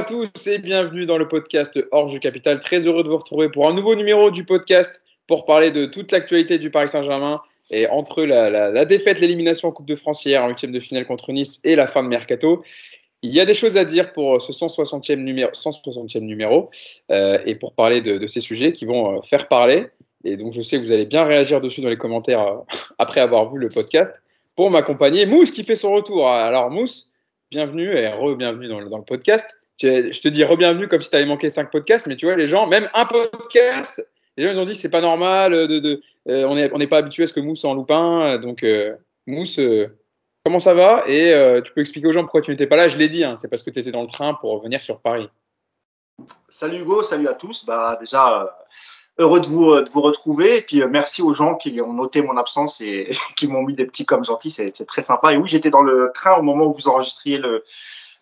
à tous et bienvenue dans le podcast Orge Capital. Très heureux de vous retrouver pour un nouveau numéro du podcast pour parler de toute l'actualité du Paris Saint-Germain et entre la, défaite, l'élimination en Coupe de France hier en huitième de finale contre Nice et la fin de Mercato. Il y a des choses à dire pour ce 160e numéro, 160e numéro euh, et pour parler de, ces sujets qui vont euh, faire parler. Et donc je sais que vous allez bien réagir dessus dans les commentaires euh, après avoir vu le podcast. Pour m'accompagner, Mousse qui fait son retour. Alors Mousse, bienvenue et re-bienvenue dans, le podcast je te dis re-bienvenue comme si tu avais manqué cinq podcasts, mais tu vois, les gens, même un podcast, les gens ils ont dit c'est pas normal, de, de euh, on n'est pas habitué à ce que Mousse en loupin. Donc, euh, Mousse, euh, comment ça va? Et tu peux expliquer aux gens pourquoi tu n'étais pas là? Je l'ai dit, hein, c'est parce que tu étais dans le train pour venir sur Paris. Salut Hugo, salut à tous. Bah, déjà, heureux de vous, de vous retrouver. Et puis, merci aux gens qui ont noté mon absence et qui m'ont mis des petits comme gentils. C'est très sympa. Et oui, j'étais dans le train au moment où vous enregistriez le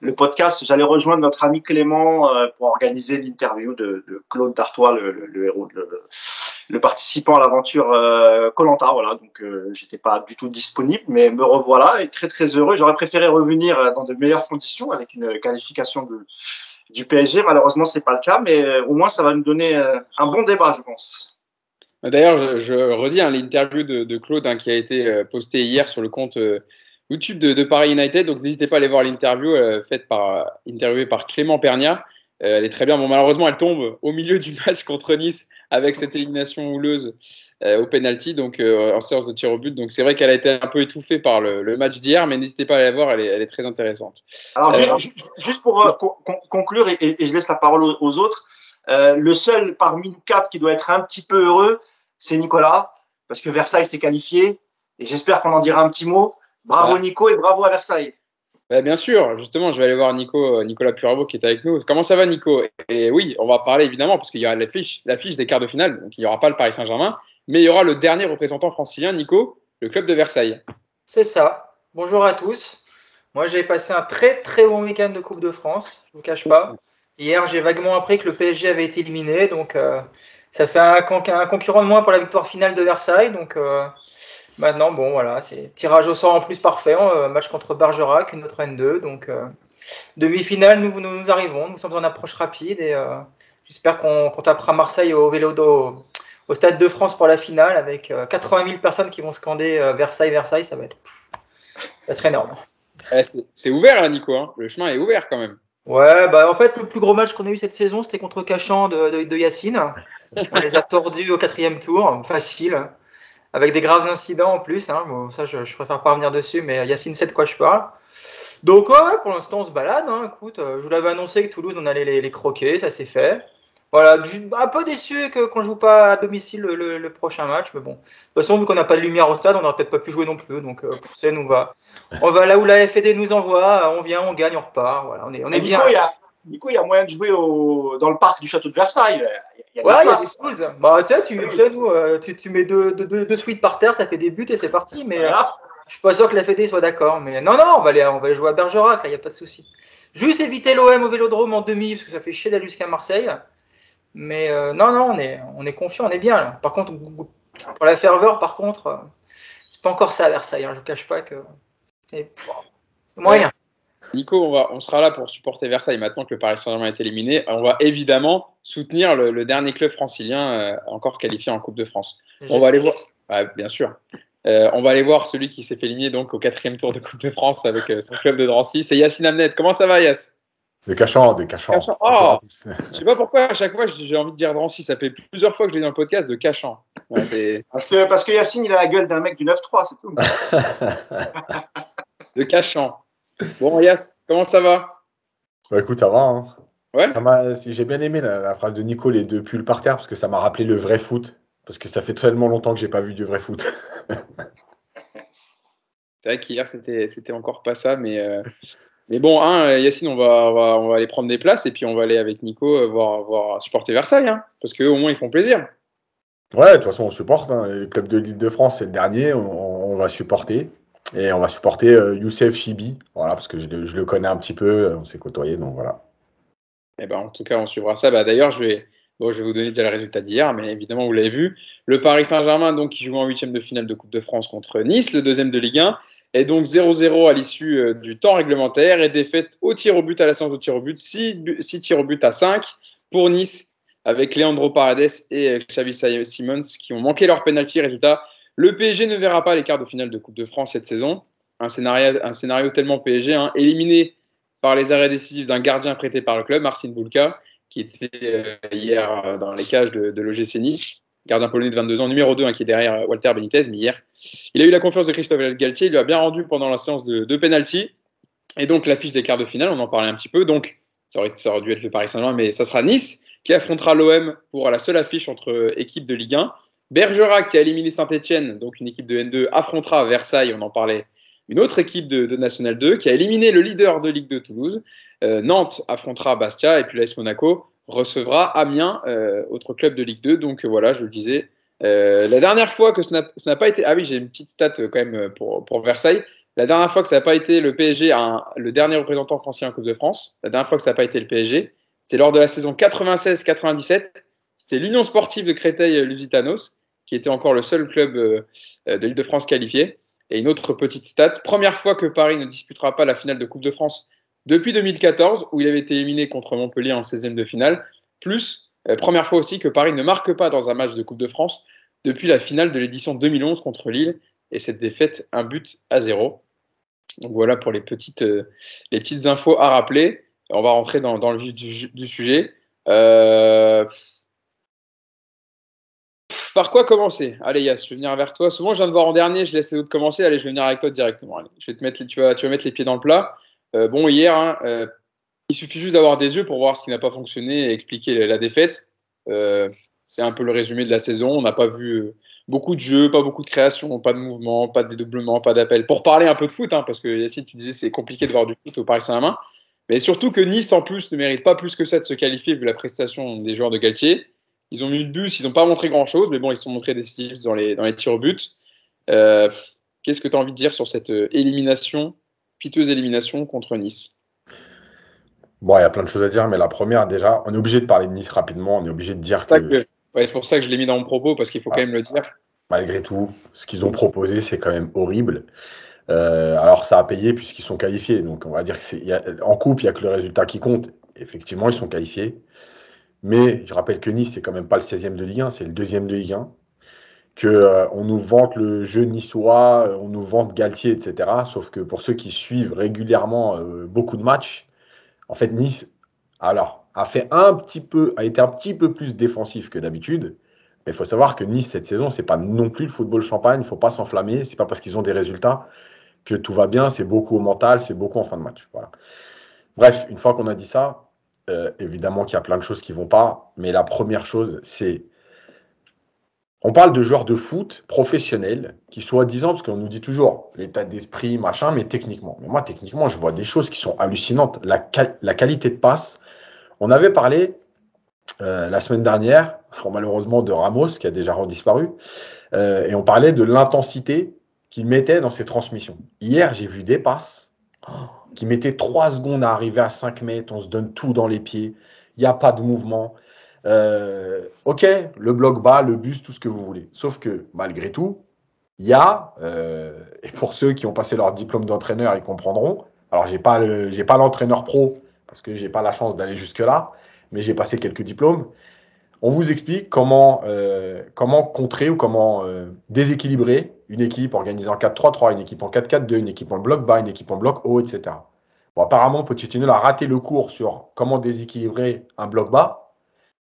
le podcast, j'allais rejoindre notre ami Clément euh, pour organiser l'interview de, de, Claude Dartois, le, héros, le, participant à l'aventure Colanta. Euh, voilà, donc euh, j'étais pas du tout disponible, mais me revoilà et très très heureux. J'aurais préféré revenir dans de meilleures conditions avec une qualification de, du PSG. Malheureusement, c'est pas le cas, mais au moins ça va nous donner un bon débat, je pense. D'ailleurs, je, redis hein, l'interview de, de, Claude hein, qui a été postée hier sur le compte YouTube de, Paris United. Donc n'hésitez pas à aller voir l'interview euh, faite par interviewée par Clément Pernia. Euh, elle est très bien. Bon, malheureusement, elle tombe au milieu du match contre Nice avec cette élimination houleuse euh, au penalty, donc en séance de tir au but. Donc c'est vrai qu'elle a été un peu étouffée par le, match d'hier, mais n'hésitez pas à aller la voir. Elle est, elle est très intéressante. Alors juste pour conclure et, je laisse la parole aux, autres. le seul parmi nous quatre qui doit être un petit peu heureux, c'est Nicolas, parce que Versailles s'est qualifié. Et j'espère qu'on en dira un petit mot. Bravo Nico et bravo à Versailles. Bah, bien sûr, justement, je vais aller voir Nico, euh, Nicolas Purabo qui est avec nous. Comment ça va, Nico? Et oui, on va parler évidemment parce qu'il y aura l'affiche, l'affiche des quarts de finale, donc il n'y aura pas le Paris Saint-Germain, mais il y aura le dernier représentant francilien, Nico, le club de Versailles. C'est ça. Bonjour à tous. Moi, j'ai passé un très très bon week-end de Coupe de France, je ne vous cache pas. Hier, j'ai vaguement appris que le PSG avait été éliminé, donc euh, ça fait un, un, concurrent de moins pour la victoire finale de Versailles. Donc, euh, Maintenant, bon, voilà, c'est tirage au sort en plus parfait. Euh, match contre Bergerac, une autre N2. Donc, euh, demi-finale, nous, nous, arrivons. Nous sommes en approche rapide et euh, j'espère qu'on tapera Marseille au vélo au Stade de France pour la finale avec 80 000 personnes qui vont scander Versailles, Versailles. Ça va être, être énorme. Eh, c'est ouvert là, Nico. Hein. Le chemin est ouvert quand même. Ouais, bah en fait, le plus gros match qu'on a eu cette saison, c'était contre Cachan de, de Yacine. On les a tordus au quatrième tour, facile avec des graves incidents en plus. Hein. Bon, ça, je, préfère pas revenir dessus, mais Yacine sait de quoi je parle. Donc, ouais, pour l'instant, on se balade. Hein. Écoute, euh, je vous l'avais annoncé que Toulouse, on allait les, croquer, ça s'est fait. Voilà, un peu déçu que qu'on joue pas à domicile le, prochain match, mais bon. De toute façon, vu qu'on n'a pas de lumière au stade, on n'aurait peut-être pas pu jouer non plus. Donc, euh, ça nous va. On va là où la FED nous envoie, on vient, on gagne, on repart. Voilà, on est, on est bien. Du coup, il y a moyen de jouer au, dans le parc du château de Versailles. Il y a, ouais, il y a des. Bah, tu sais, tu, nous, euh, tu, tu, mets deux, deux, deux, suites par terre, ça fait des buts et c'est parti. Mais euh, je suis pas sûr que la FED soit d'accord. Mais non, non, on va aller, on va aller jouer à Bergerac, il n'y a pas de souci. Juste éviter l'OM au vélodrome en demi, parce que ça fait chier d'aller jusqu'à Marseille. Mais euh, non, non, on est, on est confiant, on est bien. Là. Par contre, pour la ferveur, par contre, c'est pas encore ça à Versailles. Hein, je vous cache pas que c'est moyen. Nico, on, va, on sera là pour supporter Versailles maintenant que le Paris Saint-Germain est éliminé. On va évidemment soutenir le, dernier club francilien euh, encore qualifié en Coupe de France. on va aller voir, bien sûr. Euh, on va aller voir celui qui s'est fait éliminer donc au quatrième tour de Coupe de France avec euh, son club de Drancy. C'est Yacine Amnet. Comment ça va, Yass De cachant, de cachant. Oh, je sais pas pourquoi à chaque fois j'ai envie de dire Drancy. Ça fait plusieurs fois que je l'ai dans le podcast de cachant. parce, que, parce que Yacine il a la gueule d'un mec du 9-3, c'est tout. de cachant. Bon, Yas, comment ça va? Bah écoute, ça va. Hein. Ouais. J'ai bien aimé la, phrase de Nico, les deux pulls par terre, parce que ça m'a rappelé le vrai foot. Parce que ça fait tellement longtemps que j'ai pas vu du vrai foot. C'est vrai qu'hier, c'était encore pas ça, mais, euh, mais bon, hein, Yacine, on va, on va, aller prendre des places et puis on va aller avec Nico euh, voir, voir supporter Versailles, hein, parce qu'au moins ils font plaisir. Ouais, de toute façon, on supporte. Hein. Le club de l'île de France, c'est le dernier, on va supporter. Et on va supporter euh, Youssef Chibi, voilà, parce que je, le connais un petit peu, on s'est côtoyé, donc voilà. Eh ben, en tout cas, on suivra ça. Bah, D'ailleurs, je vais, bon, je vais vous donner déjà le résultat d'hier, mais évidemment, vous l'avez vu. Le Paris Saint-Germain, donc, qui joue en huitième de finale de Coupe de France contre Nice, le deuxième de Ligue 1. Et donc 0-0 à l'issue euh, du temps réglementaire et défaite au tir au but à la séance de tir au but, 6, tirs au but à 5 pour Nice avec Leandro Paredes et euh, Xavi Simons qui ont manqué leur penalty. Résultat, le PSG ne verra pas les quarts de finale de Coupe de France cette saison. Un scénario, tellement PSG, hein, éliminé par les arrêts décisifs d'un gardien prêté par le club, Marcin Bulka, qui était euh, hier dans les cages de, de l'OGC gardien polonais de 22 ans, numéro 2, hein, qui est derrière euh, Walter Benitez, mais hier, il a eu la confiance de Christophe Galtier, il lui a bien rendu pendant la séance de, de penalty. Et donc, l'affiche des quarts de finale, on en parlait un petit peu. Donc, ça aurait, ça aurait dû être le Paris Saint-Germain, mais ça sera Nice qui affrontera l'OM pour la seule affiche entre euh, équipes de Ligue 1. Bergerac, qui a éliminé Saint-Etienne, donc une équipe de N2, affrontera Versailles, on en parlait, une autre équipe de, de National 2, qui a éliminé le leader de Ligue 2 Toulouse. Euh, Nantes affrontera Bastia, et puis l'AS Monaco recevra Amiens, euh, autre club de Ligue 2. Donc euh, voilà, je le disais. La dernière fois que ça n'a pas été. Ah oui, j'ai une petite stat quand même pour, Versailles. La dernière fois que ça n'a pas été le PSG, le dernier représentant français en Coupe de France, la dernière fois que ça n'a pas été le PSG, c'est lors de la saison 96-97. C'était l'Union sportive de Créteil-Lusitanos, qui était encore le seul club de l'île de France qualifié. Et une autre petite stat, première fois que Paris ne disputera pas la finale de Coupe de France depuis 2014, où il avait été éliminé contre Montpellier en 16e de finale, plus euh, première fois aussi que Paris ne marque pas dans un match de Coupe de France depuis la finale de l'édition 2011 contre Lille, et cette défaite, un but à zéro. Donc voilà pour les petites, euh, les petites infos à rappeler. On va rentrer dans, dans le vif du, du sujet. Euh... Par quoi commencer? Allez, Yass, je vais venir vers toi. Souvent, je viens de voir en dernier, je laisse les autres commencer. Allez, je vais venir avec toi directement. Allez, je vais te mettre, tu, vas, tu vas mettre les pieds dans le plat. Euh, bon, hier, hein, euh, il suffit juste d'avoir des yeux pour voir ce qui n'a pas fonctionné et expliquer la, défaite. Euh, c'est un peu le résumé de la saison. On n'a pas vu beaucoup de jeux, pas beaucoup de création, pas de mouvement, pas de dédoublement, pas d'appel. Pour parler un peu de foot, hein, parce que Yacine, tu disais c'est compliqué de voir du foot au Paris Saint-Germain. Mais surtout que Nice, en plus, ne mérite pas plus que ça de se qualifier vu la prestation des joueurs de Galtier. Ils ont mis le bus, ils n'ont pas montré grand-chose, mais bon, ils se sont montrés décisifs dans les, dans les tirs au but. Euh, Qu'est-ce que tu as envie de dire sur cette élimination piteuse élimination contre Nice? Bon, il y a plein de choses à dire, mais la première, déjà, on est obligé de parler de Nice rapidement. On est obligé de dire que. c'est pour ça que je l'ai mis dans mon propos, parce qu'il faut quand même le dire. Malgré tout, ce qu'ils ont proposé, c'est quand même horrible. Euh, alors, ça a payé puisqu'ils sont qualifiés. Donc, on va dire que c'est. En coupe, il n'y a que le résultat qui compte. Effectivement, ils sont qualifiés. Mais je rappelle que Nice, c'est quand même pas le 16e de Ligue 1, c'est le deuxième de Ligue 1 que euh, on nous vante le jeu niçois, euh, on nous vante Galtier, etc. Sauf que pour ceux qui suivent régulièrement euh, beaucoup de matchs, en fait Nice, alors a fait un petit peu, a été un petit peu plus défensif que d'habitude. Mais il faut savoir que Nice cette saison, c'est pas non plus le football champagne. Il faut pas s'enflammer. C'est pas parce qu'ils ont des résultats que tout va bien. C'est beaucoup au mental, c'est beaucoup en fin de match. Voilà. Bref, une fois qu'on a dit ça, évidemment qu'il y a plein de choses qui vont pas. Mais la première chose, c'est on parle de joueurs de foot professionnels qui, soi-disant, parce qu'on nous dit toujours l'état d'esprit, machin, mais techniquement. Mais moi, techniquement, je vois des choses qui sont hallucinantes. La, qualité de passe. On avait parlé euh, la semaine dernière, malheureusement, de Ramos, qui a déjà redisparu, euh, et on parlait de l'intensité qu'il mettait dans ses transmissions. Hier, j'ai vu des passes qui mettaient 3 secondes à arriver à 5 mètres, on se donne tout dans les pieds, il n'y a pas de mouvement. Euh, ok, le bloc bas, le bus, tout ce que vous voulez. Sauf que malgré tout, il y a, euh, et pour ceux qui ont passé leur diplôme d'entraîneur, ils comprendront. Alors, j'ai pas j'ai pas l'entraîneur pro parce que j'ai pas la chance d'aller jusque là, mais j'ai passé quelques diplômes. On vous explique comment, euh, contrer ou comment déséquilibrer une équipe organisée en 4-3-3, une équipe en 4-4-2, une équipe en bloc bas, une équipe en bloc haut, etc. Bon, apparemment, Pochettino a raté le cours sur comment déséquilibrer un bloc bas.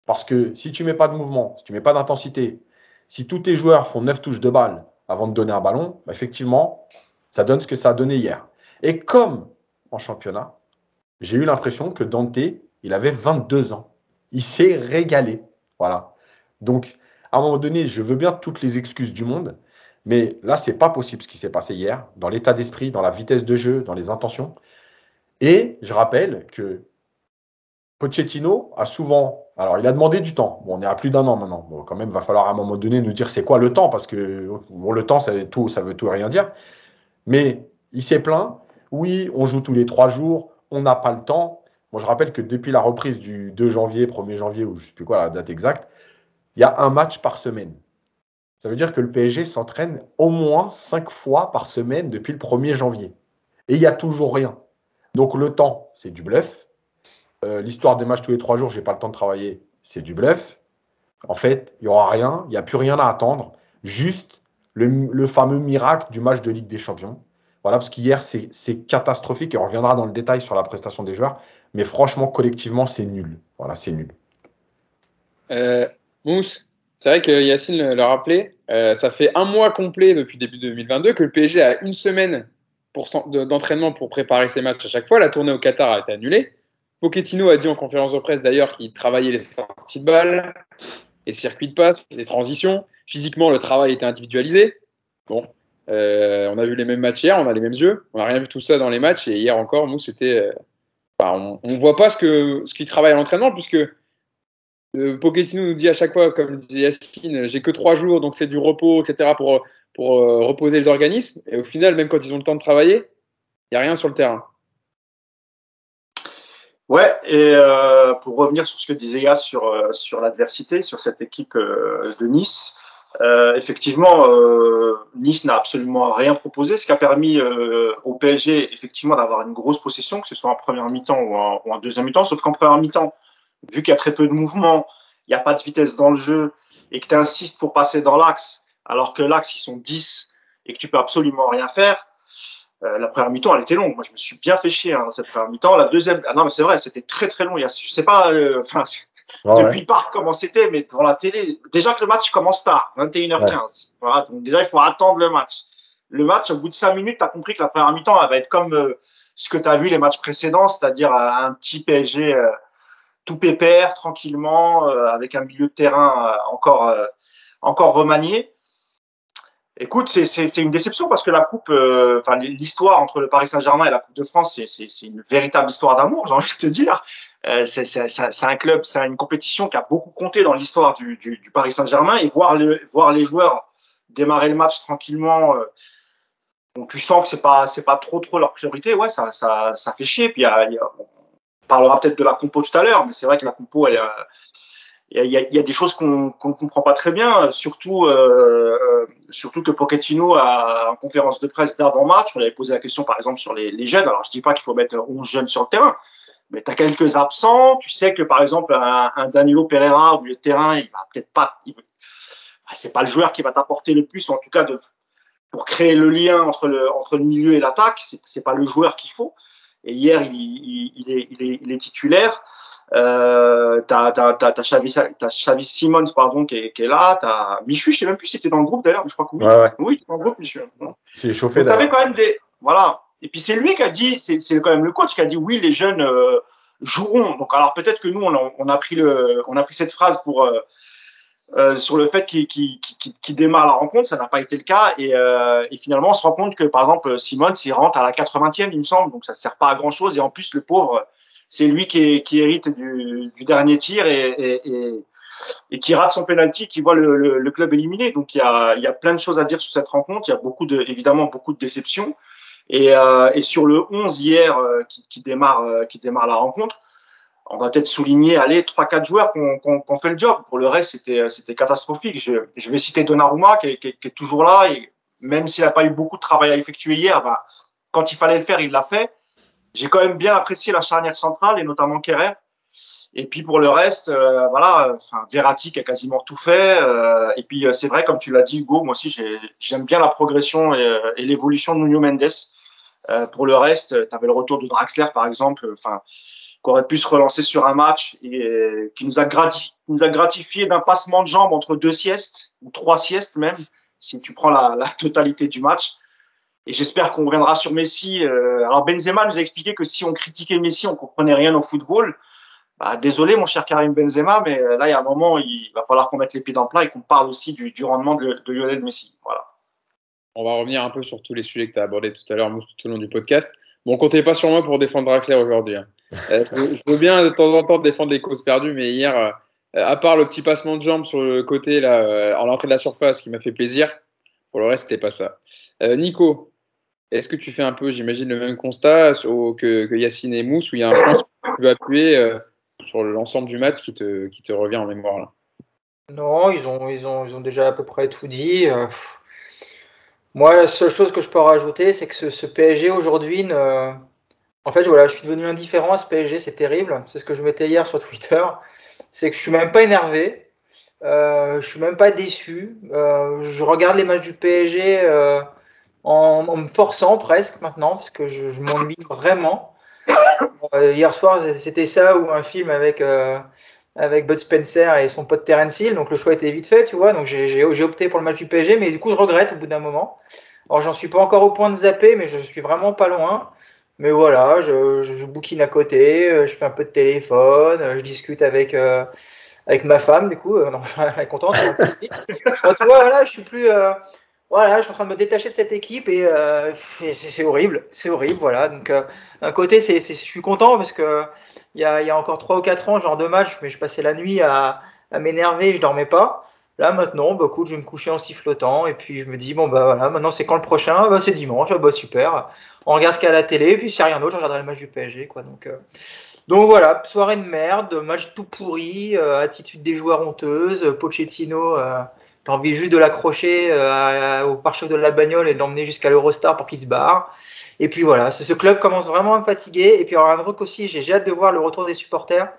Parce que si tu mets pas de mouvement, si tu mets pas d'intensité, si tous tes joueurs font 9 touches de balle avant de donner un ballon, bah, effectivement, ça donne ce que ça a donné hier. Et comme en championnat, j'ai eu l'impression que Dante, il avait 22 ans. Il s'est régalé. Donc, à un moment donné, je veux bien toutes les excuses du monde, mais là, c'est pas possible ce qui s'est passé hier, dans l'état d'esprit, dans la vitesse de jeu, dans les intentions. Et je rappelle que Pochettino a souvent. Alors, il a demandé du temps. Bon, on est à plus d'un an maintenant. Bon, quand même, il va falloir à un moment donné nous dire c'est quoi le temps, parce que le temps, ça veut tout et rien dire. Mais il s'est plaint. Oui, on joue tous les trois jours. On n'a pas le temps. Moi, je rappelle que depuis la reprise du 2 janvier, 1er janvier, ou je ne sais plus quoi la date exacte, il y a un match par semaine. Ça veut dire que le PSG s'entraîne au moins cinq fois par semaine depuis le 1er janvier. Et il n'y a toujours rien. Donc le temps, c'est du bluff. Euh, l'histoire des matchs tous les trois jours, j'ai pas le temps de travailler, c'est du bluff. En fait, il n'y aura rien, il n'y a plus rien à attendre. Juste le, fameux miracle du match de Ligue des Champions. Voilà, parce qu'hier, c'est catastrophique et on reviendra dans le détail sur la prestation des joueurs. Mais franchement, collectivement, c'est nul. Voilà, c'est nul. Euh, Mousse, c'est vrai que Yacine l'a rappelé, euh, ça fait un mois complet depuis début 2022 que le PSG a une semaine d'entraînement pour préparer ses matchs à chaque fois. La tournée au Qatar a été annulée. Pochettino a dit en conférence de presse d'ailleurs qu'il travaillait les sorties de balles, les circuits de passe, les transitions. Physiquement, le travail était individualisé. Bon, euh, on a vu les mêmes matchs hier, on a les mêmes yeux. On n'a rien vu tout ça dans les matchs. Et hier encore, nous, c'était. Euh, bah, on ne voit pas ce qu'il ce travaille à l'entraînement, puisque euh, nous dit à chaque fois, comme disait Yacine, j'ai que trois jours, donc c'est du repos, etc., pour, pour reposer les organismes. Et au final, même quand ils ont le temps de travailler, il n'y a rien sur le terrain. Ouais, et euh, pour revenir sur ce que disait Yas sur, euh, l'adversité, sur cette équipe euh, de Nice, euh, effectivement, Nice n'a absolument rien proposé, ce qui a permis au PSG effectivement d'avoir une grosse possession, que ce soit en première mi-temps ou en, deuxième mi-temps, sauf qu'en première mi-temps, vu qu'il y a très peu de mouvement, il n'y a pas de vitesse dans le jeu, et que tu insistes pour passer dans l'axe, alors que l'axe, ils sont 10 et que tu peux absolument rien faire, euh, la première mi-temps, elle était longue. Moi, je me suis bien fait chier hein, dans cette première mi-temps. La deuxième, ah non, mais c'est vrai, c'était très très long. Il y a, je sais pas, euh, enfin, depuis le parc comment c'était, mais devant la télé, déjà que le match commence tard, 21h15. Voilà, donc déjà il faut attendre le match. Le match, au bout de 5 minutes, tu as compris que la première mi-temps, elle va être comme euh, ce que tu as vu les matchs précédents, c'est-à-dire un petit PSG tout pépère, tranquillement, avec un milieu de terrain encore encore remanié. Écoute, c'est une déception parce que la coupe, euh, enfin l'histoire entre le Paris Saint-Germain et la Coupe de France, c'est une véritable histoire d'amour, j'ai envie de te dire. Euh, c'est un club, c'est une compétition qui a beaucoup compté dans l'histoire du, Paris Saint-Germain et voir, le, voir les joueurs démarrer le match tranquillement. Euh, tu sens que c'est pas pas trop leur priorité. Ouais, ça fait chier. Puis on parlera peut-être de la compo tout à l'heure, mais c'est vrai que la compo elle, il y a, des choses qu'on ne comprend pas très bien, surtout, euh, euh, surtout que Pochettino, a, en conférence de presse d'avant-match, on avait posé la question par exemple sur les, les jeunes. Alors je dis pas qu'il faut mettre 11 jeunes sur le terrain, mais tu as quelques absents. Tu sais que par exemple un, un Danilo Pereira au milieu de terrain, il va peut-être pas. Bah, c'est pas le joueur qui va t'apporter le plus, en tout cas de, pour créer le lien entre le, entre le milieu et l'attaque. C'est pas le joueur qu'il faut. Et hier, il, il, il, est, il, est, il est titulaire. Euh, t'as as, Chavis, Simons pardon qui est, qui est là. T'as Michu, je sais même plus si c'était dans le groupe d'ailleurs, mais je crois que oui. Ouais, ouais. Oui, dans le groupe, Michu. C'est chauffé. T'avais quand même des voilà. Et puis c'est lui qui a dit, c'est quand même le coach qui a dit oui, les jeunes euh, joueront. Donc alors peut-être que nous on a, pris cette phrase pour euh, euh, sur le fait qu'il qu qu qu démarre la rencontre, ça n'a pas été le cas. Et, finalement, on se rend compte que, par exemple, Simons, il rentre à la 80e, il me semble, donc ça ne sert pas à grand-chose. Et en plus, le pauvre, c'est lui qui, hérite du, dernier tir et, qui rate son penalty, qui voit le, club éliminé. Donc il y, a, plein de choses à dire sur cette rencontre. Il y a évidemment beaucoup de déceptions. Et, euh, et sur le 11 hier euh, qui, qui, démarre, euh, qui démarre la rencontre, on va peut-être souligner, allez, trois quatre joueurs qui ont, qu fait le job. Pour le reste, c'était c'était catastrophique. Je, je vais citer Donnarumma qui, qui, qui est toujours là et même s'il n'a pas eu beaucoup de travail à effectuer hier, bah, quand il fallait le faire, il l'a fait j'ai quand même bien apprécié la charnière centrale et notamment Kerrer. Et puis pour le reste, euh, voilà, enfin, Verratti qui a quasiment tout fait. Euh, et puis euh, c'est vrai, comme tu l'as dit, Hugo, moi aussi j'aime bien la progression et, euh, et l'évolution de Nuno Mendes. Euh, pour le reste, tu avais le retour de Draxler par exemple, enfin, aurait pu se relancer sur un match et qui nous a, gratifié d'un passement de jambes entre deux siestes ou trois siestes même, si tu prends la, totalité du match. Et j'espère qu'on reviendra sur Messi. Euh, alors Benzema nous a expliqué que si on critiquait Messi, on comprenait rien au football. Bah, désolé mon cher Karim Benzema, mais euh, là il y a un moment, il va falloir qu'on mette les pieds dans le plat et qu'on parle aussi du, du rendement de, de, Lionel Messi. Voilà. On va revenir un peu sur tous les sujets que tu as abordés tout à l'heure, tout au long du podcast. Bon, comptez pas sur moi pour défendre Draxler aujourd'hui. Hein. Euh, je, veux bien de temps en temps défendre les causes perdues, mais hier, euh, à part le petit passement de jambes sur le côté, là, euh, en l'entrée de la surface, qui m'a fait plaisir, pour le reste, c'était pas ça. Nico, est-ce que tu fais un peu, j'imagine, le même constat que, que, Yacine et Mousse, où il y a un point que tu veux appuyer euh, sur l'ensemble du match qui te, qui te revient en mémoire là? Non, ils ont, ils, ont, ils ont déjà à peu près tout dit. Euh, moi, la seule chose que je peux rajouter, c'est que ce, PSG aujourd'hui. En fait, voilà, je suis devenu indifférent à ce PSG, c'est terrible. C'est ce que je mettais hier sur Twitter. C'est que je suis même pas énervé. Euh, je suis même pas déçu. Euh, je regarde les matchs du PSG euh, en, me forçant presque maintenant, parce que je, je m'ennuie vraiment. Euh, hier soir, c'était ça ou un film avec avec Bud Spencer et son pote Terence Hill. Donc le choix était vite fait, tu vois. Donc j'ai opté pour le match du PSG, mais du coup je regrette au bout d'un moment. Alors j'en suis pas encore au point de zapper, mais je suis vraiment pas loin. Mais voilà, je, je bouquine à côté, euh, je fais un peu de téléphone, euh, je discute avec euh, avec ma femme, du coup, non, elle est contente. tu vois, voilà, je suis plus, voilà, je suis en train de me détacher de cette équipe et, c'est horrible, c'est horrible, voilà. Donc, d'un côté, c'est, je suis content parce que il y a, y a, encore 3 ou 4 ans, genre de match, mais je passais la nuit à, à m'énerver, je dormais pas. Là maintenant, bah, écoute, je vais me coucher en sifflotant et puis je me dis bon bah voilà, maintenant c'est quand le prochain? Bah c'est dimanche, bah super. On regarde ce qu'il y a à la télé et puis s'il n'y a rien d'autre, je regarderai le match du PSG quoi. Donc euh, donc voilà, soirée de merde, match tout pourri, euh, attitude des joueurs honteuse, Pochettino euh, T'as envie juste de l'accrocher euh, au pare-choc de la bagnole et de l'emmener jusqu'à l'Eurostar pour qu'il se barre. Et puis voilà, ce, club commence vraiment à me fatiguer. Et puis alors, un truc aussi, j'ai hâte de voir le retour des supporters.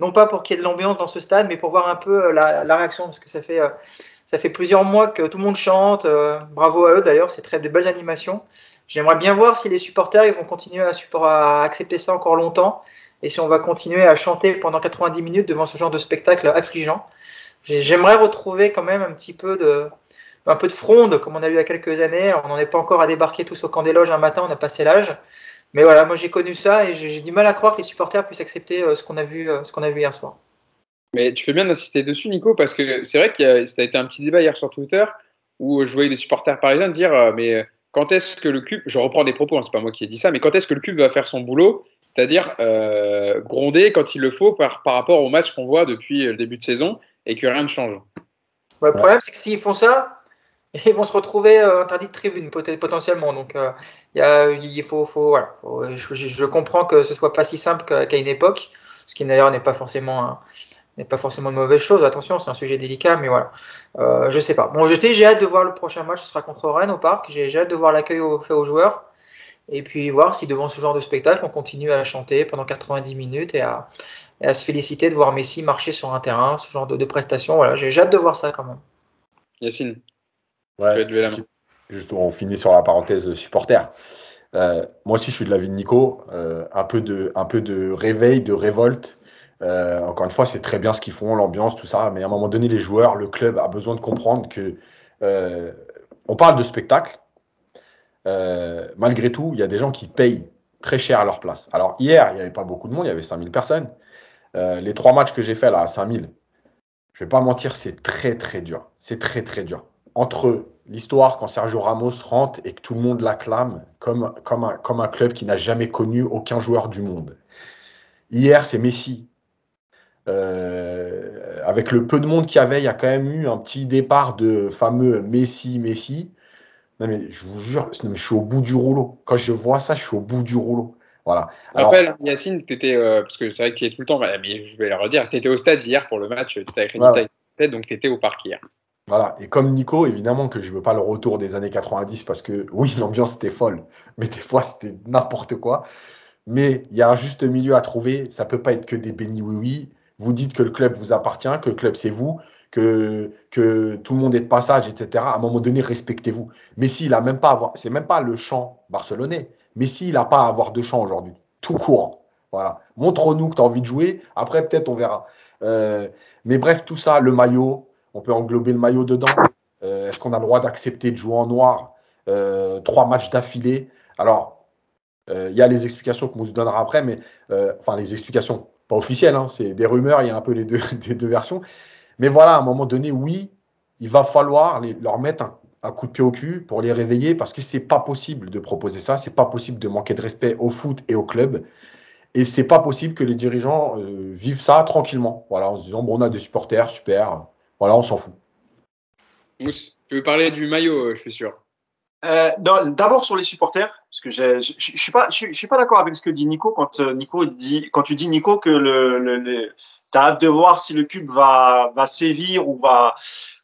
Non pas pour qu'il y ait de l'ambiance dans ce stade, mais pour voir un peu euh, la, réaction. Parce que ça fait, euh, ça fait plusieurs mois que tout le monde chante. bravo à eux d'ailleurs, c'est très de belles animations. J'aimerais bien voir si les supporters ils vont continuer à, à accepter ça encore longtemps. Et si on va continuer à chanter pendant 90 minutes devant ce genre de spectacle affligeant. J'aimerais retrouver quand même un petit peu de, un peu de fronde comme on a eu il y a quelques années. On n'en est pas encore à débarquer tous au camp des loges un matin, on a passé l'âge. Mais voilà, moi j'ai connu ça et j'ai du mal à croire que les supporters puissent accepter euh, ce qu'on a vu, euh, ce qu'on a vu hier soir. Mais tu fais bien d'insister dessus, Nico, parce que c'est vrai que ça a été un petit débat hier sur Twitter où je voyais des supporters parisiens dire euh, mais quand est-ce que le club, je reprends des propos, hein, c'est pas moi qui ai dit ça, mais quand est-ce que le club va faire son boulot, c'est-à-dire gronder quand il le faut par, par rapport au match qu'on voit depuis le début de saison et que rien ne change. le problème, c'est que s'ils font ça, ils vont se retrouver euh, interdits de tribune potentiellement. Donc, euh, il faut, faut, voilà, je, comprends que ce soit pas si simple qu'à une époque, ce qui d'ailleurs n'est pas forcément n'est pas forcément une mauvaise chose. Attention, c'est un sujet délicat, mais voilà. Euh, je sais pas. Bon, j'ai hâte de voir le prochain match. Ce sera contre Rennes au parc. J'ai hâte de voir l'accueil fait aux joueurs. Et puis voir si devant ce genre de spectacle, on continue à chanter pendant 90 minutes et à, et à se féliciter de voir Messi marcher sur un terrain, ce genre de, de prestations. Voilà, j'ai hâte de voir ça quand même. Yacine, ouais, juste, on finit sur la parenthèse supporter. Euh, moi aussi, je suis de l'avis de Nico. Euh, un, peu de, un peu de réveil, de révolte. Euh, encore une fois, c'est très bien ce qu'ils font, l'ambiance, tout ça. Mais à un moment donné, les joueurs, le club a besoin de comprendre que on parle de spectacle. malgré tout, il y a des gens qui payent très cher à leur place. Alors hier, il n'y avait pas beaucoup de monde, il y avait 5000 personnes. Euh, les trois matchs que j'ai fait là à 5000, je vais pas mentir, c'est très très dur. C'est très très dur. Entre l'histoire quand Sergio Ramos rentre et que tout le monde l'acclame comme, un club qui n'a jamais connu aucun joueur du monde. Hier, c'est Messi. Euh, avec le peu de monde qu'il y avait, il y a quand même eu un petit départ de fameux Messi, Messi. Non mais je vous jure, je suis au bout du rouleau. Quand je vois ça, je suis au bout du rouleau. Voilà. Alors, rappelle, Yacine, tu étais, euh, parce que c'est vrai qu'il est tout le temps, mais je vais le redire, tu étais au stade hier pour le match, tu étais accrédité donc tu étais au parc hier. Voilà, et comme Nico, évidemment que je ne veux pas le retour des années 90 parce que oui, l'ambiance était folle, mais des fois c'était n'importe quoi. Mais il y a un juste milieu à trouver, ça ne peut pas être que des bénis oui-oui. Vous dites que le club vous appartient, que le club c'est vous, que, que tout le monde est de passage, etc. À un moment donné, respectez-vous. Mais s'il a même pas avoir, c'est même pas le champ barcelonais. Messi, il n'a pas à avoir de champ aujourd'hui. Tout courant. Voilà. Montre-nous que tu as envie de jouer. Après, peut-être, on verra. Euh, mais bref, tout ça, le maillot, on peut englober le maillot dedans. Euh, est-ce qu'on a le droit d'accepter de jouer en noir? Euh, Trois matchs d'affilée. Alors, il y a les explications que Mousse donnera après, mais enfin, les explications pas officielles, hein, c'est des rumeurs, il y a un peu les deux versions. Mais voilà, à un moment donné, oui, il va falloir leur mettre un un coup de pied au cul pour les réveiller parce que c'est pas possible de proposer ça, c'est pas possible de manquer de respect au foot et au club. Et c'est pas possible que les dirigeants euh, vivent ça tranquillement. Voilà, en se disant bon, on a des supporters, super. Voilà, on s'en fout. Mousse, tu veux parler du maillot, euh, je suis sûr. Euh, d'abord sur les supporters, parce que je, suis pas, je, suis pas d'accord avec ce que dit Nico quand euh, Nico dit, quand tu dis Nico que le, le, t'as hâte de voir si le cube va, va sévir ou va,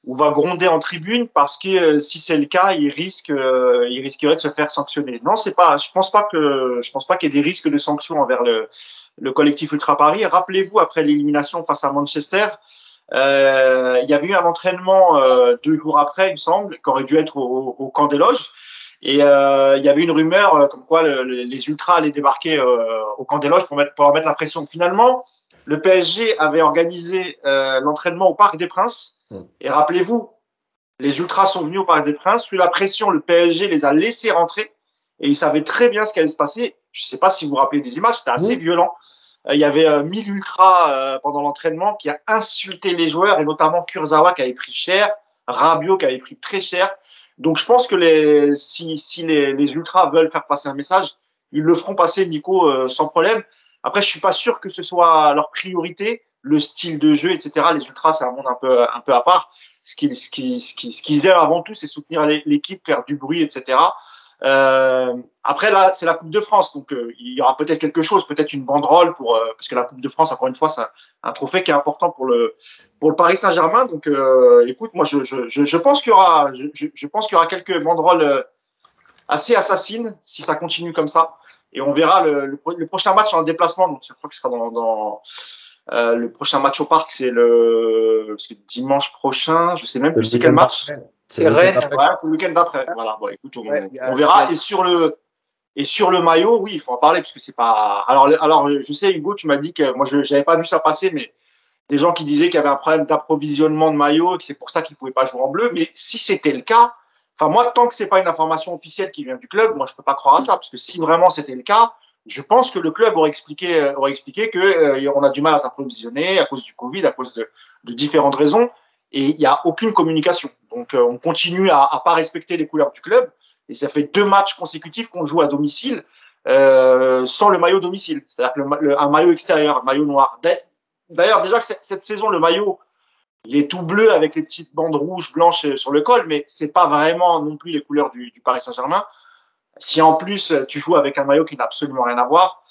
ou va gronder en tribune parce que euh, si c'est le cas, il risque, il risquerait de se faire sanctionner. Non, c'est pas, je pense pas que, je pense pas qu'il y ait des risques de sanctions envers le, le collectif Ultra Paris. Rappelez-vous après l'élimination face à Manchester, euh, il y avait eu un entraînement euh, deux jours après, il me semble, qui aurait dû être au, au camp des loges. Et euh, il y avait une rumeur euh, comme quoi le, les ultras allaient débarquer euh, au camp des loges pour, mettre, pour leur mettre la pression. Finalement, le PSG avait organisé l'entraînement au Parc des Princes. Hmm. Et rappelez-vous, les ultras sont venus au Parc des Princes. Sous la pression, le PSG les a laissés rentrer. Et ils savaient très bien ce qui allait se passer. Je ne sais pas si vous vous rappelez des images, c'était assez violent. Euh, il y avait 1000 euh, ultras euh, pendant l'entraînement qui a insulté les joueurs et notamment Kurzawa qui avait pris cher, Rabiot qui avait pris très cher. Donc je pense que les, si, si les, les, ultras veulent faire passer un message, ils le feront passer, Nico, sans problème. Après, je suis pas sûr que ce soit leur priorité, le style de jeu, etc. Les ultras, c'est un monde un peu, un peu à part. Ce qu'ils, ce qu'ils, ce qu'ils aiment avant tout, c'est soutenir l'équipe, faire du bruit, etc. Euh, après là, c'est la Coupe de France, donc euh, il y aura peut-être quelque chose, peut-être une banderole pour euh, parce que la Coupe de France, encore une fois, c'est un, trophée qui est important pour le pour le Paris Saint-Germain. Donc, écoute, moi, je, je, je, pense qu'il y aura, je, je pense qu'il y aura quelques banderoles assez assassines si ça continue comme ça. Et on verra le, le, prochain match en déplacement. Donc, je crois que ce sera dans, dans le prochain match au parc, c'est le dimanche prochain. Je sais même plus c'est quel match. C'est Rennes. le week-end d'après. Voilà, bon, écoute, on, on verra. Et sur le et sur le maillot, oui, il faut en parler parce que c'est pas. Alors, alors, je sais, Hugo, tu m'as dit que moi, je n'avais pas vu ça passer, mais des gens qui disaient qu'il y avait un problème d'approvisionnement de maillots et que c'est pour ça qu'ils pouvaient pas jouer en bleu. Mais si c'était le cas, enfin moi, tant que c'est pas une information officielle qui vient du club, moi, je peux pas croire à ça parce que si vraiment c'était le cas, je pense que le club aurait expliqué, aurait expliqué que euh, on a du mal à s'approvisionner à cause du Covid, à cause de, de différentes raisons et il n'y a aucune communication. Donc euh, on continue à, à pas respecter les couleurs du club et ça fait deux matchs consécutifs qu'on joue à domicile euh, sans le maillot domicile, c'est-à-dire le, un maillot extérieur, un maillot noir. D'ailleurs déjà cette, saison le maillot il est tout bleu avec les petites bandes rouges, blanches sur le col, mais c'est pas vraiment non plus les couleurs du, du Paris Saint-Germain. Si en plus tu joues avec un maillot qui n'a absolument rien à voir,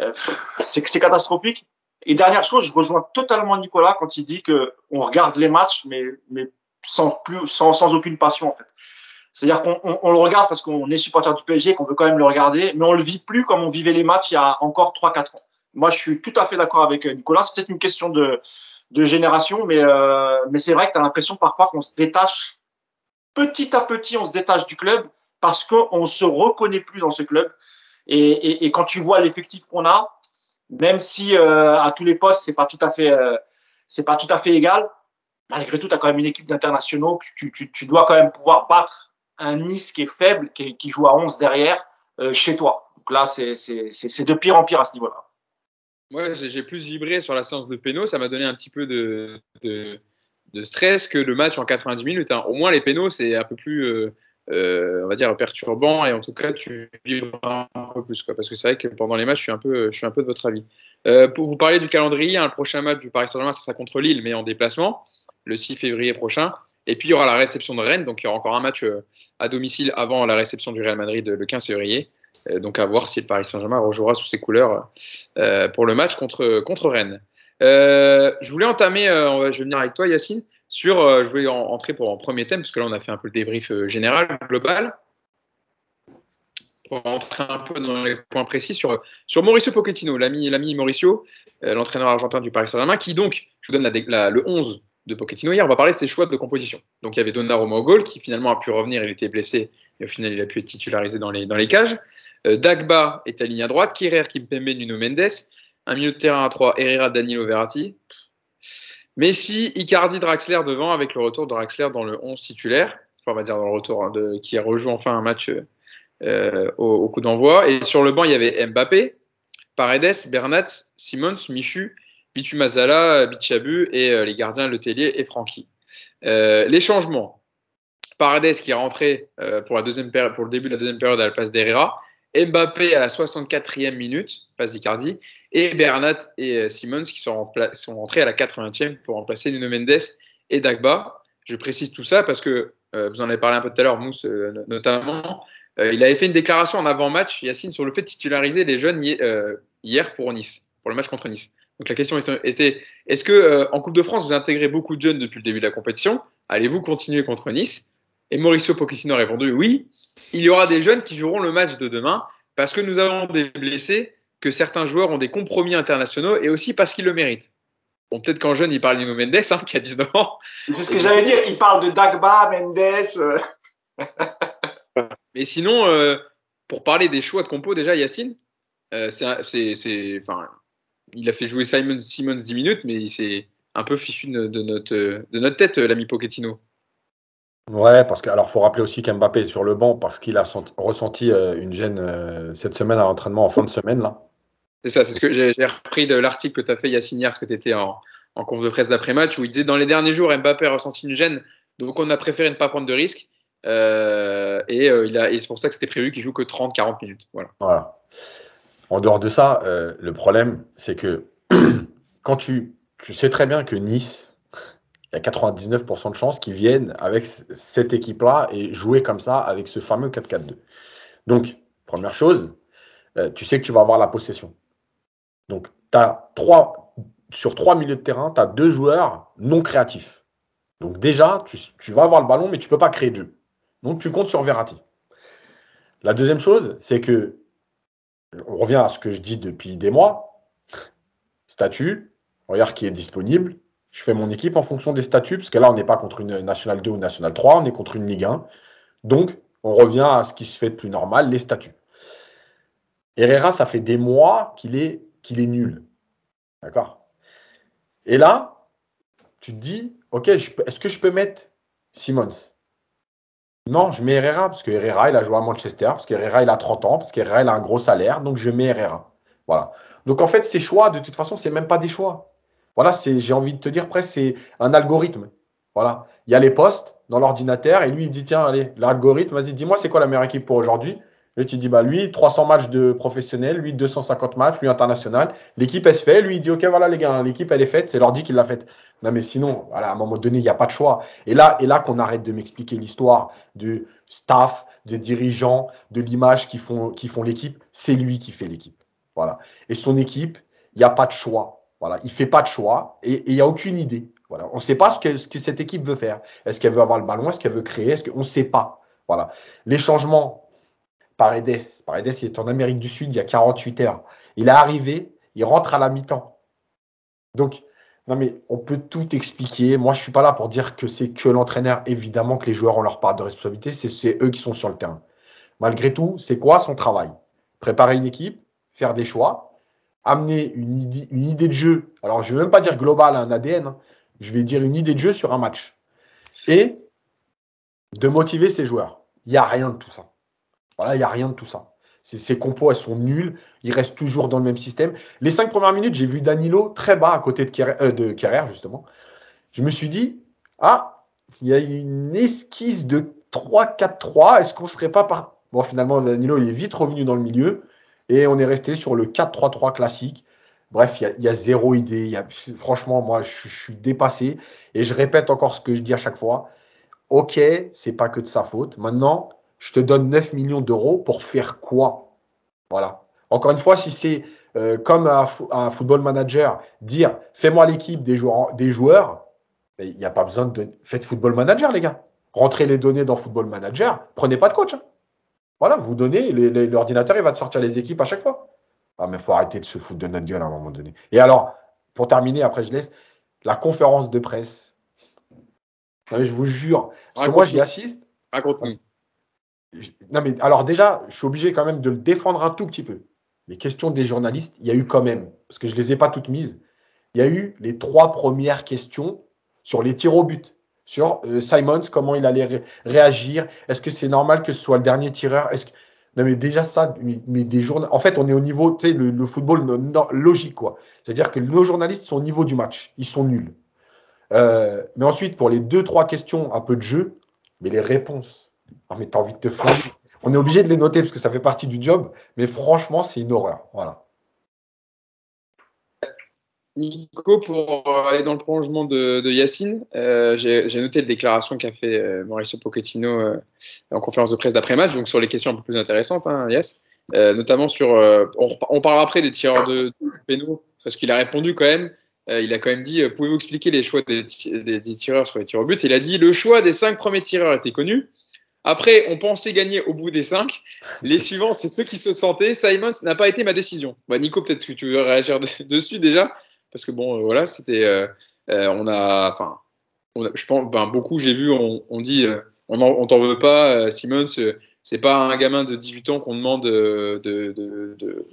euh, c'est catastrophique. Et dernière chose, je rejoins totalement Nicolas quand il dit que on regarde les matchs, mais, mais sans plus, sans, sans aucune passion en fait. C'est-à-dire qu'on on, le regarde parce qu'on est supporter du PSG, qu'on veut quand même le regarder, mais on le vit plus comme on vivait les matchs il y a encore 3-4 ans. Moi, je suis tout à fait d'accord avec euh, Nicolas. C'est peut-être une question de, de génération, mais, euh, mais c'est vrai que tu as l'impression parfois qu'on se détache, petit à petit, on se détache du club parce qu'on se reconnaît plus dans ce club. Et, quand tu vois l'effectif qu'on a, même si euh, à tous les postes c'est pas euh, pas tout à fait égal malgré tout tu as quand même une équipe d'internationaux tu, tu, tu, dois quand même pouvoir battre un Nice qui est faible qui, qui joue à 11 derrière euh, chez toi donc là c'est de pire en pire à ce niveau là ouais j'ai plus vibré sur la séance de pénaux ça m'a donné un petit peu de, de, stress que le match en 90 minutes hein. au moins les pénaux c'est un peu plus on va dire perturbant et en tout cas tu vibres un peu plus quoi. Parce que c'est vrai que pendant les matchs je suis un peu je suis un peu de votre avis. Euh, pour vous parler du calendrier hein, le prochain match du Paris Saint-Germain ça sera contre Lille mais en déplacement le 6 février prochain. Et puis il y aura la réception de Rennes donc il y aura encore un match euh, à domicile avant la réception du Real Madrid le 15 février. Euh, donc à voir si le Paris Saint-Germain rejouera sous ses couleurs euh, pour le match contre contre Rennes. Je voulais entamer je vais venir avec toi Yacine sur, euh, je voulais entrer pour un premier thème, parce que là on a fait un peu le débrief euh, général, global, pour rentrer un peu dans les points précis sur, sur Mauricio Pochettino, l'ami, Mauricio, euh, l'entraîneur argentin du Paris Saint-Germain, qui donc, je vous donne le 11 de Pochettino hier, on va parler de ses choix de composition. Donc il y avait Donnarumma au goal, qui finalement a pu revenir, il était blessé, et au final il a pu être titularisé dans les, dans les cages. Dagba est aligné à droite, Kirer, Kimpembe, Nuno Mendes, un milieu de terrain à 3, Herrera, Danilo Verratti, Messi, Icardi, Draxler devant avec le retour de Draxler dans le 11 titulaire. on va dire dans le retour hein, de, qui rejoue enfin un match euh, au, coup d'envoi. Et sur le banc, il y avait Mbappé, Paredes, Bernat, Simons, Michu, Bitu Mazala, Bichabu et euh, les gardiens Letellier et Francky. Euh, les changements. Paredes qui est rentré euh, pour, la deuxième pour le début de la deuxième période à la place d'Herrera. Mbappé à la 64e minute, passe d'Icardi, et Bernat et euh, Simmons qui sont, sont rentrés à la 80e pour remplacer Nuno Mendes et Dagba. Je précise tout ça parce que vous en avez parlé un peu tout à l'heure, Mousse notamment. il avait fait une déclaration en avant-match, Yacine, sur le fait de titulariser les jeunes hier pour Nice, pour le match contre Nice. Donc la question était est-ce que en Coupe de France vous intégrez beaucoup de jeunes depuis le début de la compétition? Allez-vous continuer contre Nice? Et Mauricio Pochettino a répondu oui. Il y aura des jeunes qui joueront le match de demain parce que nous avons des blessés, que certains joueurs ont des compromis internationaux et aussi parce qu'ils le méritent. Bon, peut-être qu'en jeune, il parle de Mendes, hein, qui a 19 ans. C'est ce que j'allais dire, il parle de Dagba, Mendes. Euh. Mais sinon, euh, pour parler des choix de compo, déjà, Yacine, euh, c'est, enfin, il a fait jouer Simon Simmons 10 minutes, mais c'est un peu fichu de, notre, de notre tête, l'ami Pochettino. Ouais, parce que alors faut rappeler aussi qu'Mbappé est sur le banc parce qu'il a ressenti une gêne cette semaine à l'entraînement en fin de semaine là. C'est ça, c'est ce que j'ai repris de l'article que tu as fait, Yacine, hier, parce que tu étais en, en conf de presse d'après-match, où il disait dans les derniers jours, Mbappé a ressenti une gêne, donc on a préféré ne pas prendre de risques. Euh, et, euh, il a, et c'est pour ça que c'était prévu qu'il joue que 30-40 minutes. Voilà. voilà. En dehors de ça, euh, le problème, c'est que quand tu, tu sais très bien que Nice, il y a 99% de chances qu'ils viennent avec cette équipe-là et jouer comme ça avec ce fameux 4-4-2. Donc, première chose, tu sais que tu vas avoir la possession. Donc, as trois, sur trois milieux de terrain, tu as deux joueurs non créatifs. Donc, déjà, tu, vas avoir le ballon, mais tu ne peux pas créer de jeu. Donc, tu comptes sur Verratti. La deuxième chose, c'est que, on revient à ce que je dis depuis des mois, statut, regarde qui est disponible. Je fais mon équipe en fonction des statuts, parce que là, on n'est pas contre une Nationale 2 ou Nationale 3, on est contre une Ligue 1. Donc, on revient à ce qui se fait de plus normal, les statuts. Herrera, ça fait des mois qu'il est qu'il est nul. D'accord? Et là, tu te dis, ok, est-ce que je peux mettre Simmons Non, je mets Herrera, parce que Herrera, il a joué à Manchester, parce qu'Herrera, il a 30 ans, parce qu'Herrera, il a un gros salaire, donc je mets Herrera. Voilà. Donc en fait, ces choix, de toute façon, c'est même pas des choix. Voilà, c'est, j'ai envie de te dire presque, c'est un algorithme. Voilà. Il y a les postes dans l'ordinateur et lui, il dit, tiens, allez, l'algorithme, vas-y, dis-moi, c'est quoi la meilleure équipe pour aujourd'hui? Et tu dis, bah, lui, 300 matchs de professionnel, lui, 250 matchs, lui, international. L'équipe, elle se fait. Lui, il dit, OK, voilà, les gars, l'équipe, elle est faite. C'est l'ordi qui l'a faite. Non, mais sinon, voilà, à un moment donné, il n'y a pas de choix. Et là, et là qu'on arrête de m'expliquer l'histoire du staff, des dirigeants, de l'image qui font, qui font l'équipe. C'est lui qui fait l'équipe. Voilà. Et son équipe, il n'y a pas de choix. Voilà. Il ne fait pas de choix et il n'y a aucune idée. On ne sait pas ce que, ce que cette équipe veut faire. Est-ce qu'elle veut avoir le ballon? Est-ce qu'elle veut créer? Est-ce qu'on ne sait pas. Voilà. Les changements, Paredes. Paredes, il est en Amérique du Sud il y a 48 heures. Il est arrivé, il rentre à la mi-temps. Donc, mais on peut tout expliquer. Moi, je ne suis pas là pour dire que c'est que l'entraîneur. Évidemment que les joueurs ont leur part de responsabilité. C'est eux qui sont sur le terrain. Malgré tout, c'est quoi son travail? Préparer une équipe, faire des choix, amener une idée, de jeu. Alors, je ne vais même pas dire global, un ADN. Hein. Je vais dire une idée de jeu sur un match. Et de motiver ses joueurs. Il n'y a rien de tout ça. Voilà, il n'y a rien de tout ça. Ces compos, elles sont nulles. Ils restent toujours dans le même système. Les cinq premières minutes, j'ai vu Danilo très bas à côté de Kerrer, euh, justement. Je me suis dit, ah, il y a une esquisse de 3-4-3. Est-ce qu'on ne serait pas par? Bon, finalement, Danilo, il est vite revenu dans le milieu. Et on est resté sur le 4-3-3 classique. Bref, il y, a, zéro idée. franchement, moi, je, suis dépassé. Et je répète encore ce que je dis à chaque fois. Ok, c'est pas que de sa faute. Maintenant, je te donne 9 millions d'euros pour faire quoi? Voilà. Encore une fois, si c'est euh, comme un, football manager, dire fais-moi l'équipe des joueurs, des joueurs il n'y a pas besoin de. Faites football manager, les gars. Rentrez les données dans football manager. Prenez pas de coach. Hein. Voilà, vous donnez, l'ordinateur, il va te sortir les équipes à chaque fois. Ah, mais il faut arrêter de se foutre de notre gueule à un moment donné. Et alors, pour terminer, après je laisse, la conférence de presse. je vous jure, parce que moi j'y assiste. Raconte-nous. Non, mais alors déjà, je suis obligé quand même de le défendre un tout petit peu. Les questions des journalistes, il y a eu quand même, parce que je ne les ai pas toutes mises, il y a eu les trois premières questions sur les tirs au but. Sur euh, Simons, comment il allait réagir. Est-ce que c'est normal que ce soit le dernier tireur? Est-ce que... Non, mais déjà ça, mais, des. En fait, on est au niveau, tu sais, le, football logique, quoi. C'est-à-dire que nos journalistes sont au niveau du match. Ils sont nuls. Euh, mais ensuite, pour les deux, trois questions, un peu de jeu, mais les réponses ah, mais t'as envie de te flinguer. On est obligé de les noter parce que ça fait partie du job, mais franchement, c'est une horreur. Voilà. Nico, pour aller dans le prolongement de, de Yacine, euh, j'ai noté les déclarations qu'a fait euh, Mauricio Pochettino euh, en conférence de presse d'après-match, donc sur les questions un peu plus intéressantes, hein, euh, notamment sur. euh, on, on parlera après des tireurs de, de pénaux, parce qu'il a répondu quand même. euh, il a quand même dit Pouvez-vous expliquer les choix des, des, des tireurs sur les tirs au but? Il a dit Le choix des cinq premiers tireurs était connu. Après, on pensait gagner au bout des cinq. Les suivants, c'est ceux qui se sentaient. Simons n'a pas été ma décision. Bah, Nico, peut-être que tu veux réagir de- dessus déjà parce que bon, euh, voilà, c'était, euh, euh, on a, enfin, je pense, ben, beaucoup, j'ai vu, on, on dit, on en- on t'en veut pas, Simmons, c'est pas un gamin de 18 ans qu'on demande de,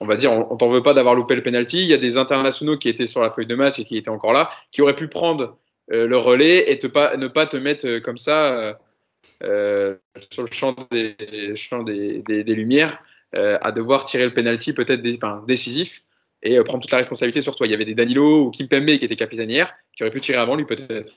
on va dire, on, t'en veut pas d'avoir loupé le penalty. Il y a des internationaux qui étaient sur la feuille de match et qui étaient encore là, qui auraient pu prendre le relais et te pas, ne pas te mettre comme ça sur le champ des, champ des, des, lumières à devoir tirer le penalty peut-être décisif et euh, prendre toute la responsabilité sur toi. Il y avait des Danilo ou Kimpembe qui étaient capitaines hier, qui auraient pu tirer avant lui peut-être.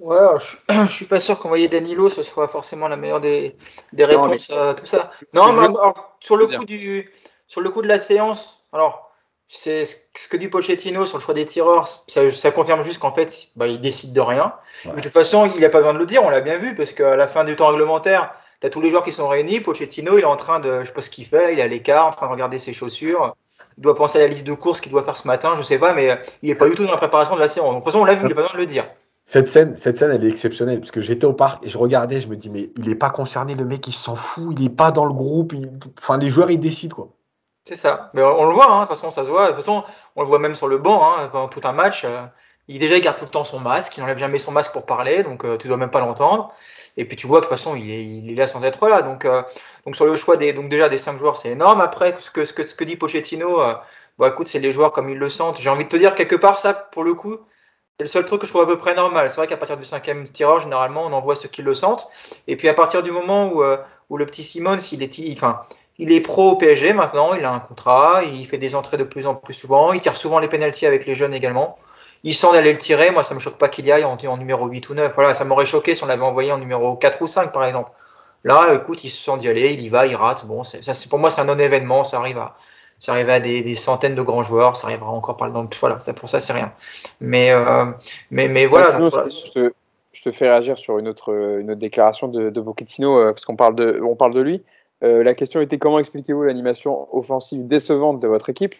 Ouais, alors, je, je suis pas sûr qu'envoyer Danilo ce soit forcément la meilleure des, des Non, réponses à tout ça. Non, mais alors, sur le coup du sur le coup de la séance, alors c'est ce ce que dit Pochettino sur le choix des tireurs, ça, ça confirme juste qu'en fait, bah, il décide de rien. Ouais. De toute façon, il n'a pas besoin de le dire, on l'a bien vu, parce qu'à la fin du temps réglementaire, tu as tous les joueurs qui sont réunis. Pochettino, il est en train de, je sais pas ce qu'il fait, il est à l'écart, en train de regarder ses chaussures. Il doit penser à la liste de courses qu'il doit faire ce matin, je sais pas, mais euh, il est pas du tout dans la préparation de la séance. Donc, de toute façon, on l'a vu, il n'a pas besoin de le dire. Cette scène, cette scène, elle est exceptionnelle parce que j'étais au parc et je regardais, je me dis mais il est pas concerné, le mec, il s'en fout, il est pas dans le groupe, il- enfin les joueurs ils décident quoi. C'est ça. Mais on, on le voit, hein, de toute façon, ça se voit. De toute façon, on le voit même sur le banc, hein, pendant tout un match. euh, il déjà il garde tout le temps son masque, il n'enlève jamais son masque pour parler, donc euh, tu dois même pas l'entendre. Et puis tu vois de toute façon, il est, là sans être là. Donc, euh, donc sur le choix des, donc déjà des cinq joueurs, c'est énorme. Après, ce que, ce que, ce que dit Pochettino, euh, bon, écoute, c'est les joueurs comme ils le sentent. J'ai envie de te dire quelque part, ça, pour le coup, c'est le seul truc que je trouve à peu près normal. C'est vrai qu'à partir du cinquième tirage, généralement, on envoie ceux qui le sentent. Et puis à partir du moment où, euh, où le petit Simons, il est, enfin, il est pro au PSG maintenant, il a un contrat, il fait des entrées de plus en plus souvent, il tire souvent les pénalties avec les jeunes également. Il sent d'aller le tirer, moi ça me choque pas qu'il y aille en, en numéro 8 ou 9. Voilà, ça m'aurait choqué si on l'avait envoyé en numéro 4 ou 5 par exemple. Là, écoute, il se sent d'y aller, il y va, il rate. Bon, ça, pour moi c'est un non-événement, ça arrive à ça arrive à des, des centaines de grands joueurs, ça arrivera encore par le temps. Voilà, ça, pour ça c'est rien. Mais euh, mais mais voilà. Sinon, donc, voilà. je, te, je te fais réagir sur une autre, une autre déclaration de, de Pochettino, euh, parce qu'on parle de, on parle de lui. Euh, la question était comment expliquez-vous l'animation offensive décevante de votre équipe?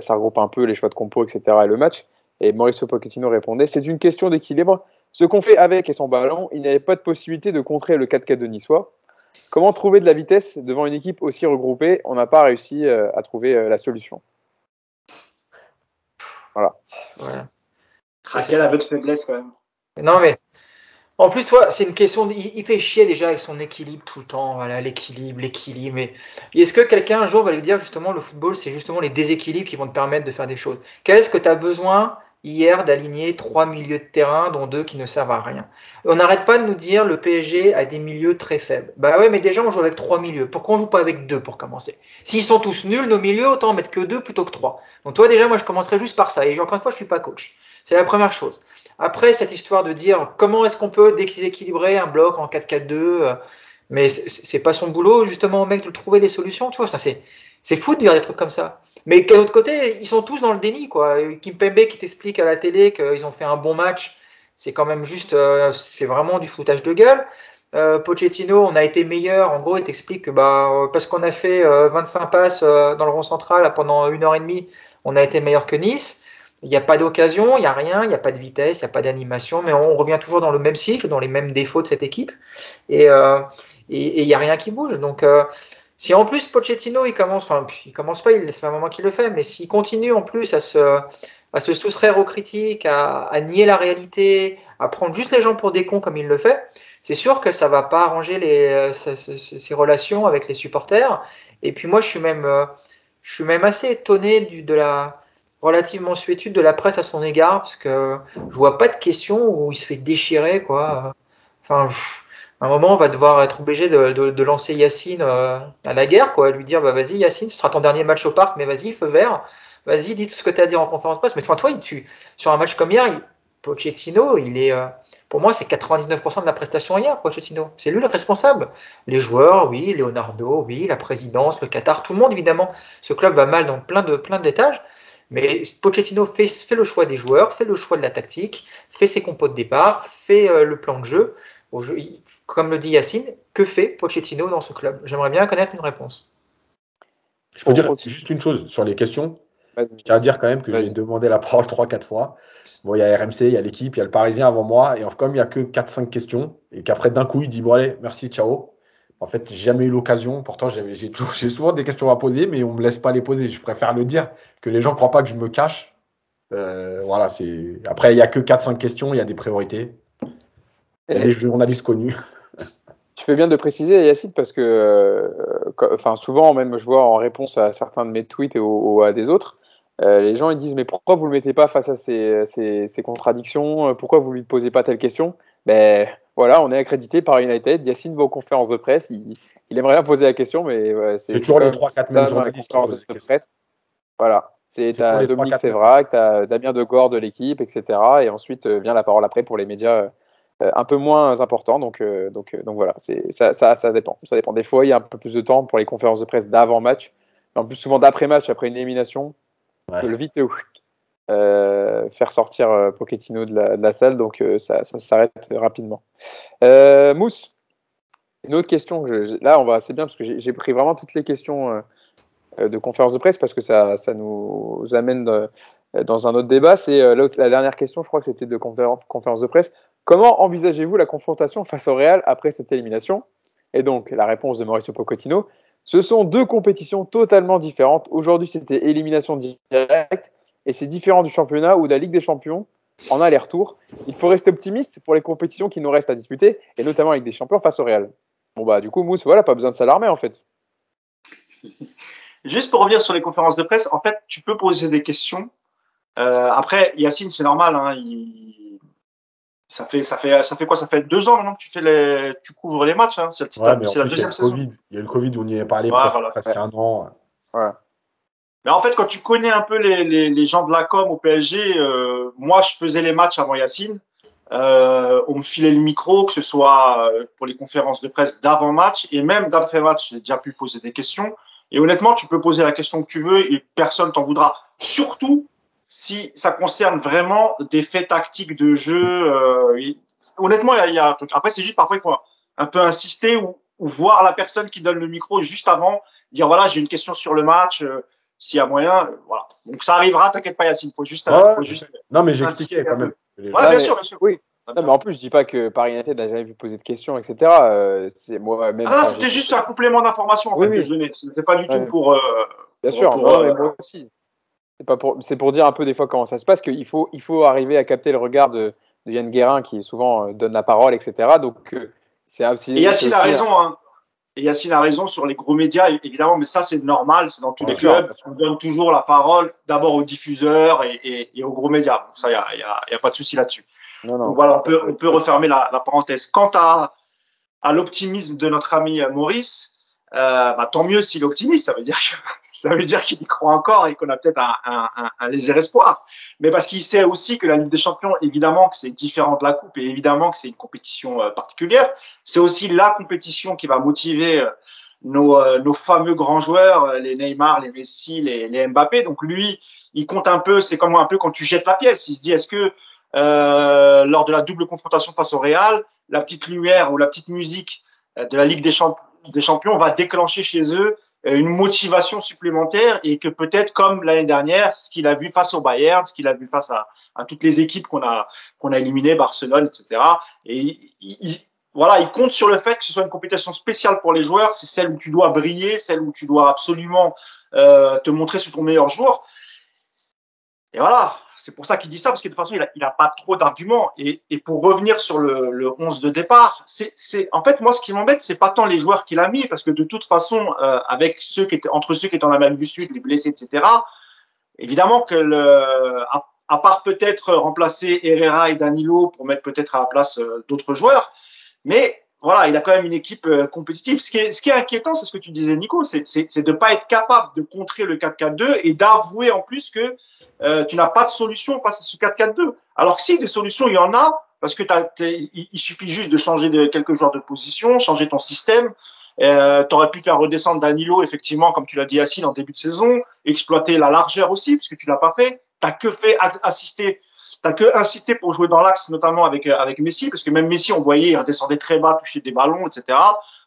Ça regroupe un peu les choix de compo, etc. et le match. Et Mauricio Pochettino répondait c'est une question d'équilibre. Ce qu'on fait avec et sans ballon, il n'y avait pas de possibilité de contrer le 4-4 de Niçois. Comment trouver de la vitesse devant une équipe aussi regroupée? On n'a pas réussi euh, à trouver euh, la solution. Voilà. Ah, Quel aveu de faiblesse quand même. Non, mais en plus, toi, c'est une question. de- Il, il fait chier déjà avec son équilibre tout le temps. Voilà, l'équilibre, l'équilibre. Mais est-ce que quelqu'un un jour va lui dire justement le football, c'est justement les déséquilibres qui vont te permettre de faire des choses? Qu'est-ce que tu as besoin hier d'aligner trois milieux de terrain, dont deux qui ne servent à rien On n'arrête pas de nous dire le PSG a des milieux très faibles. Bah ouais, mais déjà, on joue avec trois milieux. Pourquoi on joue pas avec deux pour commencer? S'ils sont tous nuls, nos milieux, autant en mettre que deux plutôt que trois. Donc, toi, déjà, moi, je commencerai juste par ça. Et encore une fois, je suis pas coach. C'est la première chose. Après, cette histoire de dire comment est-ce qu'on peut déséquilibrer un bloc en 4-4-2, euh, mais c'est pas son boulot, justement, au mec, de trouver les solutions, tu vois. Ça, c'est, c'est fou de dire des trucs comme ça. Mais d'un autre côté, ils sont tous dans le déni, quoi. Kim Pembe qui t'explique à la télé qu'ils ont fait un bon match, c'est quand même juste, euh, c'est vraiment du foutage de gueule. Euh, Pochettino, on a été meilleur. En gros, il t'explique que bah, parce qu'on a fait euh, 25 passes euh, dans le rond central pendant une heure et demie, on a été meilleur que Nice. Il n'y a pas d'occasion, il n'y a rien, il n'y a pas de vitesse, il n'y a pas d'animation, mais on revient toujours dans le même cycle, dans les mêmes défauts de cette équipe. Et euh, et et il n'y a rien qui bouge. Donc, euh, si en plus Pochettino, il commence, enfin, il commence pas, il c'est un moment qu'il le fait, mais s'il continue en plus à se, à se soustraire aux critiques, à, à nier la réalité, à prendre juste les gens pour des cons comme il le fait, c'est sûr que ça va pas arranger les, euh, ses, ses- ses relations avec les supporters. Et puis moi, je suis même, euh, je suis même assez étonné du, de la relative mansuétude de la presse à son égard, parce que je vois pas de questions où il se fait déchirer, quoi. Enfin, un moment, on va devoir être obligé de, lancer Yacine euh, à la guerre, quoi, lui dire, bah vas-y Yacine, ce sera ton dernier match au parc, mais vas-y, feu vert, vas-y, dis tout ce que tu as à dire en conférence de presse. Mais toi, tu, sur un match comme hier, Pochettino, il est, euh, pour moi, c'est 99% de la prestation hier, Pochettino. C'est lui le responsable. Les joueurs, oui, Leonardo, oui, la présidence, le Qatar, tout le monde, évidemment. Ce club va mal dans plein de plein d'étages. Mais Pochettino fait, fait, le choix des joueurs, fait le choix de la tactique, fait ses compos de départ, fait euh, le plan de jeu. Comme le dit Yacine, que fait Pochettino dans ce club? J'aimerais bien connaître une réponse. Je peux dire juste une chose sur les questions. Je tiens à dire quand même que j'ai demandé la parole 3-4 fois. Bon, il y a RMC, il y a l'équipe, il y a le Parisien avant moi. Et comme il n'y a que 4-5 questions, et qu'après d'un coup, il dit Bon, allez, merci, ciao. En fait, j'ai jamais eu l'occasion. Pourtant, j'ai souvent des questions à poser, mais on me laisse pas les poser. Je préfère le dire, que les gens ne croient pas que je me cache. Euh, voilà, c'est. Après, il n'y a que 4-5 questions, il y a des priorités. A des journalistes connus. Tu fais bien de préciser, Yacine, parce que euh, enfin, souvent, même je vois en réponse à certains de mes tweets ou, à des autres, euh, les gens ils disent Mais pourquoi vous ne le mettez pas face à ces, ces contradictions? Pourquoi vous ne lui posez pas telle question? Ben, voilà, on est accrédité par United. Yacine va aux conférences de presse. Il, aimerait bien poser la question, mais c'est toujours les 3-4 mêmes journalistes. De presse. Voilà. C'est Dominique Sévrac, tu as Damien Degord de l'équipe, etc. Et ensuite euh, vient la parole après pour les médias un peu moins importants. Donc, euh, donc, donc voilà, ça, ça, ça, dépend. Ça dépend. Des fois, il y a un peu plus de temps pour les conférences de presse d'avant-match. En plus, souvent d'après-match, après une élimination, le vite euh, faire sortir euh, Pochettino de la, salle, donc euh, ça, s'arrête rapidement. Mousse, une autre question. là, on va assez bien parce que j'ai pris vraiment toutes les questions de conférence de presse parce que ça, ça nous amène dans un autre débat. C'est la dernière question, je crois que c'était de conférence de presse. Comment envisagez-vous la confrontation face au Real après cette élimination? Et donc, la réponse de Mauricio Pochettino. Ce sont deux compétitions totalement différentes. Aujourd'hui, c'était élimination directe et c'est différent du championnat ou de la Ligue des Champions en aller-retour. Il faut rester optimiste pour les compétitions qui nous restent à disputer, et notamment avec des champions face au Real. Bon bah du coup Mousse, voilà, pas besoin de s'alarmer en fait. Juste pour revenir sur les conférences de presse, en fait, tu peux poser des questions. Euh, après, Yacine, c'est normal. Hein, ça fait, ça fait, ça fait quoi? Ça fait deux ans maintenant que tu fais les, tu couvres les matchs. Hein. C'est la deuxième saison. Il y a le Covid, on y est parlé presque un an. Voilà. Mais en fait, quand tu connais un peu les, les, les gens de la com au PSG, euh, moi, je faisais les matchs avant Yacine. Euh, on me filait le micro, que ce soit euh, pour les conférences de presse d'avant-match et même d'après-match, j'ai déjà pu poser des questions. Et honnêtement, tu peux poser la question que tu veux et personne t'en voudra. Surtout si ça concerne vraiment des faits tactiques de jeu. Euh, honnêtement, il y, y a, après c'est juste parfois il faut un peu insister ou, ou, voir la personne qui donne le micro juste avant, dire voilà j'ai une question sur le match. Euh, s'il y a moyen, euh, voilà. Donc ça arrivera, t'inquiète pas Yacine, faut juste. faut juste non mais j'ai expliqué quand même. Ouais, bien sûr, bien sûr. Oui. Non, mais en plus, je dis pas que Paris United n'a jamais pu poser de questions, etc. Euh, c'est moi même. Ah, c'était juste un complément d'information en oui, fait, que je donnais. C'était pas du tout pour. Euh, bien sûr, pour, euh, moi aussi. C'est pas pour, c'est pour dire un peu des fois comment ça se passe qu'il faut, il faut arriver à capter le regard de, de Yann Guérin qui souvent euh, donne la parole, etc. Donc c'est aussi. Et Yacine a raison. Hein. Et Yacine a raison sur les gros médias, évidemment, mais ça, c'est normal, c'est dans tous les clubs, parce qu'on donne toujours la parole d'abord aux diffuseurs et, et, et, aux gros médias. ça, il n'y a, y a, y a, pas de souci là-dessus. Donc voilà, on peut, on peut refermer la, la parenthèse. Quant à, à l'optimisme de notre ami Maurice, euh, bah, tant mieux s'il est optimiste. Ça veut dire que, ça veut dire qu'il y croit encore et qu'on a peut-être un, un, un, léger espoir. Mais parce qu'il sait aussi que la Ligue des Champions, évidemment que c'est différent de la Coupe et évidemment que c'est une compétition euh, particulière. C'est aussi la compétition qui va motiver euh, nos, nos fameux grands joueurs, les Neymar, les Messi, les, les Mbappé. Donc lui, il compte un peu. C'est comme un peu quand tu jettes la pièce. Il se dit est-ce que euh, lors de la double confrontation face au Real, la petite lumière ou la petite musique de la Ligue des Champions des champions va déclencher chez eux euh, une motivation supplémentaire et que peut-être comme l'année dernière, ce qu'il a vu face au Bayern, ce qu'il a vu face à, toutes les équipes qu'on a qu'on a éliminées, Barcelone, etc. Et il, voilà, il compte sur le fait que ce soit une compétition spéciale pour les joueurs. C'est celle où tu dois briller, celle où tu dois absolument euh, te montrer sur ton meilleur jour. Et voilà, c'est pour ça qu'il dit ça, parce que de toute façon, il n'a pas trop d'arguments. Et, et, pour revenir sur le, le 11 de départ, c'est, en fait, moi, ce qui m'embête, c'est pas tant les joueurs qu'il a mis, parce que de toute façon, euh, avec ceux qui étaient, entre ceux qui étaient en Amérique du Sud, les blessés, etc., évidemment que le, à, à part peut-être remplacer Herrera et Danilo pour mettre peut-être à la place euh, d'autres joueurs, mais voilà, il a quand même une équipe euh, compétitive. Ce qui est, ce qui est inquiétant, c'est ce que tu disais, Nico, c'est de ne pas être capable de contrer le 4-4-2 et d'avouer en plus que euh, tu n'as pas de solution face à ce 4-4-2. Alors que si des solutions, il y en a, parce que il suffit juste de changer de quelques joueurs de position, changer ton système. Euh, tu aurais pu faire redescendre Danilo, effectivement, comme tu l'as dit, Yacine, en début de saison, exploiter la largeur aussi, puisque tu l'as pas fait. T'as que fait assister, t'as que incité pour jouer dans l'axe, notamment avec avec Messi, parce que même Messi, on voyait, il redescendait très bas, touchait des ballons, etc.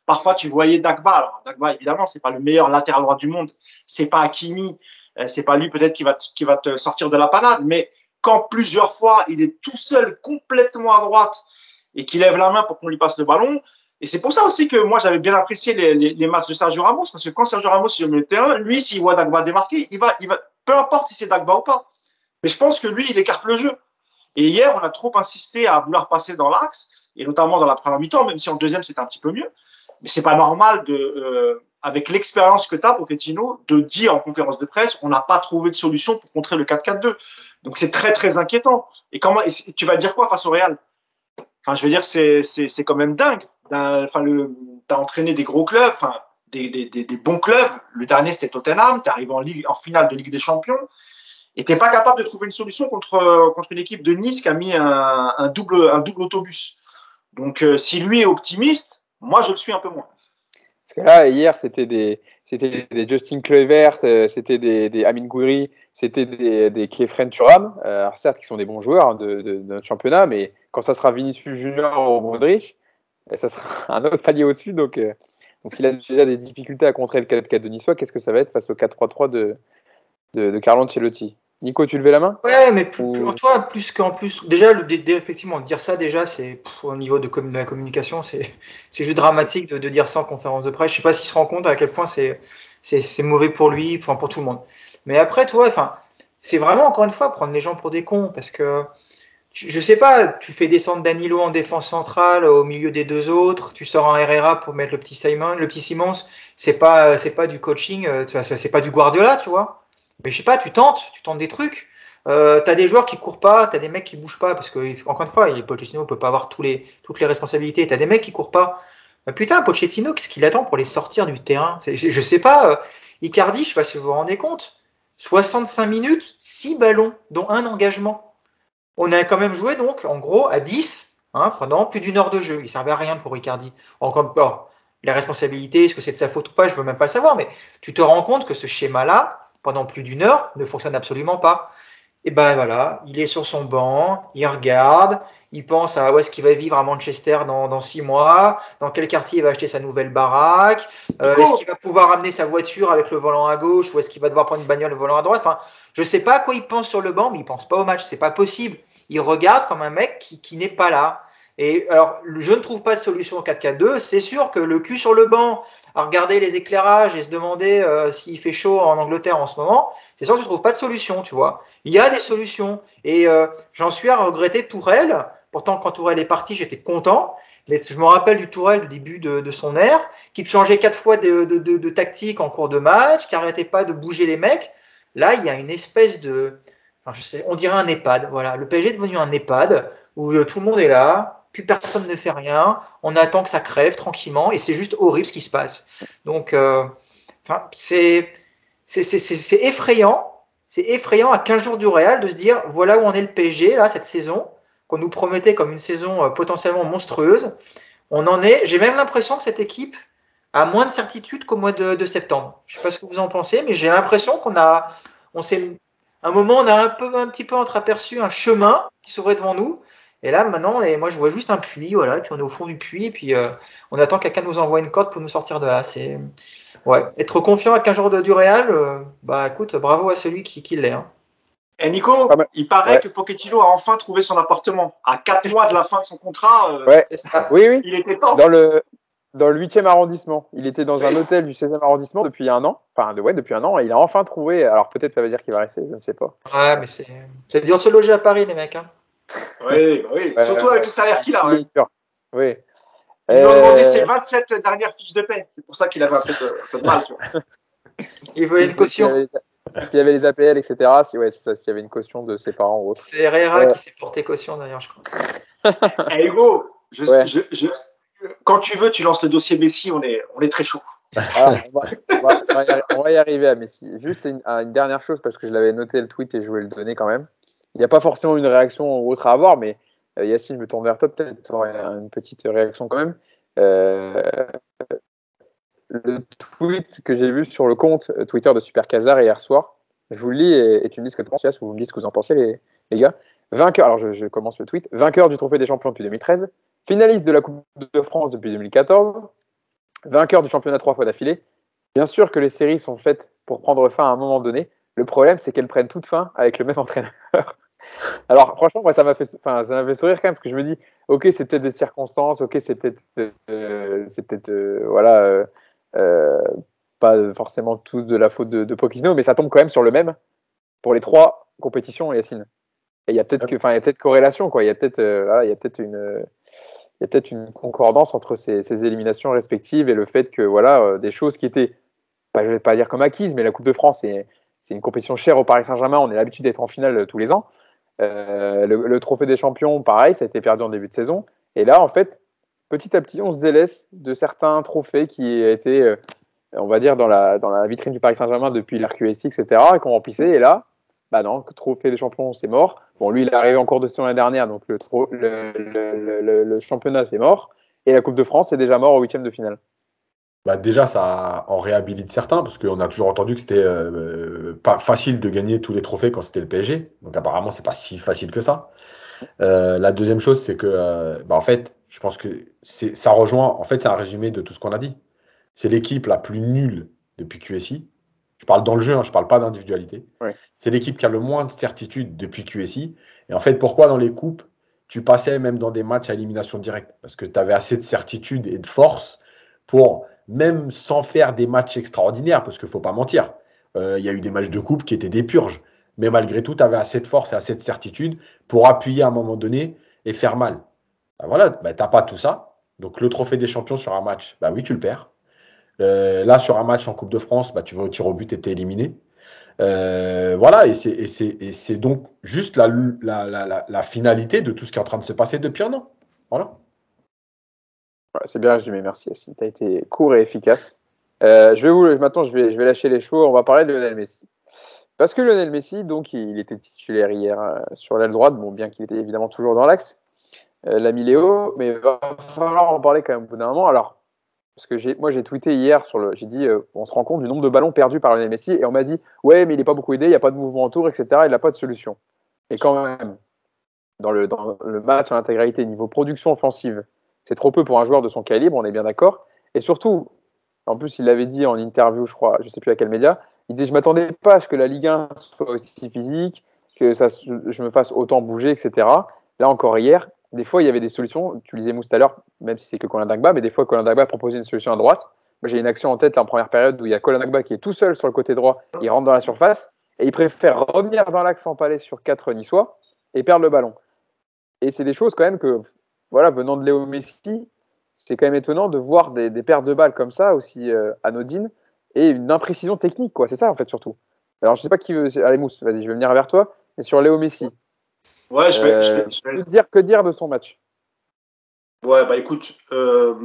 Parfois, tu voyais Dagba. Alors, Dagba, évidemment, c'est pas le meilleur latéral droit du monde, c'est pas Hakimi, euh, c'est pas lui peut-être qui va qui va te sortir de la panade, mais quand plusieurs fois il est tout seul, complètement à droite, et qu'il lève la main pour qu'on lui passe le ballon, et c'est pour ça aussi que moi, j'avais bien apprécié les, les, les, matchs de Sergio Ramos, parce que quand Sergio Ramos est milieu de terrain, lui, s'il voit Dagba démarquer, il va, il va, peu importe si c'est Dagba ou pas. Mais je pense que lui, il écarte le jeu. Et hier, on a trop insisté à vouloir passer dans l'axe, et notamment dans la première mi-temps, même si en deuxième, c'était un petit peu mieux. Mais c'est pas normal de, euh, avec l'expérience que tu as, Pochettino, de dire en conférence de presse, on n'a pas trouvé de solution pour contrer le 4-4-2. Donc c'est très, très inquiétant. Et comment, tu vas dire quoi face au Real? Enfin, je veux dire, c'est, quand même dingue enfin, le, t'as entraîné des gros clubs, enfin, des, des, des, bons clubs. Le dernier, c'était Tottenham. T'es arrivé en finale de Ligue des Champions. T'es pas capable de trouver une solution contre, contre une équipe de Nice qui a mis un, double, un double autobus. Donc, euh, si lui est optimiste, moi, je le suis un peu moins. Parce que là, hier, c'était des, c'était des Justin Kluivert, euh, c'était des, des Amin c'était des, des Turam. Euh, alors certes, qui sont des bons joueurs hein, de, de, notre championnat, mais quand ça sera Vinicius Junior ou Modric, ça sera un autre palier au-dessus. Donc, euh, donc s'il a déjà des difficultés à contrer le 4-4 de Niçois, qu'est-ce que ça va être face au 4-3-3 de, de, de Carlo Ancelotti? Nico, tu levais la main? Ouais, mais pour Ou... toi, plus qu'en plus. Déjà, le, effectivement, dire ça, déjà, c'est au niveau de, de, la communication, c'est juste dramatique de, de, dire ça en conférence de presse. Je sais pas s'il se rend compte à quel point c'est mauvais pour lui, enfin pour tout le monde. Mais après, toi, enfin, c'est vraiment, encore une fois, prendre les gens pour des cons. Parce que, je sais pas, tu fais descendre Danilo en défense centrale au milieu des deux autres, tu sors un Herrera pour mettre le petit Simon, le petit Simons. C'est pas, c'est pas du coaching, euh, c'est pas du Guardiola, tu vois. Mais je sais pas, tu tentes, tu tentes des trucs. Euh, t'as des joueurs qui courent pas, t'as des mecs qui bougent pas, parce que encore une fois, Pochettino peut pas avoir toutes les responsabilités. T'as des mecs qui courent pas. Mais putain, Pochettino, qu'est-ce qu'il attend pour les sortir du terrain? Je, sais pas. Euh, Icardi, je sais pas si vous vous rendez compte. 65 minutes, 6 ballons, dont un engagement. On a quand même joué donc, en gros, à 10 hein, pendant plus d'une heure de jeu. Il servait à rien pour Icardi. Encore, alors, les responsabilités, est-ce que c'est de sa faute ou pas, je veux même pas le savoir, mais tu te rends compte que ce schéma-là, pendant plus d'une heure ne fonctionne absolument pas. Et ben voilà, il est sur son banc, il regarde, il pense à où est-ce qu'il va vivre à Manchester dans, dans six mois, dans quel quartier il va acheter sa nouvelle baraque, euh, est-ce qu'il va pouvoir amener sa voiture avec le volant à gauche ou est-ce qu'il va devoir prendre une bagnole le volant à droite. Enfin, je sais pas à quoi il pense sur le banc, mais il pense pas au match, c'est pas possible. Il regarde comme un mec qui, qui n'est pas là. Et alors, je ne trouve pas de solution au 4-4-2. C'est sûr que le cul sur le banc, à regarder les éclairages et se demander euh, s'il fait chaud en Angleterre en ce moment, c'est sûr que tu trouves pas de solution, tu vois. Il y a des solutions. Et euh, j'en suis à regretter Tourelle. Pourtant, quand Tourelle est parti, j'étais content. Je me rappelle du Tourelle du début de, son ère, qui changeait quatre fois de, tactique en cours de match, qui arrêtait pas de bouger les mecs. Là, il y a une espèce de, enfin, je sais, on dirait un EHPAD. Voilà, le PSG est devenu un EHPAD où euh, tout le monde est là, puis personne ne fait rien, on attend que ça crève tranquillement, et c'est juste horrible ce qui se passe. Donc, euh, c'est effrayant, c'est effrayant à 15 jours du Real de se dire, voilà où on est le PSG, là, cette saison, qu'on nous promettait comme une saison euh, potentiellement monstrueuse. On en est, j'ai même l'impression que cette équipe a moins de certitude qu'au mois de, septembre. Je sais pas ce que vous en pensez, mais j'ai l'impression qu'on a, on s'est, un moment, on a un peu, un petit peu entreaperçu un chemin qui serait devant nous, et là, maintenant, et moi, je vois juste un puits, voilà, et puis on est au fond du puits, et puis euh, on attend que quelqu'un nous envoie une corde pour nous sortir de là. C'est ouais, être confiant à 15 jours de, du Real, euh, bah écoute, bravo à celui qui, qui l'est. Hein. Et Nico, ah bah, il paraît ouais. que Pochettino a enfin trouvé son appartement. À 4 mois de la fin de son contrat, euh, ouais. ça. Oui, oui. il était temps. Dans le, dans le 8e arrondissement. Il était dans oui. un hôtel du 16e arrondissement depuis un an. Enfin, ouais, depuis un an. Et il a enfin trouvé. Alors peut-être ça veut dire qu'il va rester, je ne sais pas. Ouais, mais c'est dur de se loger à Paris, les mecs. Hein. Oui, oui. Ouais, surtout avec le salaire qu'il a. Oui. oui. Il euh... a demandé ses 27 dernières fiches de paie. C'est pour ça qu'il avait un peu de, un peu de mal. Tu vois. Il voulait une caution. S'il y avait les APL, etc. Si, ouais, s'il y avait une caution de ses parents ou autre. C'est Herrera ouais. qui s'est porté caution d'ailleurs, je crois. hey, Hugo, je, ouais. je, je, quand tu veux, tu lances le dossier Messi, on est, on est très chaud. Ah, on, va, on, va, on, va on, va, y arriver à Messi. Juste une, une, dernière chose, parce que je l'avais noté le tweet et je voulais le donner quand même. Il n'y a pas forcément une réaction ou autre à avoir, mais euh, Yacine, je me tourne vers toi, peut-être une petite réaction quand même. Euh, le tweet que j'ai vu sur le compte Twitter de Super Casar hier soir. Je vous le lis et, tu me dis ce que tu penses, vous me dites ce que vous en pensez, les, gars. Vainqueur, alors je, je, commence le tweet. Vainqueur du Trophée des Champions depuis 2013, finaliste de la Coupe de France depuis 2014, vainqueur du championnat trois fois d'affilée. Bien sûr que les séries sont faites pour prendre fin à un moment donné. Le problème, c'est qu'elles prennent toutes fin avec le même entraîneur. Alors, franchement, moi, ça m'a fait, enfin, ça m'a fait sourire quand même parce que je me dis, ok, c'est peut-être des circonstances, ok, c'est peut-être, euh, c'est peut-être, euh, voilà, euh, pas forcément tout de la faute de, de mais ça tombe quand même sur le même pour les trois compétitions, Yacine. Et il y a peut-être que, enfin, il y a peut-être corrélation, quoi. Il y a peut-être, voilà, il y a peut-être une, il y a peut-être une concordance entre ces, ces, éliminations respectives et le fait que, voilà, des choses qui étaient, bah, je vais pas dire comme acquises, mais la Coupe de France, c'est, c'est une compétition chère au Paris Saint-Germain. On a l'habitude d'être en finale tous les ans. Euh, le, trophée des champions, pareil, ça a été perdu en début de saison. Et là, en fait, petit à petit, on se délaisse de certains trophées qui étaient, euh, on va dire, dans la, vitrine du Paris Saint-Germain depuis l'RQSI, etc., et qu'on remplissait. Et là, bah non, le trophée des champions, c'est mort. Bon, lui, il est arrivé en cours de saison l'année dernière, donc le, le championnat, c'est mort. Et la Coupe de France, c'est déjà mort au huitième de finale bah déjà, ça en réhabilite certains, parce qu'on a toujours entendu que c'était euh, pas facile de gagner tous les trophées quand c'était le PSG. Donc apparemment, c'est pas si facile que ça. Euh, la deuxième chose, c'est que, euh, bah, en fait, je pense que ça rejoint, en fait, c'est un résumé de tout ce qu'on a dit. C'est l'équipe la plus nulle depuis QSI. Je parle dans le jeu, hein, je parle pas d'individualité. Ouais. C'est l'équipe qui a le moins de certitude depuis QSI. Et en fait, pourquoi dans les coupes, tu passais même dans des matchs à élimination directe? Parce que tu avais assez de certitude et de force pour même sans faire des matchs extraordinaires, parce qu'il ne faut pas mentir, euh, il y a eu des matchs de coupe qui étaient des purges. Mais malgré tout, tu avais assez de force et assez de certitude pour appuyer à un moment donné et faire mal. Ben voilà, ben, tu n'as pas tout ça. Donc le trophée des champions sur un match, bah oui, tu le perds. Euh, là, sur un match en Coupe de France, bah, tu vas au tir au but et tu es éliminé. Euh, voilà, et c'est donc juste la, la, finalité de tout ce qui est en train de se passer depuis un an. Voilà. C'est bien résumé, merci Yacine. Tu as été court et efficace. Euh, je vais vous, maintenant, je vais, je vais lâcher les chevaux. On va parler de Lionel Messi. Parce que Lionel Messi, donc, il était titulaire hier euh, sur l'aile droite, bon, bien qu'il était évidemment toujours dans l'axe, euh, l'ami Léo, mais il va falloir en parler quand même au bout d'un moment. Alors, parce que moi, j'ai tweeté hier sur le, j'ai dit, euh, on se rend compte du nombre de ballons perdus par Lionel Messi, et on m'a dit, ouais, mais il n'est pas beaucoup aidé, il n'y a pas de mouvement autour, etc. Il n'a pas de solution. Et quand même, dans le, dans le match en intégralité, niveau production offensive, c'est trop peu pour un joueur de son calibre, on est bien d'accord. Et surtout, en plus, il l'avait dit en interview, je crois, je ne sais plus à quel média, il disait Je m'attendais pas à ce que la Ligue 1 soit aussi physique, que ça, je me fasse autant bouger, etc. Là encore hier, des fois, il y avait des solutions. Tu lisais Mousse tout à l'heure, même si c'est que Colin Dagba, mais des fois, Colin Dagba proposait une solution à droite. J'ai une action en tête en première période où il y a Colin Dagba qui est tout seul sur le côté droit, il rentre dans la surface et il préfère revenir dans l'axe en palais sur 4 niçois et perdre le ballon. Et c'est des choses quand même que voilà, venant de Léo Messi, c'est quand même étonnant de voir des, des, pertes de balles comme ça, aussi euh, anodines, et une imprécision technique, quoi. C'est ça, en fait, surtout. Alors, je sais pas qui veut. Allez, Mousse, vas-y, je vais venir vers toi. Et sur Léo Messi. Ouais, je vais. Euh, je vais, je vais... Que, dire, que dire de son match? Ouais, bah écoute, euh,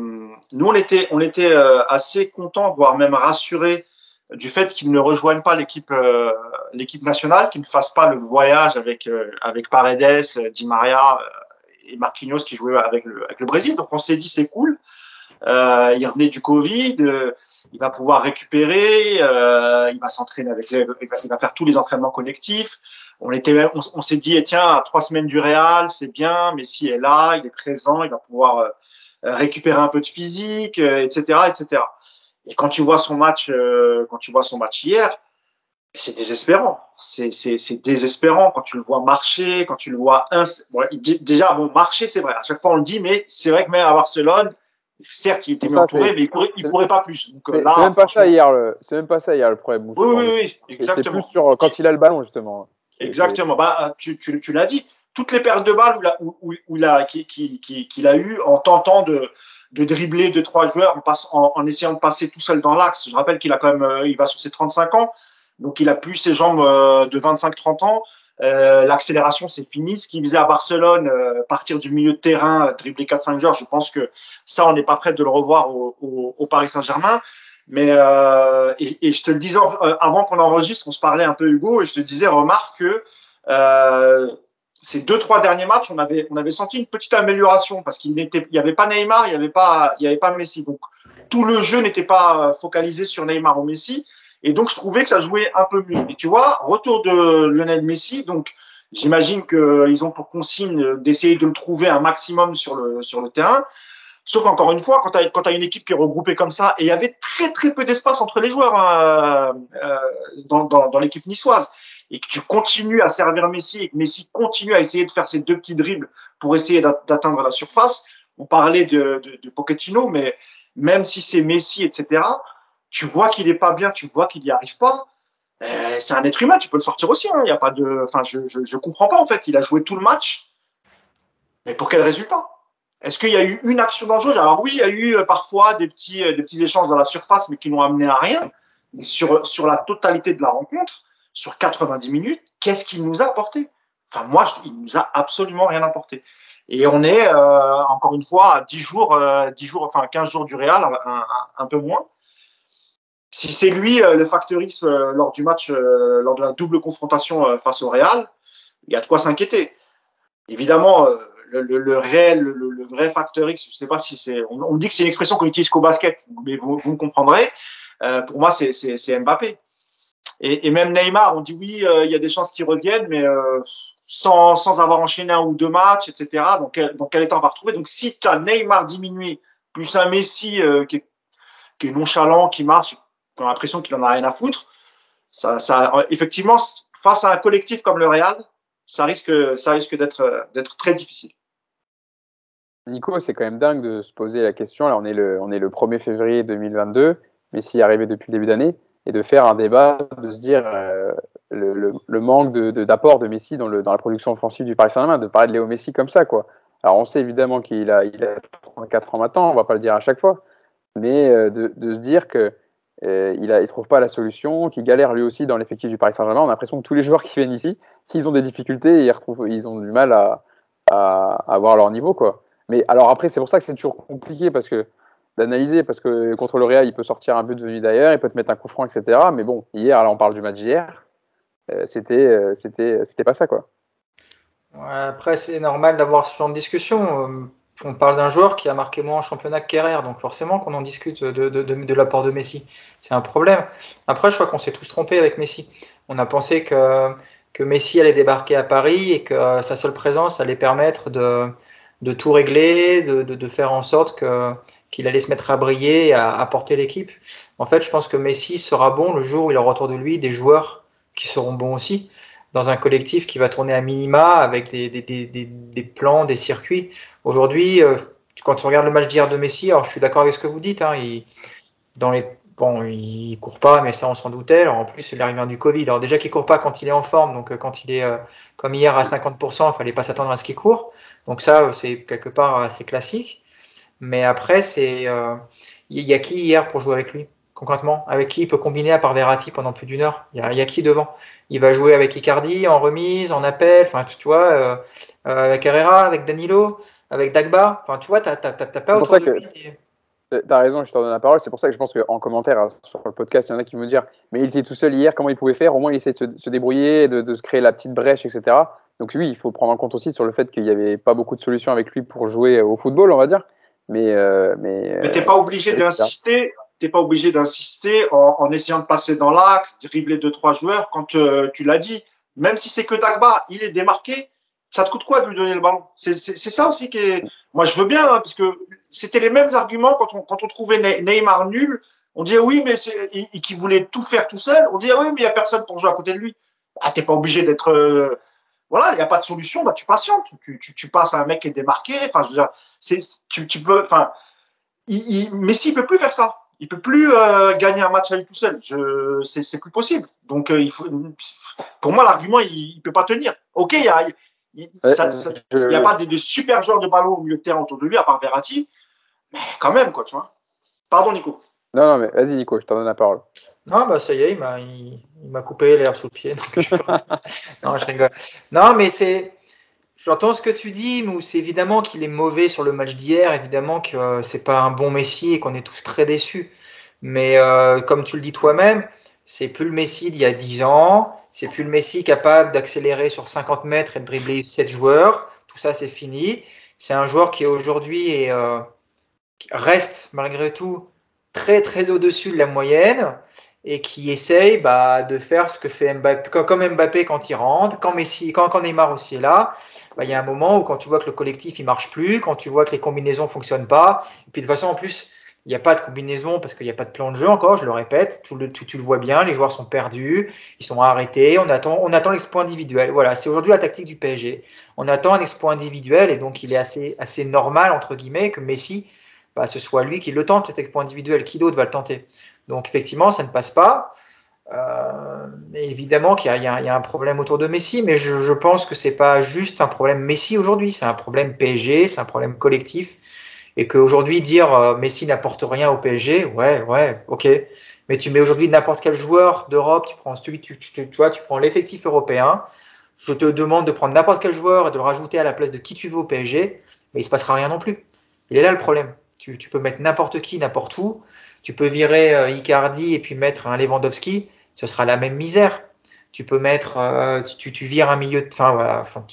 nous, on était, on était assez contents, voire même rassurés du fait qu'il ne rejoigne pas l'équipe euh, l'équipe nationale, qu'il ne fasse pas le voyage avec, avec Paredes, Di Maria et Marquinhos qui jouait avec le, avec le Brésil. Donc on s'est dit c'est cool. Euh, il revenait du Covid, euh, il va pouvoir récupérer, euh, il va s'entraîner avec il va faire tous les entraînements collectifs. On était, on, s'est dit, eh, tiens, trois semaines du Real, c'est bien, Messi est là, il est présent, il va pouvoir euh, récupérer un peu de physique, etc., euh, etc. Et quand tu vois son match, euh, quand tu vois son match hier, c'est désespérant. C'est désespérant quand tu le vois marcher, quand tu le vois. Bon, déjà, bon, marcher, c'est vrai. À chaque fois, on le dit, mais c'est vrai que même à Barcelone, certes, il était mieux entouré, mais il courait, il courait pas plus. C'est même pas ça hier. Le... C'est même pas ça hier le problème. Oui, oui, oui, exactement. C'est plus sur quand il a le ballon justement. Exactement. Bah, tu, tu, tu l'as dit. Toutes les pertes de balles où, où, où il a, qu'il qui, qui, qui a eu en tentant de, de dribbler deux trois joueurs en, passe, en, en, essayant de passer tout seul dans l'axe. Je rappelle qu'il a quand même, il va sur ses 35 ans. Donc il a plus ses jambes euh, de 25-30 ans. Euh, L'accélération, c'est fini. Ce qu'il faisait à Barcelone, euh, partir du milieu de terrain, dribbler 4-5 joueurs, je pense que ça, on n'est pas prêt de le revoir au, au, au Paris Saint-Germain. Mais euh, et, et, je te le disais avant qu'on enregistre, on se parlait un peu Hugo, et je te disais, remarque que euh, ces deux trois derniers matchs, on avait on avait senti une petite amélioration parce qu'il n'était il avait pas Neymar, il y avait pas il y avait pas Messi. Donc tout le jeu n'était pas focalisé sur Neymar ou Messi et donc je trouvais que ça jouait un peu mieux. Et tu vois, retour de Lionel Messi, donc j'imagine qu'ils ont pour consigne d'essayer de le trouver un maximum sur le sur le terrain. Sauf encore une fois, quand tu as, quand as une équipe qui est regroupée comme ça, et il y avait très très peu d'espace entre les joueurs euh, euh, dans, dans, dans l'équipe niçoise et que tu continues à servir Messi et que Messi continue à essayer de faire ces deux petits dribbles pour essayer d'atteindre la surface. On parlait de, de, de Pochettino, mais même si c'est Messi, etc., tu vois qu'il est pas bien, tu vois qu'il n'y arrive pas. Euh, c'est un être humain, tu peux le sortir aussi. Hein. Il y a pas de, enfin, je, je, je comprends pas en fait. Il a joué tout le match, mais pour quel résultat? Est-ce qu'il y a eu une action dangereuse? Alors oui, il y a eu euh, parfois des petits, euh, des petits échanges dans la surface, mais qui n'ont amené à rien. Mais sur sur la totalité de la rencontre, sur 90 minutes, qu'est-ce qu'il nous a apporté? Enfin, moi, il nous a absolument rien apporté. Et on est, encore une fois, à 10 jours, euh, 10 jours, enfin 15 jours du Real, un, peu moins. Si c'est lui euh, le facteur X euh, lors du match, euh, lors de la double confrontation face au Real, il y a de quoi s'inquiéter. Évidemment, le, le, le, réel, le, le, vrai facteur X, je sais pas si c'est, on, on, dit que c'est une expression qu'on utilise qu'au basket, mais vous, vous me comprendrez. pour moi, c'est Mbappé. Et, et, même Neymar, on dit oui, euh, il y a des chances qu'il revienne, mais euh, sans, sans avoir enchaîné un ou deux matchs, etc. Donc, donc quel état on va retrouver Donc, si tu as Neymar diminué, plus un Messi euh, qui, est, qui, est, nonchalant, qui marche, tu as l'impression qu'il en a rien à foutre, ça, effectivement, face à un collectif comme le Real, ça risque, ça risque d'être, très difficile. Nico, c'est quand même dingue de se poser la question. Là, on est le, on est le 1er février 2022. Messi est arrivé depuis le début d'année et de faire un débat, de se dire euh, le, manque d'apport de, Messi dans, la production offensive du Paris Saint-Germain, de parler de Léo Messi comme ça. Quoi. Alors on sait évidemment qu'il a, il a 34 ans maintenant, on va pas le dire à chaque fois, mais euh, de, se dire que il ne trouve pas la solution, qu'il galère lui aussi dans l'effectif du Paris Saint-Germain. On a l'impression que tous les joueurs qui viennent ici, ils ont des difficultés et ils, retrouvent, ils ont du mal à, avoir leur niveau. Quoi. Mais alors après, c'est pour ça que c'est toujours compliqué parce que d'analyser parce que contre le Real, il peut sortir un but venu d'ailleurs, il peut te mettre un coup franc, etc. Mais bon, hier, là, on parle du match d'hier, euh, c'était, euh, c'était, c'était pas ça, quoi. Après, c'est normal d'avoir ce genre de discussion. Euh, on parle d'un joueur qui a marqué moins en championnat que Kerrer, donc forcément qu'on en discute de, de, de, de l'apport de Messi. C'est un problème. Après, je crois qu'on s'est tous trompés avec Messi. On a pensé que, que Messi allait débarquer à Paris et que sa seule présence allait permettre de, de tout régler, de, de, de faire en sorte que qu'il allait se mettre à briller et à, à porter l'équipe. En fait, je pense que Messi sera bon le jour où il aura autour de lui des joueurs qui seront bons aussi, dans un collectif qui va tourner à minima avec des, plans, des circuits. Aujourd'hui, euh, quand on regarde le match d'hier de Messi, alors je suis d'accord avec ce que vous dites, hein, il, dans les Bon, il court pas, mais ça on s'en doutait. En plus, il arrive du Covid. Alors déjà qu'il court pas quand il est en forme, donc euh, quand il est euh, comme hier à 50%, il fallait pas s'attendre à ce qu'il court. Donc ça, c'est quelque part assez classique. Mais après, c'est il y a qui hier pour jouer avec lui? Concrètement Avec qui il peut combiner à part Verratti pendant plus d'une heure? Il y, y, a qui devant? Il va jouer avec Icardi en remise, en appel, enfin tu, tu vois, euh, euh, avec Herrera, avec Danilo, avec Dagba. Enfin tu vois, t'as pas autant de T'as raison, je te donne la parole. C'est pour ça que je pense qu'en commentaire hein, sur le podcast, il y en a qui me dire Mais il était tout seul hier, comment il pouvait faire? Au moins, il essaie de se, se débrouiller, de, de, se créer la petite brèche, etc. Donc, oui, il faut prendre en compte aussi sur le fait qu'il n'y avait pas beaucoup de solutions avec lui pour jouer au football, on va dire. Mais, euh, mais, mais t'es pas obligé d'insister. T'es pas obligé d'insister en, en, essayant de passer dans l'axe, dribbler deux trois joueurs. Quand euh, tu l'as dit, même si c'est que Dagba, il est démarqué. Ça te coûte quoi de lui donner le ballon? C'est ça aussi qui est. Moi, je veux bien, hein, parce que c'était les mêmes arguments quand on, quand on trouvait Neymar nul. On disait oui, mais c'est qui voulait tout faire tout seul. On disait oui, mais il y a personne pour jouer à côté de lui. Ah, t'es pas obligé d'être euh, voilà, il n'y a pas de solution, bah tu patientes, tu, tu, tu, passes à un mec qui est démarqué. Enfin, je veux dire, c'est, tu, tu peux, enfin, il, il, peut plus faire ça. Il peut plus euh, gagner un match à lui tout seul. Je, c'est, c'est plus possible. Donc, euh, il faut, pour moi, l'argument, il, il peut pas tenir. Ok, il y a, il, ça, ça, je... il y a pas des, super joueurs de ballon au milieu de terrain autour de lui, à part Verratti, mais quand même, quoi, tu vois. Pardon, Nico. Non, non, mais vas-y, Nico, je t'en donne la parole. Non, bah ça y est, il m'a, il, il m'a coupé l'air sous le pied. Donc je... non, je rigole. Non, mais c'est. J'entends ce que tu dis, mais c'est évidemment qu'il est mauvais sur le match d'hier, évidemment que euh, c'est pas un bon Messi et qu'on est tous très déçus. Mais euh, comme tu le dis toi-même, c'est plus le Messi d'il y a 10 ans. C'est plus le Messi capable d'accélérer sur 50 mètres et de dribbler 7 joueurs. Tout ça, c'est fini. C'est un joueur qui aujourd'hui euh, reste malgré tout très très au-dessus de la moyenne et qui essaye bah, de faire ce que fait Mbappé, comme Mbappé quand il rentre, quand Messi, quand, quand Neymar aussi est là. Bah, il y a un moment où quand tu vois que le collectif il marche plus, quand tu vois que les combinaisons fonctionnent pas, et puis de toute façon en plus il n'y a pas de combinaison parce qu'il n'y a pas de plan de jeu encore, je le répète, tout le, tu le vois bien, les joueurs sont perdus, ils sont arrêtés, on attend, on attend l'exploit individuel. Voilà, c'est aujourd'hui la tactique du PSG. On attend un exploit individuel et donc il est assez, assez normal, entre guillemets, que Messi, bah, ce soit lui qui le tente, cet exploit individuel. Qui d'autre va le tenter? Donc effectivement, ça ne passe pas. Euh, évidemment qu'il y, a un problème autour de Messi, mais je, pense que c'est pas juste un problème Messi aujourd'hui, c'est un problème PSG, c'est un problème collectif et qu'aujourd'hui dire euh, Messi n'apporte rien au PSG, ouais, ouais, ok. Mais tu mets aujourd'hui n'importe quel joueur d'Europe, tu prends, tu, tu prends l'effectif européen. Je te demande de prendre n'importe quel joueur et de le rajouter à la place de qui tu veux au PSG, mais il se passera rien non plus. Il est là le problème. Tu, tu peux mettre n'importe qui, n'importe où. Tu peux virer euh, Icardi et puis mettre un Lewandowski, ce sera la même misère. Tu peux mettre, euh, tu, tu vires un milieu, de, enfin voilà, enfin,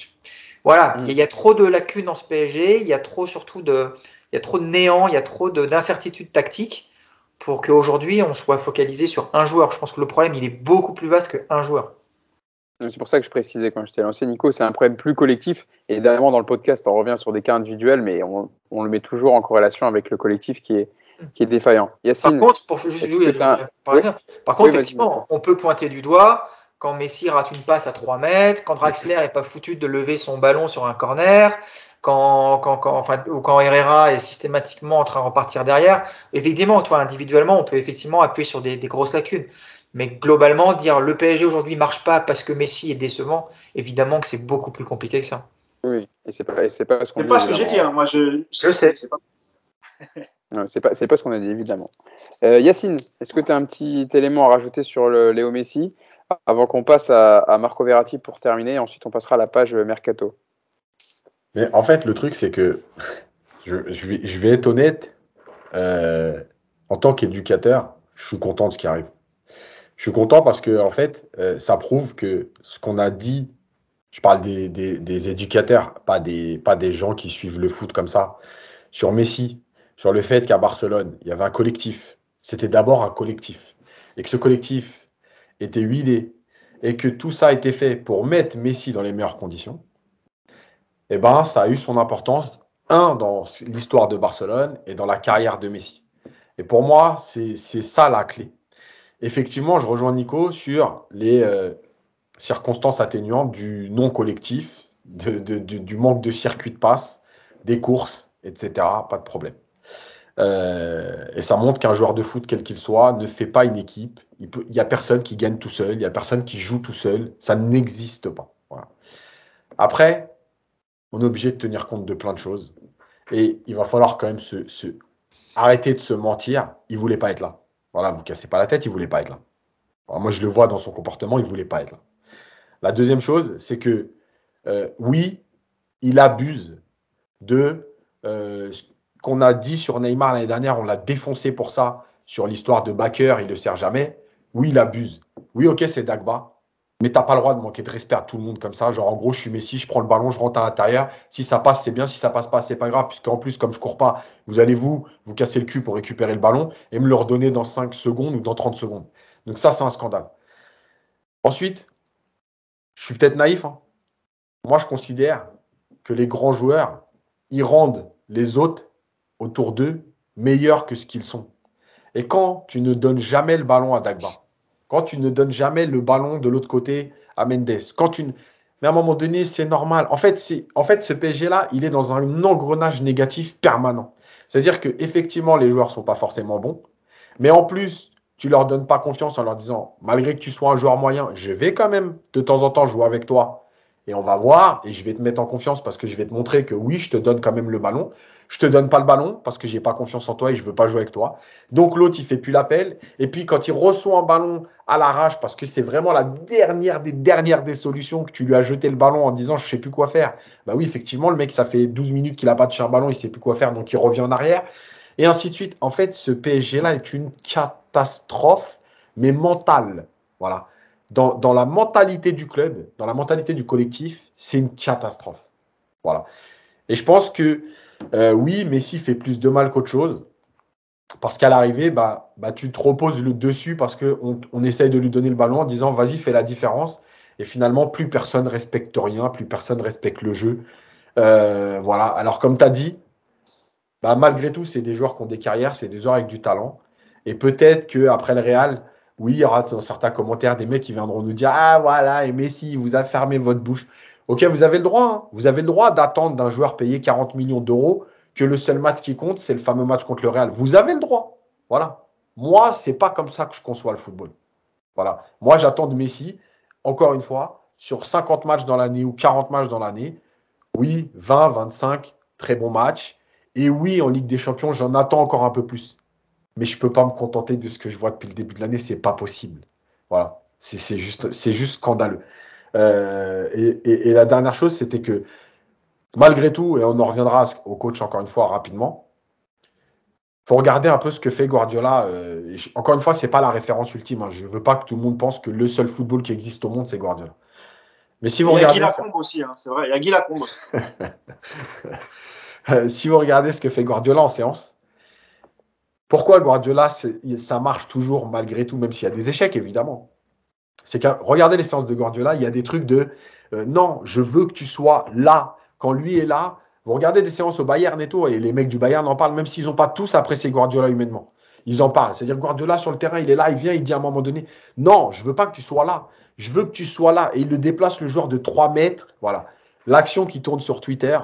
voilà. Mm. Il y a trop de lacunes dans ce PSG. Il y a trop surtout de, il y a trop de néant, il y a trop d'incertitudes tactiques pour qu'aujourd'hui on soit focalisé sur un joueur. Je pense que le problème il est beaucoup plus vaste qu'un joueur. C'est pour ça que je précisais quand je t'ai lancé, Nico, c'est un problème plus collectif. Et évidemment, dans le podcast, on revient sur des cas individuels, mais on, on le met toujours en corrélation avec le collectif qui est, qui est défaillant. Yacine, par contre, pour, juste, oui, un... par, oui. par, contre, oui, effectivement, on peut pointer du doigt quand Messi rate une passe à 3 mètres, quand Draxler n'est pas foutu de lever son ballon sur un corner, quand, quand, quand, enfin, ou quand Herrera est systématiquement en train de repartir derrière. Évidemment, toi, individuellement, on peut effectivement appuyer sur des, des grosses lacunes. Mais globalement, dire le PSG aujourd'hui marche pas parce que Messi est décevant, évidemment que c'est beaucoup plus compliqué que ça. Oui, et c'est pas, c'est pas ce qu'on C'est pas ce que j'ai dit, hein. moi je, je sais. C'est pas... c'est pas, c'est pas ce qu'on a dit, évidemment. Euh, Yacine, est-ce que tu as un petit élément à rajouter sur le Léo Messi avant qu'on passe à, à Marco Verratti pour terminer Ensuite, on passera à la page Mercato? Mais en fait, le truc, c'est que je, je, vais, je, vais, être honnête, euh, en tant qu'éducateur, je suis content de ce qui arrive. Je suis content parce que, en fait, euh, ça prouve que ce qu'on a dit, je parle des, des, des, éducateurs, pas des, pas des gens qui suivent le foot comme ça, sur Messi, sur le fait qu'à Barcelone, il y avait un collectif. C'était d'abord un collectif. Et que ce collectif était huilé et que tout ça a été fait pour mettre Messi dans les meilleures conditions eh ben, ça a eu son importance, un, dans l'histoire de Barcelone et dans la carrière de Messi. Et pour moi, c'est ça la clé. Effectivement, je rejoins Nico sur les euh, circonstances atténuantes du non collectif, du manque de circuit de passe, des courses, etc. Pas de problème. Euh, et ça montre qu'un joueur de foot, quel qu'il soit, ne fait pas une équipe. Il n'y a personne qui gagne tout seul, il n'y a personne qui joue tout seul. Ça n'existe pas. Après, on est obligé de tenir compte de plein de choses. Et il va falloir quand même se, arrêter de se mentir. Il voulait pas être là. Voilà, vous cassez pas la tête, il voulait pas être là. Moi, je le vois dans son comportement, il voulait pas être là. La deuxième chose, c'est que euh, oui, il abuse de euh, ce qu'on a dit sur Neymar l'année dernière. On l'a défoncé pour ça sur l'histoire de Baker, il ne sert jamais. Oui, il abuse. Oui, ok, c'est Dagba. Mais t'as pas le droit de manquer de respect à tout le monde comme ça. Genre, en gros, je suis Messi, je prends le ballon, je rentre à l'intérieur. Si ça passe, c'est bien. Si ça passe pas, c'est pas grave. Puisqu'en plus, comme je cours pas, vous allez vous, vous casser le cul pour récupérer le ballon et me le redonner dans 5 secondes ou dans 30 secondes. Donc ça, c'est un scandale. Ensuite, je suis peut-être naïf. Hein. Moi, je considère que les grands joueurs, ils rendent les autres autour d'eux meilleurs que ce qu'ils sont. Et quand tu ne donnes jamais le ballon à Dagba, quand tu ne donnes jamais le ballon de l'autre côté à Mendes, quand tu mais à un moment donné, c'est normal. En fait, c'est en fait ce PSG-là, il est dans un engrenage négatif permanent. C'est-à-dire que effectivement, les joueurs sont pas forcément bons, mais en plus, tu leur donnes pas confiance en leur disant, malgré que tu sois un joueur moyen, je vais quand même de temps en temps jouer avec toi et on va voir et je vais te mettre en confiance parce que je vais te montrer que oui, je te donne quand même le ballon. Je te donne pas le ballon parce que j'ai pas confiance en toi et je veux pas jouer avec toi. Donc l'autre, il fait plus l'appel. Et puis quand il reçoit un ballon à l'arrache parce que c'est vraiment la dernière des dernières des solutions que tu lui as jeté le ballon en disant je sais plus quoi faire. Bah oui, effectivement, le mec, ça fait 12 minutes qu'il a pas touché un ballon, il sait plus quoi faire, donc il revient en arrière. Et ainsi de suite. En fait, ce PSG-là est une catastrophe, mais mentale. Voilà. Dans, la mentalité du club, dans la mentalité du collectif, c'est une catastrophe. Voilà. Et je pense que euh, oui, Messi fait plus de mal qu'autre chose. Parce qu'à l'arrivée, bah, bah, tu te reposes le dessus parce qu'on on essaye de lui donner le ballon en disant vas-y, fais la différence. Et finalement, plus personne respecte rien, plus personne respecte le jeu. Euh, voilà. Alors, comme tu as dit, bah, malgré tout, c'est des joueurs qui ont des carrières, c'est des joueurs avec du talent. Et peut-être qu'après le Real, oui, il y aura dans certains commentaires des mecs qui viendront nous dire Ah voilà, et Messi, vous a fermé votre bouche. Ok, vous avez le droit. Hein. Vous avez le droit d'attendre d'un joueur payé 40 millions d'euros que le seul match qui compte, c'est le fameux match contre le Real. Vous avez le droit. Voilà. Moi, c'est pas comme ça que je conçois le football. Voilà. Moi, j'attends de Messi, encore une fois, sur 50 matchs dans l'année ou 40 matchs dans l'année. Oui, 20, 25, très bons matchs. Et oui, en Ligue des Champions, j'en attends encore un peu plus. Mais je peux pas me contenter de ce que je vois depuis le début de l'année. C'est pas possible. Voilà. C'est juste, c'est juste scandaleux. Euh, et, la dernière chose, c'était que malgré tout, et on en reviendra au coach encore une fois rapidement, faut regarder un peu ce que fait Guardiola. Euh, encore une fois, c'est pas la référence ultime. Hein. Je veux pas que tout le monde pense que le seul football qui existe au monde, c'est Guardiola. Mais si vous il y a Guy Lacombe aussi, hein, c'est vrai. Il y a Guy Lacombe aussi. si vous regardez ce que fait Guardiola en séance, pourquoi Guardiola, ça marche toujours malgré tout, même s'il y a des échecs, évidemment c'est que regardez les séances de Guardiola, il y a des trucs de euh, non, je veux que tu sois là quand lui est là. Vous regardez des séances au Bayern et tout, et les mecs du Bayern en parlent, même s'ils n'ont pas tous apprécié Guardiola humainement. Ils en parlent. C'est-à-dire Guardiola sur le terrain, il est là, il vient, il dit à un moment donné, non, je veux pas que tu sois là. Je veux que tu sois là. Et il le déplace le joueur de 3 mètres. Voilà. L'action qui tourne sur Twitter,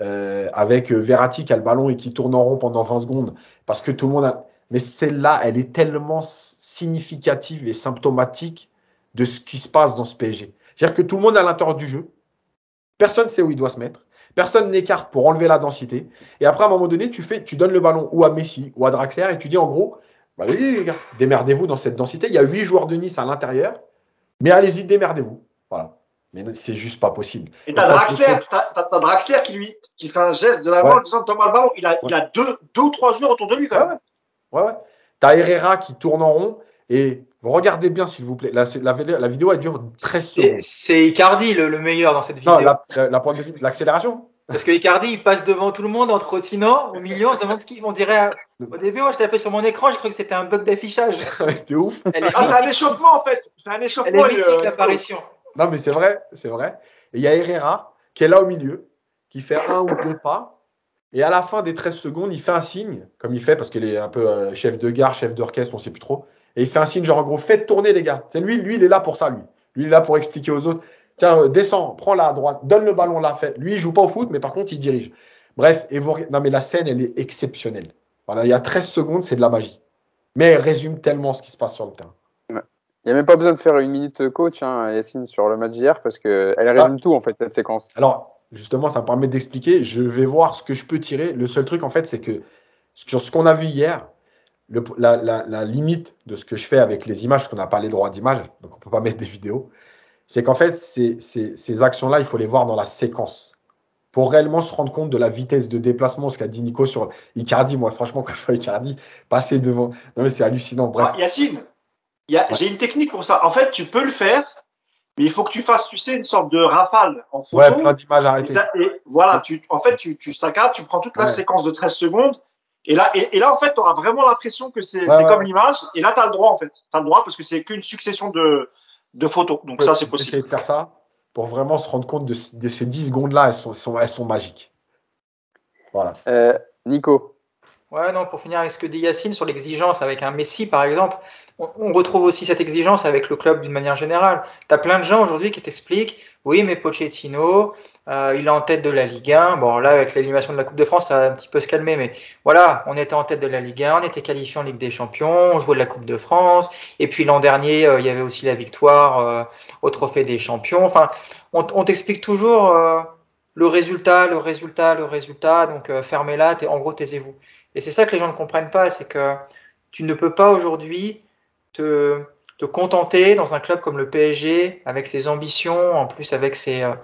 euh, avec euh, Verratti qui le ballon et qui tourne en rond pendant 20 secondes, parce que tout le monde a. Mais celle-là, elle est tellement significative et symptomatique de ce qui se passe dans ce PSG. C'est-à-dire que tout le monde à l'intérieur du jeu. Personne ne sait où il doit se mettre. Personne n'écarte pour enlever la densité. Et après, à un moment donné, tu, fais, tu donnes le ballon ou à Messi ou à Draxler et tu dis en gros, bah, allez les gars, démerdez-vous dans cette densité. Il y a huit joueurs de Nice à l'intérieur, mais allez-y, démerdez-vous. Mais c'est juste pas possible. Et t'as Draxler, as, Draxler qui lui qui fait un geste de la main en disant Thomas le ballon. Il a, il a deux, deux ou trois joueurs autour de lui quand même. Ouais, ouais. T'as Herrera qui tourne en rond et Regardez bien, s'il vous plaît. La, la, vidéo, elle dure 13 secondes. C'est Icardi le, meilleur dans cette vidéo. Non, la, la, l'accélération. Parce que Icardi, il passe devant tout le monde en trottinant. Au milieu, on se demande ce qu'ils vont dire. Au début, moi, je tapé sur mon écran, je crois que c'était un bug d'affichage. T'es ouf. Ah, c'est un échauffement, en fait. C'est un échauffement. Elle est mythique, l'apparition. Non, mais c'est vrai, c'est vrai. Et il y a Herrera qui est là au milieu, qui fait un ou deux pas. Et à la fin des 13 secondes, il fait un signe, comme il fait, parce qu'il est un peu euh, chef de gare, chef d'orchestre, on ne sait plus trop et il fait un signe genre en gros, faites tourner les gars. C'est lui, lui, il est là pour ça, lui. Lui, il est là pour expliquer aux autres. Tiens, euh, descends, prends la à droite, donne le ballon là. Fait. Lui, il joue pas au foot, mais par contre, il dirige. Bref, et vous... non mais la scène, elle est exceptionnelle. Voilà, il y a 13 secondes, c'est de la magie. Mais elle résume tellement ce qui se passe sur le terrain. Il n'y a même pas besoin de faire une minute coach, hein, Yacine, sur le match d'hier, parce qu'elle résume ah. tout, en fait, cette séquence. Alors, justement, ça me permet d'expliquer. Je vais voir ce que je peux tirer. Le seul truc, en fait, c'est que sur ce qu'on a vu hier, la, limite de ce que je fais avec les images, parce qu'on n'a pas les droits d'image, donc on ne peut pas mettre des vidéos, c'est qu'en fait, ces, ces, actions-là, il faut les voir dans la séquence. Pour réellement se rendre compte de la vitesse de déplacement, ce qu'a dit Nico sur Icardi, moi franchement, quand je vois Icardi passer devant, non mais c'est hallucinant. Bref. Ah, Yacine, j'ai une technique pour ça. En fait, tu peux le faire, mais il faut que tu fasses, tu sais, une sorte de rafale en photo. Ouais, plein d'images arrêtées. Et, voilà, tu, en fait, tu, tu saccades, tu prends toute la séquence de 13 secondes et là, et, là, en fait, tu auras vraiment l'impression que c'est comme l'image. Et là, tu as le droit, en fait. Tu as le droit parce que c'est qu'une succession de, de photos. Donc, ça, c'est possible. Essayer de faire ça pour vraiment se rendre compte de, de ces 10 secondes-là. Elles sont, sont, elles sont magiques. Voilà. Euh, Nico. Ouais, non, pour finir avec ce que dit Yacine sur l'exigence avec un Messi, par exemple, on, retrouve aussi cette exigence avec le club d'une manière générale. Tu as plein de gens aujourd'hui qui t'expliquent, oui, mais Pochettino, euh, il est en tête de la Ligue 1. Bon, là, avec l'animation de la Coupe de France, ça va un petit peu se calmer, mais voilà, on était en tête de la Ligue 1, on était qualifié en Ligue des Champions, on jouait de la Coupe de France, et puis l'an dernier, euh, il y avait aussi la victoire euh, au Trophée des Champions. Enfin, on, on t'explique toujours le résultat, le résultat, le résultat, donc fermez-la, en gros, taisez-vous. Et c'est ça que les gens ne comprennent pas, c'est que tu ne peux pas aujourd'hui te, te, contenter dans un club comme le PSG, avec ses ambitions, en plus avec ses, euh,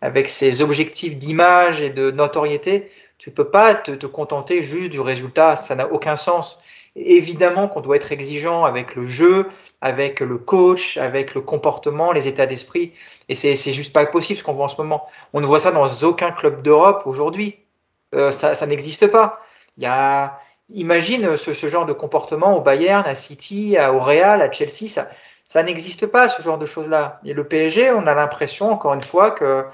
avec ses objectifs d'image et de notoriété. Tu ne peux pas te, te, contenter juste du résultat, ça n'a aucun sens. évidemment qu'on doit être exigeant avec le jeu, avec le coach, avec le comportement, les états d'esprit. Et c'est juste pas possible ce qu'on voit en ce moment. On ne voit ça dans aucun club d'Europe aujourd'hui. Euh, ça n'existe pas. Il y a, imagine ce, ce, genre de comportement au Bayern, à City, au Real, à Chelsea. Ça, ça n'existe pas ce genre de choses-là. Et le PSG, on a l'impression encore une fois que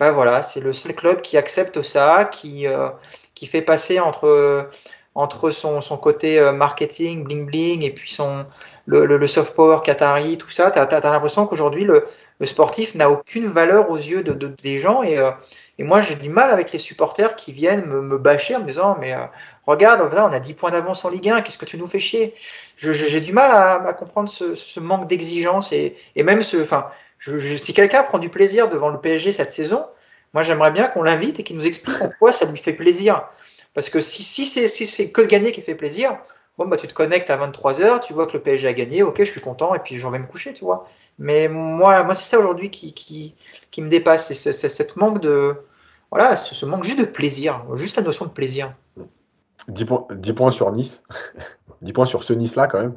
ben voilà, c'est le seul club qui accepte ça, qui, euh, qui fait passer entre, entre son, son côté euh, marketing, bling bling, et puis son, le, le, le soft power qatari, tout ça. Tu as, as, l'impression qu'aujourd'hui, le, le, sportif n'a aucune valeur aux yeux de, de des gens. Et, euh, et moi, j'ai du mal avec les supporters qui viennent me, bâcher en me disant Mais euh, regarde, on a 10 points d'avance en Ligue 1, qu'est-ce que tu nous fais chier? J'ai du mal à, comprendre ce, manque d'exigence et, même ce. Enfin, si quelqu'un prend du plaisir devant le PSG cette saison, moi j'aimerais bien qu'on l'invite et qu'il nous explique en quoi ça lui fait plaisir. Parce que si, si c'est que gagner qui fait plaisir, bon bah tu te connectes à 23h, tu vois que le PSG a gagné, ok je suis content et puis j'en vais me coucher, tu vois. Mais moi, moi c'est ça aujourd'hui qui, qui, qui me dépasse, c'est cette manque de voilà, ce manque juste de plaisir, juste la notion de plaisir. 10 points, 10 points sur Nice, 10 points sur ce Nice là quand même.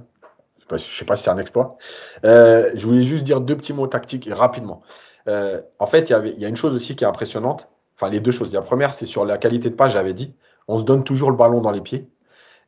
Je ne sais pas si c'est un exploit. Euh, je voulais juste dire deux petits mots tactiques rapidement. Euh, en fait, il y, y a une chose aussi qui est impressionnante. Enfin, les deux choses. La première, c'est sur la qualité de passe, j'avais dit. On se donne toujours le ballon dans les pieds.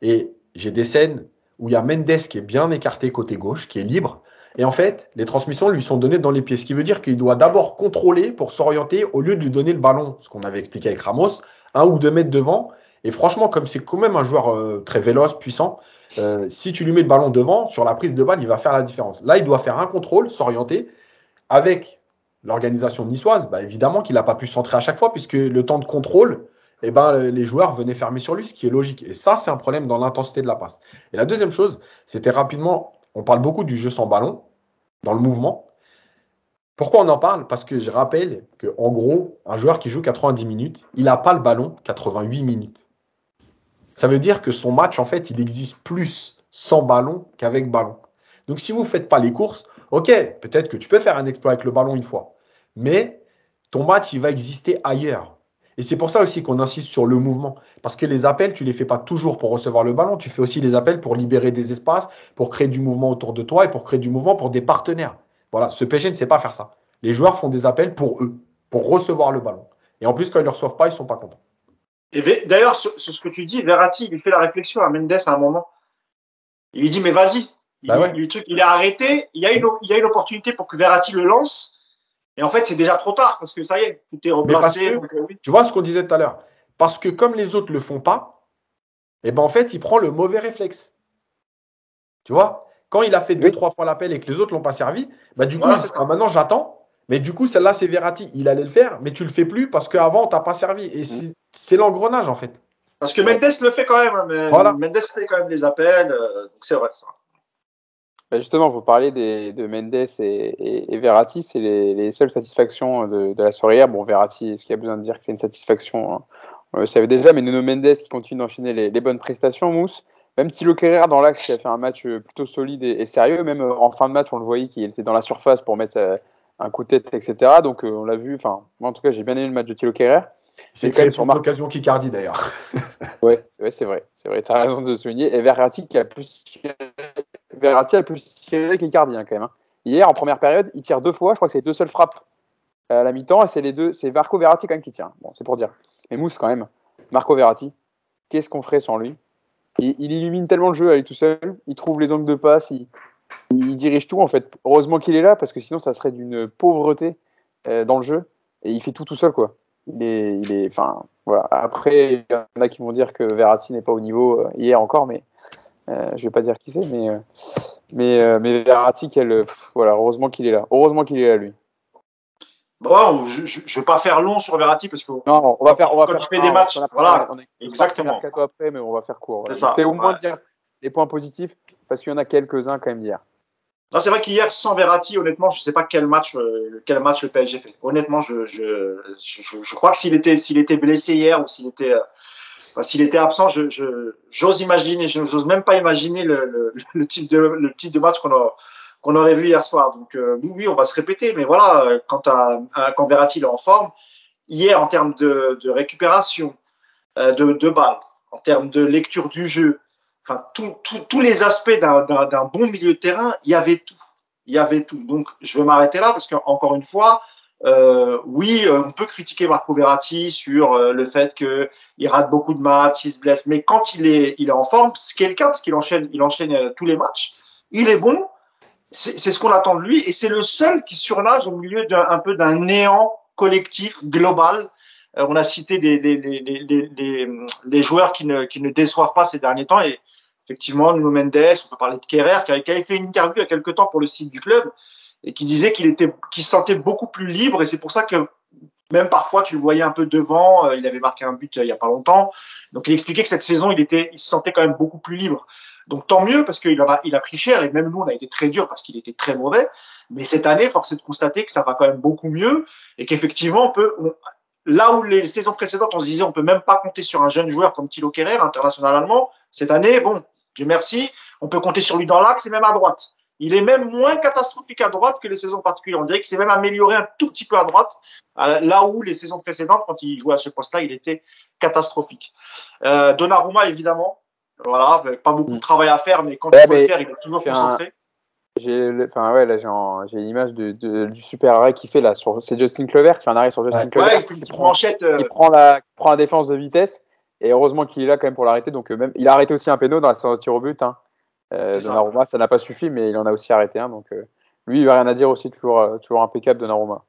Et j'ai des scènes où il y a Mendes qui est bien écarté côté gauche, qui est libre. Et en fait, les transmissions lui sont données dans les pieds. Ce qui veut dire qu'il doit d'abord contrôler pour s'orienter au lieu de lui donner le ballon, ce qu'on avait expliqué avec Ramos, un ou deux mètres devant. Et franchement, comme c'est quand même un joueur euh, très véloce, puissant, euh, si tu lui mets le ballon devant, sur la prise de balle, il va faire la différence. Là, il doit faire un contrôle, s'orienter. Avec l'organisation niçoise, bah, évidemment qu'il n'a pas pu centrer à chaque fois, puisque le temps de contrôle, eh ben, les joueurs venaient fermer sur lui, ce qui est logique. Et ça, c'est un problème dans l'intensité de la passe. Et la deuxième chose, c'était rapidement, on parle beaucoup du jeu sans ballon, dans le mouvement. Pourquoi on en parle? Parce que je rappelle que en gros, un joueur qui joue 90 minutes, il n'a pas le ballon 88 minutes. Ça veut dire que son match, en fait, il existe plus sans ballon qu'avec ballon. Donc si vous ne faites pas les courses, ok, peut-être que tu peux faire un exploit avec le ballon une fois, mais ton match, il va exister ailleurs. Et c'est pour ça aussi qu'on insiste sur le mouvement. Parce que les appels, tu ne les fais pas toujours pour recevoir le ballon, tu fais aussi les appels pour libérer des espaces, pour créer du mouvement autour de toi et pour créer du mouvement pour des partenaires. Voilà, ce PSG ne sait pas faire ça. Les joueurs font des appels pour eux, pour recevoir le ballon. Et en plus, quand ils ne le reçoivent pas, ils ne sont pas contents. Et d'ailleurs, sur, ce que tu dis, Verratti, il lui fait la réflexion à Mendes à un moment. Il lui dit, mais vas-y. Il, bah ouais. il, il, est arrêté. Il y, a une, il y a une opportunité pour que Verratti le lance. Et en fait, c'est déjà trop tard parce que ça y est, tout est replacé. Donc, euh, oui. Tu vois ce qu'on disait tout à l'heure Parce que comme les autres le font pas, et ben en fait, il prend le mauvais réflexe. Tu vois? Quand il a fait deux, trois fois l'appel et que les autres l'ont pas servi, bah du coup, voilà, ah, maintenant j'attends. Mais du coup, celle-là, c'est Verratti. Il allait le faire, mais tu le fais plus parce qu'avant, on t'a pas servi. Et mmh. c'est l'engrenage, en fait. Parce que Mendes le fait quand même. Hein, mais voilà. Mendes fait quand même les appels. Euh, donc c'est vrai, ça. Bah, justement, vous parlez des, de Mendes et, et, et Verratti, c'est les, les, seules satisfactions de, de la soirée hier. Bon, Verratti, est-ce qu'il y a besoin de dire que c'est une satisfaction On le savait déjà, mais Nuno Mendes qui continue d'enchaîner les, les, bonnes prestations, Mousse. Même Thilo Kerrer dans l'axe qui a fait un match plutôt solide et, et, sérieux. Même en fin de match, on le voyait qu'il était dans la surface pour mettre sa, un coup de tête, etc. Donc on l'a vu. Enfin, moi en tout cas, j'ai bien aimé le match de Thilo Kerrer. C'est quand même sur l'occasion Kikardie d'ailleurs. ouais, ouais c'est vrai, c'est vrai. T'as raison de se souligner. Et Verratti qui a plus Verratti a plus tiré qu'Icardi hein, quand même. Hein. Hier, en première période, il tire deux fois. Je crois que c'est les deux seules frappes à la mi-temps. Et c'est les deux, c'est Marco Verratti quand même qui tire. Bon, c'est pour dire. Mais Mousse quand même. Marco Verratti, qu'est-ce qu'on ferait sans lui? Il, il, illumine tellement le jeu à lui tout seul. Il trouve les angles de passe. Il, il dirige tout en fait. Heureusement qu'il est là parce que sinon ça serait d'une pauvreté euh, dans le jeu. Et il fait tout tout seul quoi. Il est, il est, enfin voilà. Après, il y en a qui vont dire que Verratti n'est pas au niveau euh, hier encore, mais euh, je vais pas dire qui c'est, mais euh, mais euh, mais Verratti, quel, pff, voilà, heureusement qu'il est là. Heureusement qu'il est là lui. Bon, je, je vais pas faire long sur Verratti parce que non, on va faire, on va quand faire, des matchs, on a, voilà, on exactement. On après, mais on va faire court. Voilà. C'est au moins ouais. dire les points positifs parce qu'il y en a quelques-uns quand même d'hier. Non, c'est vrai qu'hier, sans Verratti, honnêtement, je sais pas quel match, euh, quel match le PSG fait. Honnêtement, je, je, je, je crois que s'il était, s'il était blessé hier ou s'il était, euh, s'il était absent, je, j'ose imaginer, je n'ose même pas imaginer le, le, le, type de, le type de match qu'on a, qu'on aurait vu hier soir. Donc, euh, oui, oui, on va se répéter, mais voilà, quand, à, quand Verratti est en forme, hier, en termes de, de récupération, euh, de, de balles, en termes de lecture du jeu, enfin, tous les aspects d'un bon milieu de terrain, il y avait tout. Il y avait tout. Donc, je vais m'arrêter là parce qu'encore une fois, euh, oui, euh, on peut critiquer Marco Verratti sur euh, le fait qu'il rate beaucoup de matchs, il se blesse, mais quand il est, il est en forme, c'est quelqu'un parce qu'il enchaîne, il enchaîne euh, tous les matchs, il est bon. C'est ce qu'on attend de lui et c'est le seul qui surnage au milieu d'un peu d'un néant collectif global. on a cité des, des, des, des, joueurs qui ne, qui ne déçoivent pas ces derniers temps et effectivement, Nuno Mendes, on peut parler de Kerrer, qui avait fait une interview il y a quelques temps pour le site du club et qui disait qu'il était, qu'il se sentait beaucoup plus libre et c'est pour ça que même parfois tu le voyais un peu devant. Euh, il avait marqué un but euh, il y a pas longtemps, donc il expliquait que cette saison il était, il se sentait quand même beaucoup plus libre. Donc tant mieux parce qu'il a, il a pris cher et même nous on a été très dur parce qu'il était très mauvais. Mais cette année, force est de constater que ça va quand même beaucoup mieux et qu'effectivement on peut, là où les saisons précédentes on se disait on peut même pas compter sur un jeune joueur comme Thilo Kerrer, international allemand, cette année bon, Dieu merci, on peut compter sur lui dans l'axe et même à droite. Il est même moins catastrophique à droite que les saisons particulières. On dirait qu'il s'est même amélioré un tout petit peu à droite, euh, là où les saisons précédentes, quand il jouait à ce poste-là, il était catastrophique. Euh, Donnarumma, évidemment, voilà, pas beaucoup de mm. travail à faire, mais quand il faut le faire, il est toujours concentré. J'ai, enfin ouais, là j'ai, une image de, du super arrêt qu'il fait là sur, c'est Justin Clover qui fait un arrêt sur Justin Clover. Ouais, il, prend, euh, il prend la, prend la défense de vitesse et heureusement qu'il est là quand même pour l'arrêter. Donc même, il a arrêté aussi un péno dans la tir au but. Hein. Euh, Donnarumma, ça n'a pas suffi, mais il en a aussi arrêté un. Donc euh, lui, il n'a rien à dire aussi, toujours, euh, toujours impeccable Donnarumma.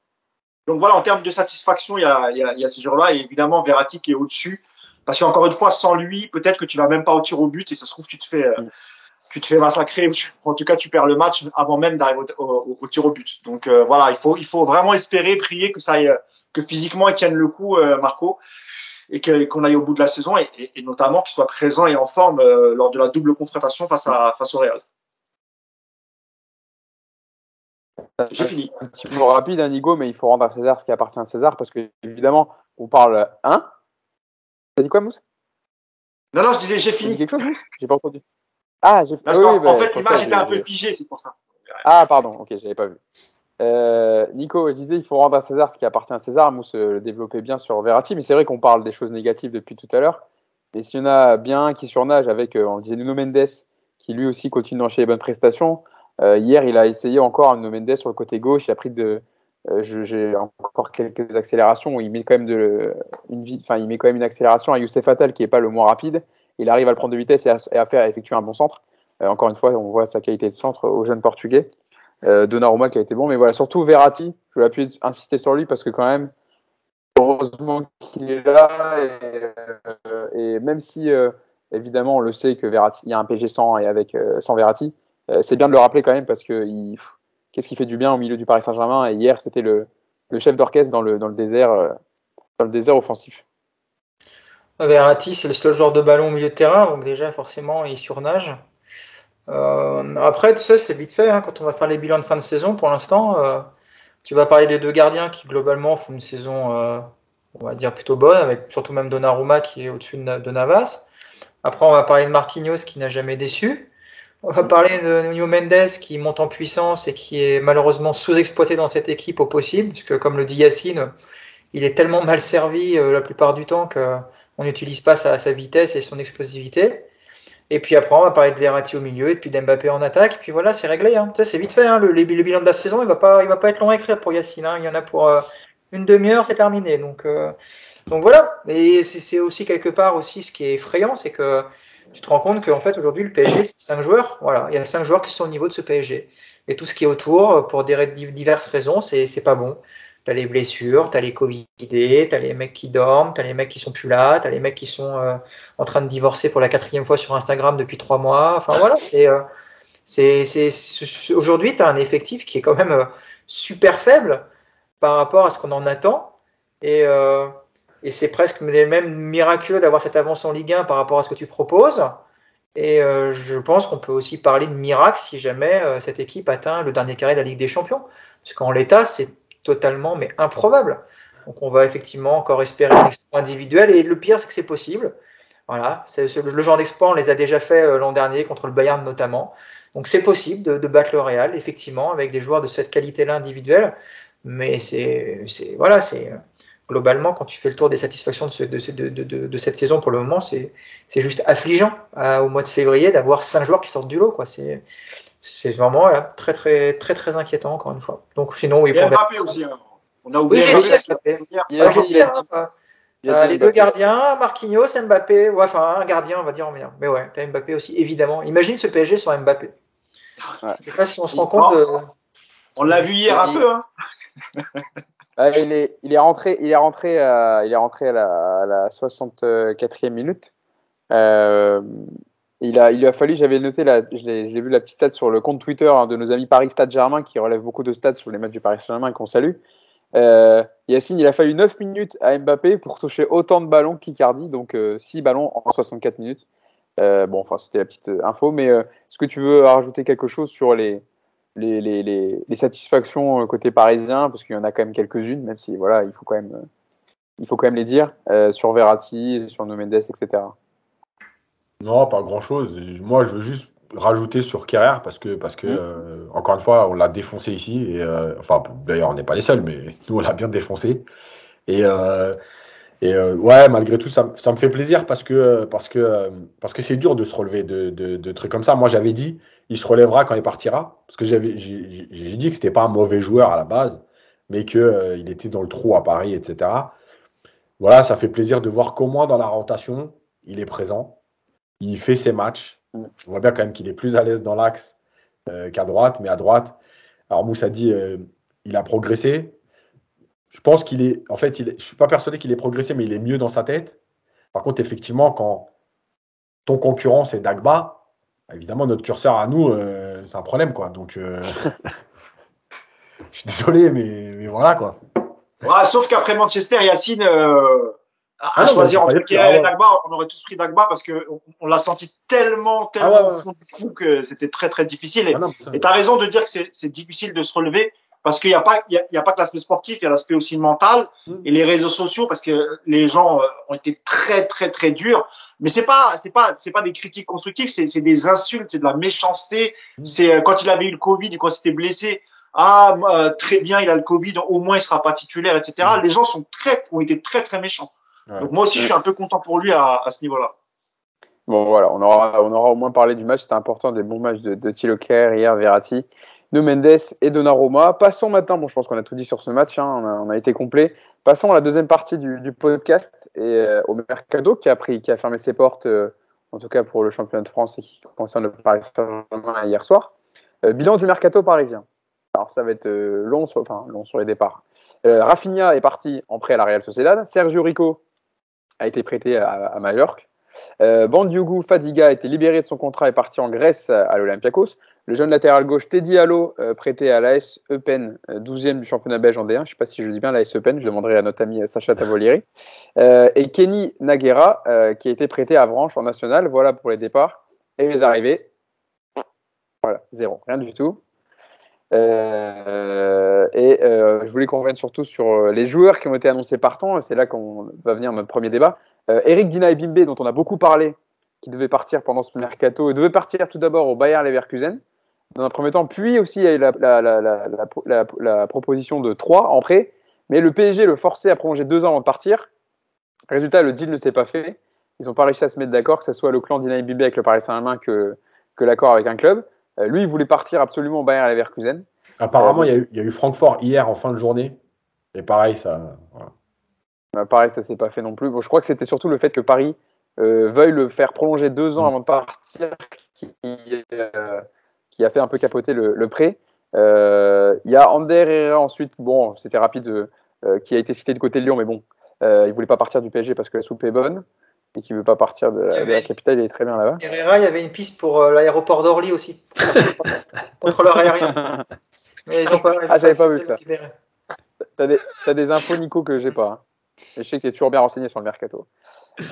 Donc voilà, en termes de satisfaction, il y a, il y a, il y a ces joueurs-là et évidemment Verratti qui est au-dessus. Parce qu'encore une fois, sans lui, peut-être que tu vas même pas au tir au but et ça se trouve tu te fais, mm. tu te fais massacrer. En tout cas, tu perds le match avant même d'arriver au, au, tir au but. Donc voilà, il faut, il faut vraiment espérer, prier que ça aille, que physiquement il tienne le coup, Marco et qu'on aille au bout de la saison et, notamment qu'il soit présent et en forme euh, lors de la double confrontation face, à, face au Real. J'ai fini. Un petit mot rapide, hein, mais il faut rendre à César ce qui appartient à César parce que, évidemment, on parle. Hein T'as dit quoi, Mousse? Non, non, je disais j'ai fini. quelque chose, J'ai pas entendu. Ah, j'ai fini. en, bah, fait, l'image était un peu figée, c'est pour ça. Ah, pardon, ok, j'avais pas vu. Euh, Nico, je disais, il faut rendre à César ce qui appartient à César. Mousse le développait bien sur Verratti, mais c'est vrai qu'on parle des choses négatives depuis tout à l'heure. Et s'il y en a bien qui surnage avec, euh, on disait Nuno Mendes, qui lui aussi continue d'enchaîner les bonnes prestations. Euh, hier, il a essayé encore Nuno Mendes sur le côté gauche. Il a pris de, j'ai encore quelques accélérations il met quand même une, enfin, il met quand même une accélération à Youssef Attal qui est pas le moins rapide. Il arrive à le prendre de vitesse et à, faire effectuer un bon centre. encore une fois, on voit sa qualité de centre au jeune portugais. Euh, Donnarumma qui a été bon, mais voilà, surtout Verratti, je vais appuyer, insister sur lui parce que quand même, heureusement qu'il est là et, euh, même si euh, évidemment on le sait que Verratti, il y a un PG 100 et avec sans Verratti, c'est bien de le rappeler quand même parce que qu'est-ce qui fait du bien au milieu du Paris Saint-Germain et hier c'était le, le, chef d'orchestre dans le, dans le désert dans le désert offensif. Verratti, c'est le seul joueur de ballon au milieu de terrain, donc déjà forcément il surnage. Euh, après, tu sais, c'est vite fait hein, quand on va faire les bilans de fin de saison. Pour l'instant, euh, tu vas parler des deux gardiens qui globalement font une saison, euh, on va dire plutôt bonne, avec surtout même Donnarumma qui est au-dessus de, Navas. Après, on va parler de Marquinhos qui n'a jamais déçu. On va parler de Nuno Mendes qui monte en puissance et qui est malheureusement sous-exploité dans cette équipe au possible, puisque comme le dit Yacine, il est tellement mal servi la plupart du temps qu'on n'utilise pas sa, vitesse et son explosivité. Et puis après, on va parler de Verratti au milieu et puis d'Mbappé en attaque. Et puis voilà, c'est réglé. Hein. c'est vite fait. Hein. Le, bilan de la saison, il va pas, il va pas être long à écrire pour Yacine. Hein. Il y en a pour euh, une demi-heure, c'est terminé. Donc, euh, donc voilà. Et c'est aussi quelque part aussi ce qui est effrayant, c'est que tu te rends compte qu'en fait aujourd'hui le PSG c'est cinq joueurs. Voilà, il y a cinq joueurs qui sont au niveau de ce PSG. Et tout ce qui est autour, pour diverses raisons, c'est pas bon. T'as les blessures, t'as les Covidés, t'as les mecs qui dorment, t'as les mecs qui sont plus là, t'as les mecs qui sont euh, en train de divorcer pour la quatrième fois sur Instagram depuis trois mois. Enfin voilà, c'est, euh, aujourd'hui t'as un effectif qui est quand même euh, super faible par rapport à ce qu'on en attend et, et c'est presque même miraculeux d'avoir cette avance en Ligue 1 par rapport à ce que tu proposes. Et je pense qu'on peut aussi parler de miracle si jamais cette équipe atteint le dernier carré de la Ligue des Champions. Parce qu'en l'état, c'est totalement mais improbable. Donc on va effectivement encore espérer un exploit individuel et le pire c'est que c'est possible. Voilà, le genre d'exploit on les a déjà fait euh, l'an dernier contre le Bayern notamment. Donc c'est possible de, battre le Real effectivement avec des joueurs de cette qualité-là individuelle, mais c'est voilà c'est globalement, quand tu fais le tour des satisfactions de, cette saison pour le moment, c'est juste affligeant au mois de février d'avoir cinq joueurs qui sortent du lot. C'est vraiment très, très, très, très inquiétant, encore une fois. Donc, sinon, oui, pour Mbappé aussi. Hein. On a oublié les deux gardiens, Marquinhos, Mbappé, ouais, enfin un gardien, on va dire en bien. Mais ouais, t'as Mbappé aussi, évidemment. Imagine ce PSG sans Mbappé. Ouais. Je sais pas si on se rend compte. De... On l'a vu hier un peu. Hein. il, est, il est rentré, il est rentré, à, il est rentré à la, la 64e minute. Euh, il, a, il a fallu, j'avais noté, la, j'ai vu la petite stat sur le compte Twitter hein, de nos amis Paris Stade Germain qui relève beaucoup de stats sur les matchs du Paris Saint-Germain qu'on salue. Euh, Yacine, il a fallu 9 minutes à Mbappé pour toucher autant de ballons qu'Icardi, donc 6 euh, ballons en 64 minutes. Euh, bon, enfin, c'était la petite euh, info, mais est-ce que tu veux rajouter quelque chose sur les, les, les, les, satisfactions côté parisien? Parce qu'il y en a quand même quelques-unes, même si voilà, il faut quand même, il faut quand même les dire, sur Verratti, sur No Mendes, etc. Non, pas grand-chose. Moi, je veux juste rajouter sur Kerrer parce que, parce que mmh. euh, encore une fois, on l'a défoncé ici. Et, euh, enfin, d'ailleurs, on n'est pas les seuls, mais nous, on l'a bien défoncé. Et, euh, et ouais, malgré tout, ça, ça, me fait plaisir parce que parce que parce que c'est dur de se relever de, de, de, trucs comme ça. Moi, j'avais dit, il se relèvera quand il partira, parce que j'avais j'ai dit que c'était pas un mauvais joueur à la base, mais que il était dans le trou à Paris, etc. Voilà, ça fait plaisir de voir qu'au moins dans la rotation, il est présent, il fait ses matchs on voit bien quand même qu'il est plus à l'aise dans l'axe euh, qu'à droite, mais à droite, alors Moussa dit euh, il a progressé. Je pense qu'il est, en fait, il est, je suis pas persuadé qu'il ait progressé, mais il est mieux dans sa tête. Par contre, effectivement, quand ton concurrent c'est Dagba, évidemment notre curseur à nous, euh, c'est un problème quoi. Donc, je suis désolé, mais, mais voilà quoi. sauf qu'après Manchester, Yacine, à, ah choisir entre et Dagba, on aurait tous pris Dagba parce que on, l'a senti tellement, ah tellement au fond du trou que c'était très très difficile. Et ah tu as raison de dire que c'est difficile de se relever parce qu'il n'y a pas il y a, pas que l'aspect sportif, il y a l'aspect aussi mental mm. et les réseaux sociaux parce que les gens euh, ont été très très très durs. Mais c'est pas c'est pas c'est pas des critiques constructives, c'est des insultes, c'est de la méchanceté. Mm. C'est euh, quand il avait eu le Covid, quand il s'était blessé, ah euh, très bien, il a le Covid, au moins il sera pas titulaire, etc. Mm. Les gens sont très ont été très très méchants. Donc moi aussi, je suis un peu content pour lui à, ce niveau-là. Bon, voilà, on aura, on aura au moins parlé du match. C'était important, des bons matchs de, de Thilo hier, Verratti, de Mendes et Donnarumma. Passons maintenant, bon, je pense qu'on a tout dit sur ce match, hein, on, a, été complet. Passons à la deuxième partie du, podcast et euh, au Mercado qui a, pris, qui a fermé ses portes, euh, en tout cas pour le championnat de France et qui concerne le Paris Saint-Germain hier soir. Euh, bilan du Mercato parisien. Alors ça va être long, sur, enfin, long sur les départs. Rafinha est parti en prêt à la Real Sociedad. Sergio Rico a été prêté à, à Majorque. Euh, Fadiga a été libéré de son contrat et parti en Grèce à, l'Olympiakos. Le jeune latéral gauche Teddy Allo, euh, prêté à l'AS Eupen, 12e euh, du championnat belge en D1. Je ne sais pas si je dis bien l'AS Eupen, je demanderai à notre ami Sacha Tavolieri. Euh, et Kenny Naguera, qui a été prêté à Vranche en national. Voilà pour les départs. Et les arrivées. Voilà, zéro, rien du tout. Euh, et euh, je voulais qu'on revienne surtout sur euh, les joueurs qui ont été annoncés partant. C'est là qu'on va venir notre premier débat. Eric Dina et Bimbe, dont on a beaucoup parlé, qui devait partir pendant ce mercato, devait partir tout d'abord au Bayern Leverkusen dans un premier temps, puis aussi il y a eu la, proposition de 3 en prêt, mais le PSG le forçait à prolonger deux ans avant de partir. Résultat, le deal ne s'est pas fait. Ils n'ont pas réussi à se mettre d'accord, que ce soit le clan Dina et Bimbe avec le Paris Saint-Germain que, que l'accord avec un club. Euh, lui, il voulait partir absolument au Bayern Leverkusen. Apparemment, il y, a eu Francfort hier en fin de journée. Et pareil, ça. Bah, pareil, ça s'est pas fait non plus. Bon, je crois que c'était surtout le fait que Paris euh, veuille le faire prolonger deux ans mm. avant de partir qui, euh, qui a fait un peu capoter le, prêt. Il y a Ander Herrera ensuite, bon, c'était rapide, qui a été cité de côté de Lyon, mais bon, il voulait pas partir du PSG parce que la soupe est bonne et qui veut pas partir de, la capitale, il est très bien là-bas. Herrera, il y avait une piste pour euh, l'aéroport d'Orly aussi, contrôleur aérien. Mais ils ont pas, ah, j'avais pas, vu ça. T'as des, as des infos, Nico, que j'ai pas. Hein. je sais que tu es toujours bien renseigné sur le mercato.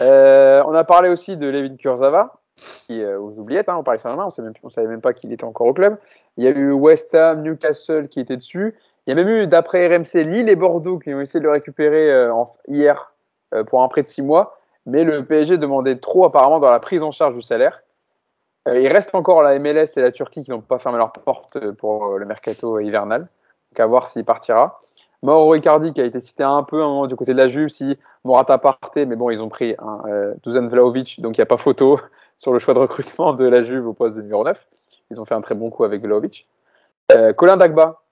Euh, on a parlé aussi de Levin Kurzava, qui, euh, vous oubliez, hein, on parlait Saint-Germain, on ne savait même pas qu'il était encore au club. Il y a eu West Ham, Newcastle qui étaient dessus. Il y a même eu, d'après RMC, Lille et Bordeaux qui ont essayé de le récupérer euh, en, hier pour un prêt de 6 mois mais le PSG demandait trop apparemment dans la prise en charge du salaire. Euh, il reste encore la MLS et la Turquie qui n'ont pas fermé leurs portes pour euh, le mercato hivernal. Donc à voir s'il partira. Mauro Icardi qui a été cité un peu un du côté de la Juve, si Morata partait, mais bon, ils ont pris un euh, Dusan Vlaovic, donc il n'y a pas photo sur le choix de recrutement de la Juve au poste de numéro 9. Ils ont fait un très bon coup avec Vlaovic. Euh, Colin Dagba,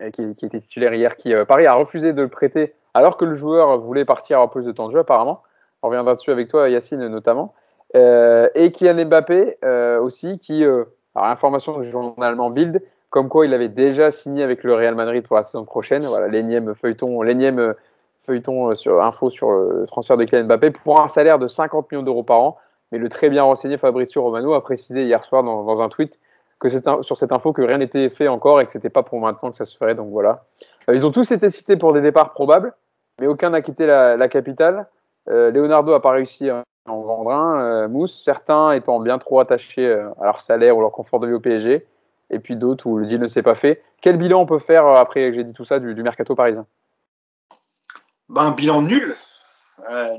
euh, qui, était titulaire hier, qui euh, Paris a refusé de le prêter alors que le joueur voulait partir en plus de temps de jeu apparemment. On reviendra dessus avec toi, Yacine, notamment. Euh, et Kylian Mbappé euh, aussi, qui, euh, alors information du journal allemand Bild, comme quoi il avait déjà signé avec le Real Madrid pour la saison prochaine. Voilà, l'énième feuilleton, l'énième feuilleton sur info sur le transfert de Kylian Mbappé pour un salaire de 50 millions d'euros par an. Mais le très bien renseigné Fabrizio Romano a précisé hier soir dans, un tweet que c'est sur cette info que rien n'était fait encore et que c'était pas pour maintenant que ça se ferait. Donc voilà. Euh, ils ont tous été cités pour des départs probables, mais aucun n'a quitté la capitale. Euh, Leonardo a pas réussi à en vendre un. Euh, Mousse, certains étant bien trop attachés euh, à leur salaire ou leur confort de vie au PSG, et puis d'autres où le deal ne s'est pas fait. Quel bilan on peut faire après que j'ai dit tout ça du, mercato parisien? Ben, Un bilan nul.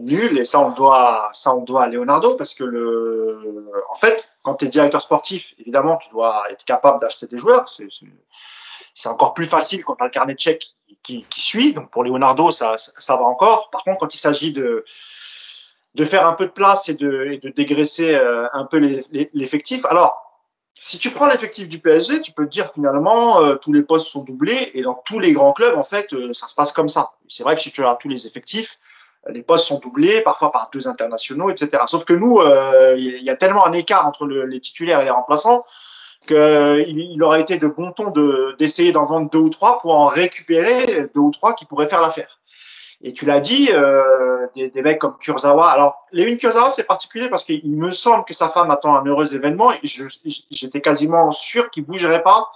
Nul et ça on doit ça on doit à Leonardo parce que le en fait quand tu es directeur sportif évidemment tu dois être capable d'acheter des joueurs c'est c'est encore plus facile quand tu as le carnet de chèques qui, qui suit donc pour Leonardo ça, ça, va encore par contre quand il s'agit de de faire un peu de place et de, et de dégraisser euh, un peu l'effectif alors si tu prends l'effectif du PSG, tu peux te dire finalement euh, tous les postes sont doublés et dans tous les grands clubs en fait euh, ça se passe comme ça. C'est vrai que si tu as tous les effectifs, les postes sont doublés, parfois par deux internationaux, etc. Sauf que nous, euh, il y a tellement un écart entre le, les titulaires et les remplaçants qu'il il aurait été de bon ton de, d'essayer d'en vendre deux ou trois pour en récupérer deux ou trois qui pourraient faire l'affaire. Et tu l'as dit, euh, des, des, mecs comme Kurzawa. Alors, Lévin Kurzawa, c'est particulier parce qu'il me semble que sa femme attend un heureux événement j'étais quasiment sûr qu'il bougerait pas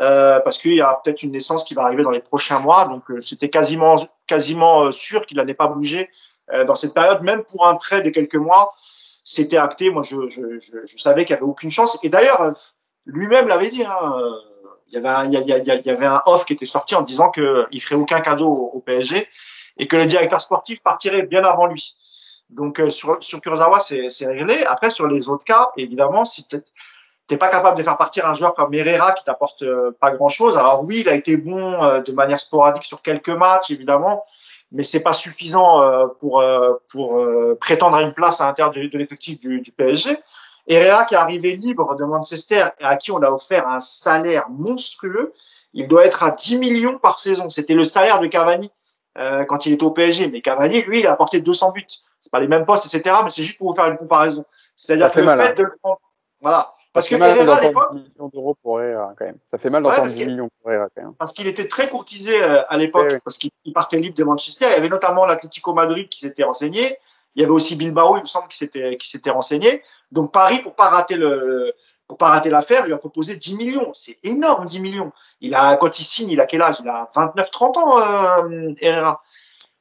euh, parce qu'il y a peut-être une naissance qui va arriver dans les prochains mois. Donc, euh, c'était quasiment, quasiment euh, sûr qu'il n'allait pas bouger euh, dans cette période, même pour un prêt de quelques mois. C'était acté. Moi, je, je, je, je savais qu'il n'y avait aucune chance. Et d'ailleurs, lui-même l'avait dit. Hein, il y avait un, il y, il y avait un off qui était sorti en disant qu'il ferait aucun cadeau au, PSG et que le directeur sportif partirait bien avant lui. Donc euh, sur, sur c'est réglé. Après, sur les autres cas, évidemment, si tu n'es pas capable de faire partir un joueur comme Herrera qui t'apporte euh, pas grand-chose, alors oui, il a été bon euh, de manière sporadique sur quelques matchs, évidemment, mais c'est pas suffisant euh, pour pour prétendre à une place à l'intérieur de, de l'effectif du, du, PSG. Herrera qui est arrivé libre de Manchester et à qui on a offert un salaire monstrueux, il doit être à 10 millions par saison. C'était le salaire de Cavani euh, quand il était au PSG. Mais Cavani, lui, il a apporté 200 buts. C'est pas les mêmes postes, etc. Mais c'est juste pour vous faire une comparaison. C'est-à-dire que le mal, fait hein. de le prendre, voilà. Parce que Herrera, à l'époque, d'entendre 10 millions d'euros pour Herrera quand même. Ça fait mal d'entendre Ouais, parce 10 que- millions pour Herrera quand même. parce qu'il était très courtisé euh, à l'époque, Oui, oui. parce qu'il il partait libre de Manchester. Il y avait notamment l'Atlético Madrid qui s'était renseigné. Il y avait aussi Bilbao, il me semble, qui s'était s'était renseigné. Donc Paris, pour pas rater le pour pas rater l'affaire, lui a proposé 10 millions. C'est énorme, 10 millions. Il a quand il signe, il a quel âge? Il a 29-30 ans, euh, Herrera.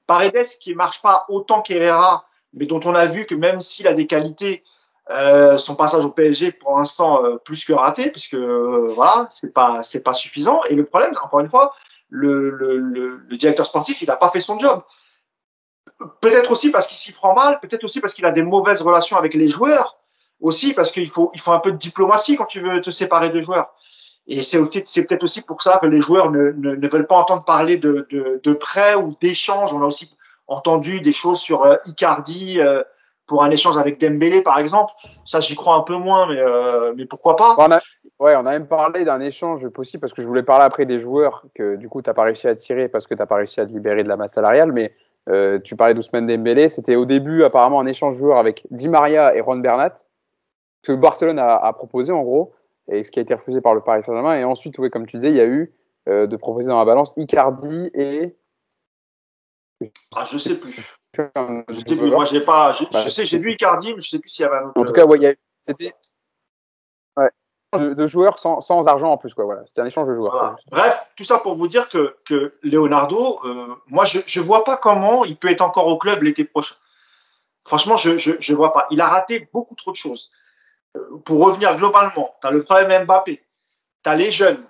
Paredes qui marche pas autant qu'Herrera, mais dont on a vu que même s'il a des qualités, euh, son passage au PSG pour l'instant euh, plus que raté, puisque euh, voilà, c'est pas c'est pas suffisant. Et le problème, encore une fois, le, le, le, le directeur sportif, il n'a pas fait son job. Peut-être aussi parce qu'il s'y prend mal, peut-être aussi parce qu'il a des mauvaises relations avec les joueurs, aussi parce qu'il faut il faut un peu de diplomatie quand tu veux te séparer de joueurs. Et c'est peut-être aussi pour ça que les joueurs ne, ne, ne veulent pas entendre parler de, de, de prêts ou d'échanges. On a aussi entendu des choses sur euh, Icardi euh, pour un échange avec Dembélé, par exemple. Ça, j'y crois un peu moins, mais, euh, mais pourquoi pas? On a, ouais, on a même parlé d'un échange possible parce que je voulais parler après des joueurs que du coup tu n'as pas réussi à tirer parce que tu n'as pas réussi à te libérer de la masse salariale. Mais euh, tu parlais d'Ousmane Dembélé, c'était au début apparemment un échange de joueurs avec Di Maria et Juan Bernat que Barcelone a, a proposé en gros et ce qui a été refusé par le Paris Saint-Germain. Et ensuite, comme tu disais, il y a eu euh, de proposer dans la balance Icardi et ah, Je sais plus. Je sais plus. Moi, j'ai pas. Je, Bah, je sais, j'ai vu Icardi, mais je sais plus s'il y avait un autre. En tout cas, ouais, il y a eu- de, de joueurs sans, sans argent en plus quoi. Voilà, c'était un échange de joueurs. Voilà. Bref, tout ça pour vous dire que, que Leonardo, euh, moi, je je vois pas comment il peut être encore au club l'été prochain. Franchement, je, je je vois pas. Il a raté beaucoup trop de choses. Euh, Pour revenir globalement, tu as le problème Mbappé, tu as les jeunes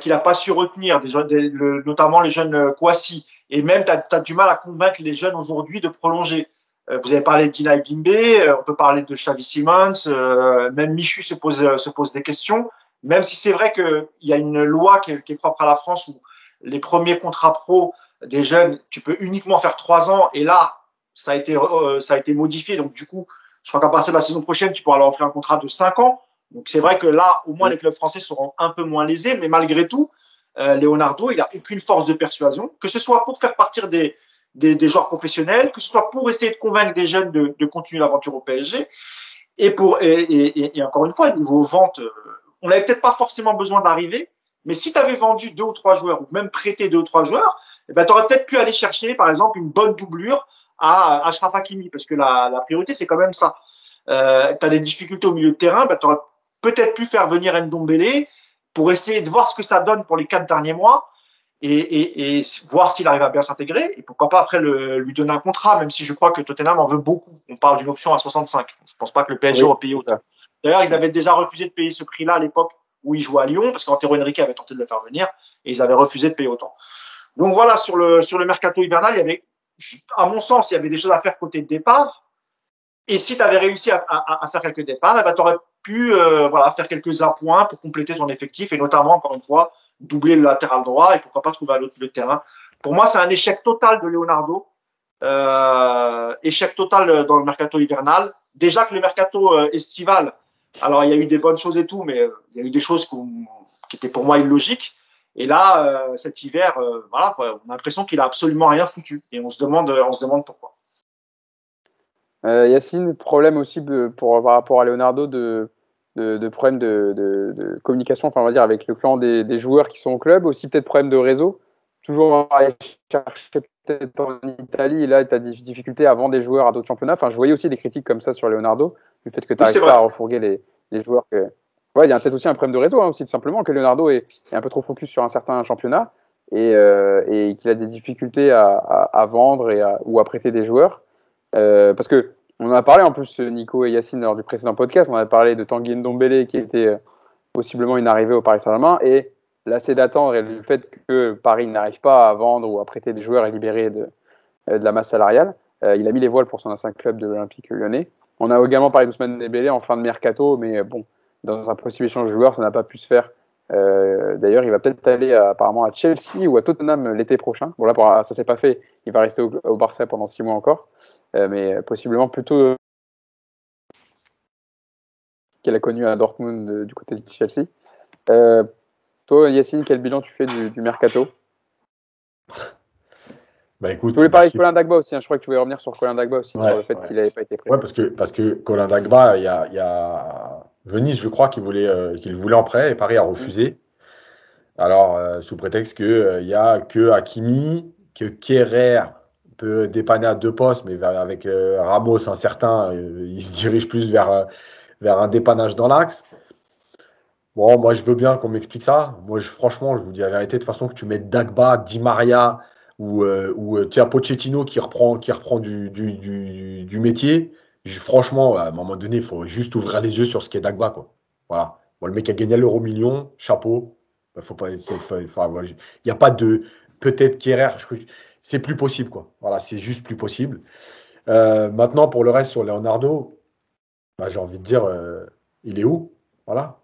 qu'il n'a pas su retenir, des jeunes, des- le- notamment les jeunes euh, Kouassi, et même tu as, du mal à convaincre les jeunes aujourd'hui de prolonger. Euh, vous avez parlé d'Ina Bimbe, euh, on peut parler de Xavi Simons, euh, même Michu se pose, se pose des questions, même si c'est vrai qu'il y a une loi qui est, qui est propre à la France où les premiers contrats pro des jeunes, tu peux uniquement faire trois ans. Et là, ça a été, euh, ça a été modifié. Donc, du coup, je crois qu'à partir de la saison prochaine, tu pourras leur offrir un contrat de cinq ans. Donc, c'est vrai que là, au moins, les clubs français seront un peu moins lésés. Mais malgré tout, euh, Leonardo, il a aucune force de persuasion, que ce soit pour faire partir des, des, des, joueurs professionnels, que ce soit pour essayer de convaincre des jeunes de, de continuer l'aventure au PSG. Et, pour, et, et, et, encore une fois, niveau vente, euh, on n'avait peut-être pas forcément besoin d'arriver, mais si tu avais vendu deux ou trois joueurs, ou même prêté deux ou trois joueurs, eh ben, tu aurais peut-être pu aller chercher, par exemple, une bonne doublure à Ashraf Hakimi, parce que la, la priorité, c'est quand même ça. Euh, tu as des difficultés au milieu de terrain, ben, tu aurais peut-être pu faire venir Ndombele pour essayer de voir ce que ça donne pour les quatre derniers mois et, et, et voir s'il arrive à bien s'intégrer. Et pourquoi pas après le, lui donner un contrat, même si je crois que Tottenham en veut beaucoup. On parle d'une option à 65. Je pense pas que le PSG oui. payer autant. D'ailleurs, ils avaient déjà refusé de payer ce prix-là à l'époque où il jouait à Lyon, parce qu'Antero Henrique avait tenté de le faire venir, et ils avaient refusé de payer autant. Donc voilà, sur le, sur le mercato hivernal, il y avait, à mon sens, il y avait des choses à faire côté de départ. Et si tu avais réussi à, à, à, faire quelques départs, eh ben, tu aurais pu euh, voilà, faire quelques appoints pour compléter ton effectif, et notamment, encore une fois, doubler le latéral droit, et pourquoi pas trouver l'autre le terrain. Pour moi, c'est un échec total de Leonardo. Euh, échec total dans le mercato hivernal. Déjà que le mercato euh, estival, alors, il y a eu des bonnes choses et tout, mais euh, il y a eu des choses qui étaient pour moi illogiques. Et là, euh, cet hiver, euh, voilà, on a l'impression qu'il a absolument rien foutu. Et on se demande, on se demande pourquoi. Euh, Yacine, problème aussi pour, par rapport à Leonardo de, de, de problème de, de, de, communication, enfin on va dire avec le clan des, des, joueurs qui sont au club, aussi peut-être problème de réseau. Toujours aller chercher peut-être en Italie, et là tu as des difficultés à vendre des joueurs à d'autres championnats. Enfin, je voyais aussi des critiques comme ça sur Leonardo du fait que tu n'arrives oui, pas à refourguer les, les joueurs que. Ouais, il y a peut-être aussi un problème de réseau, hein, aussi, tout simplement, que Leonardo est, est, un peu trop focus sur un certain championnat et, euh, et qu'il a des difficultés à, à, à vendre et à, ou à prêter des joueurs. Euh, parce que on en a parlé en plus, Nico et Yacine, lors du précédent podcast, on a parlé de Tanguy Ndombele qui était euh, possiblement une arrivée au Paris Saint-Germain et c'est d'attendre et le fait que Paris n'arrive pas à vendre ou à prêter des joueurs et libérer de, de la masse salariale. Euh, il a mis les voiles pour son ancien club de l'Olympique lyonnais. On a également parlé d'Ousmane Dembélé en fin de mercato, mais bon, dans un possible échange de joueurs, ça n'a pas pu se faire. Euh, D'ailleurs, il va peut-être aller apparemment à Chelsea ou à Tottenham l'été prochain. Bon là, pour, ça s'est pas fait. Il va rester au, au Barça pendant six mois encore, euh, mais possiblement plutôt qu'elle a connu à Dortmund euh, du côté de Chelsea. Euh, toi, Yacine, quel bilan tu fais du, du mercato? Bah écoute, je voulais parler de Colin Dagba aussi. Hein. Je crois que tu voulais revenir sur Colin Dagba aussi, ouais, sur le fait ouais. qu'il n'avait pas été prêt. Ouais, parce que, parce que Colin Dagba, il y a, il y a Venise, je crois, qu'il voulait, euh, qu'il voulait en prêt et Paris a refusé. Alors, euh, sous prétexte qu'il euh, n'y a que Hakimi, que Kerrer peut dépanner à deux postes, mais avec euh, Ramos incertain, il se dirige plus vers, euh, vers un dépannage dans l'axe. Bon, moi, je veux bien qu'on m'explique ça. Moi, je, franchement, je vous dis la vérité, de façon, que tu mettes Dagba, Di Maria ou, euh, ou as Pochettino qui reprend, qui reprend du, du, du, métier. Franchement, à un moment donné, il faut juste ouvrir les yeux sur ce qu'est Dagba. Quoi. Voilà. Bon, le mec a gagné l'euro million, chapeau. Pas, il n'y a pas de peut-être Kierer, c'est plus possible. Quoi. Voilà, c'est juste plus possible. Euh, maintenant, pour le reste sur Leonardo, bah, j'ai envie de dire, euh, il est où? Voilà.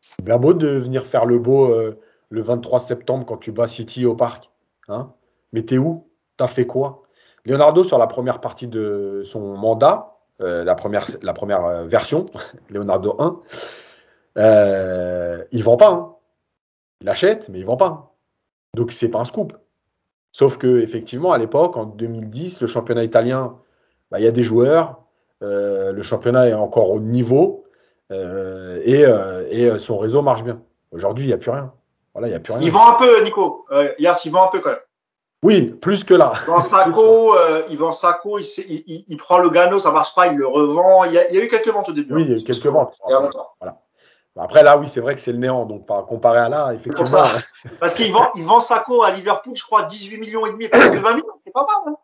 C'est bien beau de venir faire le beau euh, le 23 septembre quand tu bats City au parc. Hein? Mais t'es où? T'as fait quoi? Leonardo, sur la première partie de son mandat, la première, version, Leonardo 1, euh, il vend pas. Hein. Il achète, mais il vend pas. Hein. Donc c'est pas un scoop. Sauf que effectivement, à l'époque, en 2010, le championnat italien, bah, il bah, y a des joueurs, euh, le championnat est encore au niveau euh, et, et, son réseau marche bien. Aujourd'hui, il n'y a plus rien. Voilà, il y a plus rien. Il vend un peu, Nico. Euh, Yass, il vend un peu quand même. Oui, plus que là. Dans Sacco, euh, il vend Sacco, il, il, il, il, prend le Gano, ça marche pas, il le revend. Il y a, il y a eu quelques ventes au début. Oui, il y a eu quelques ventes. Voilà. Après, là, oui, c'est vrai que c'est le néant. Donc, par, comparé à là, effectivement. Ça. Parce qu'il vend, il vend Sacco à Liverpool, je crois, 18 millions et demi, presque 20 millions. C'est pas mal. Hein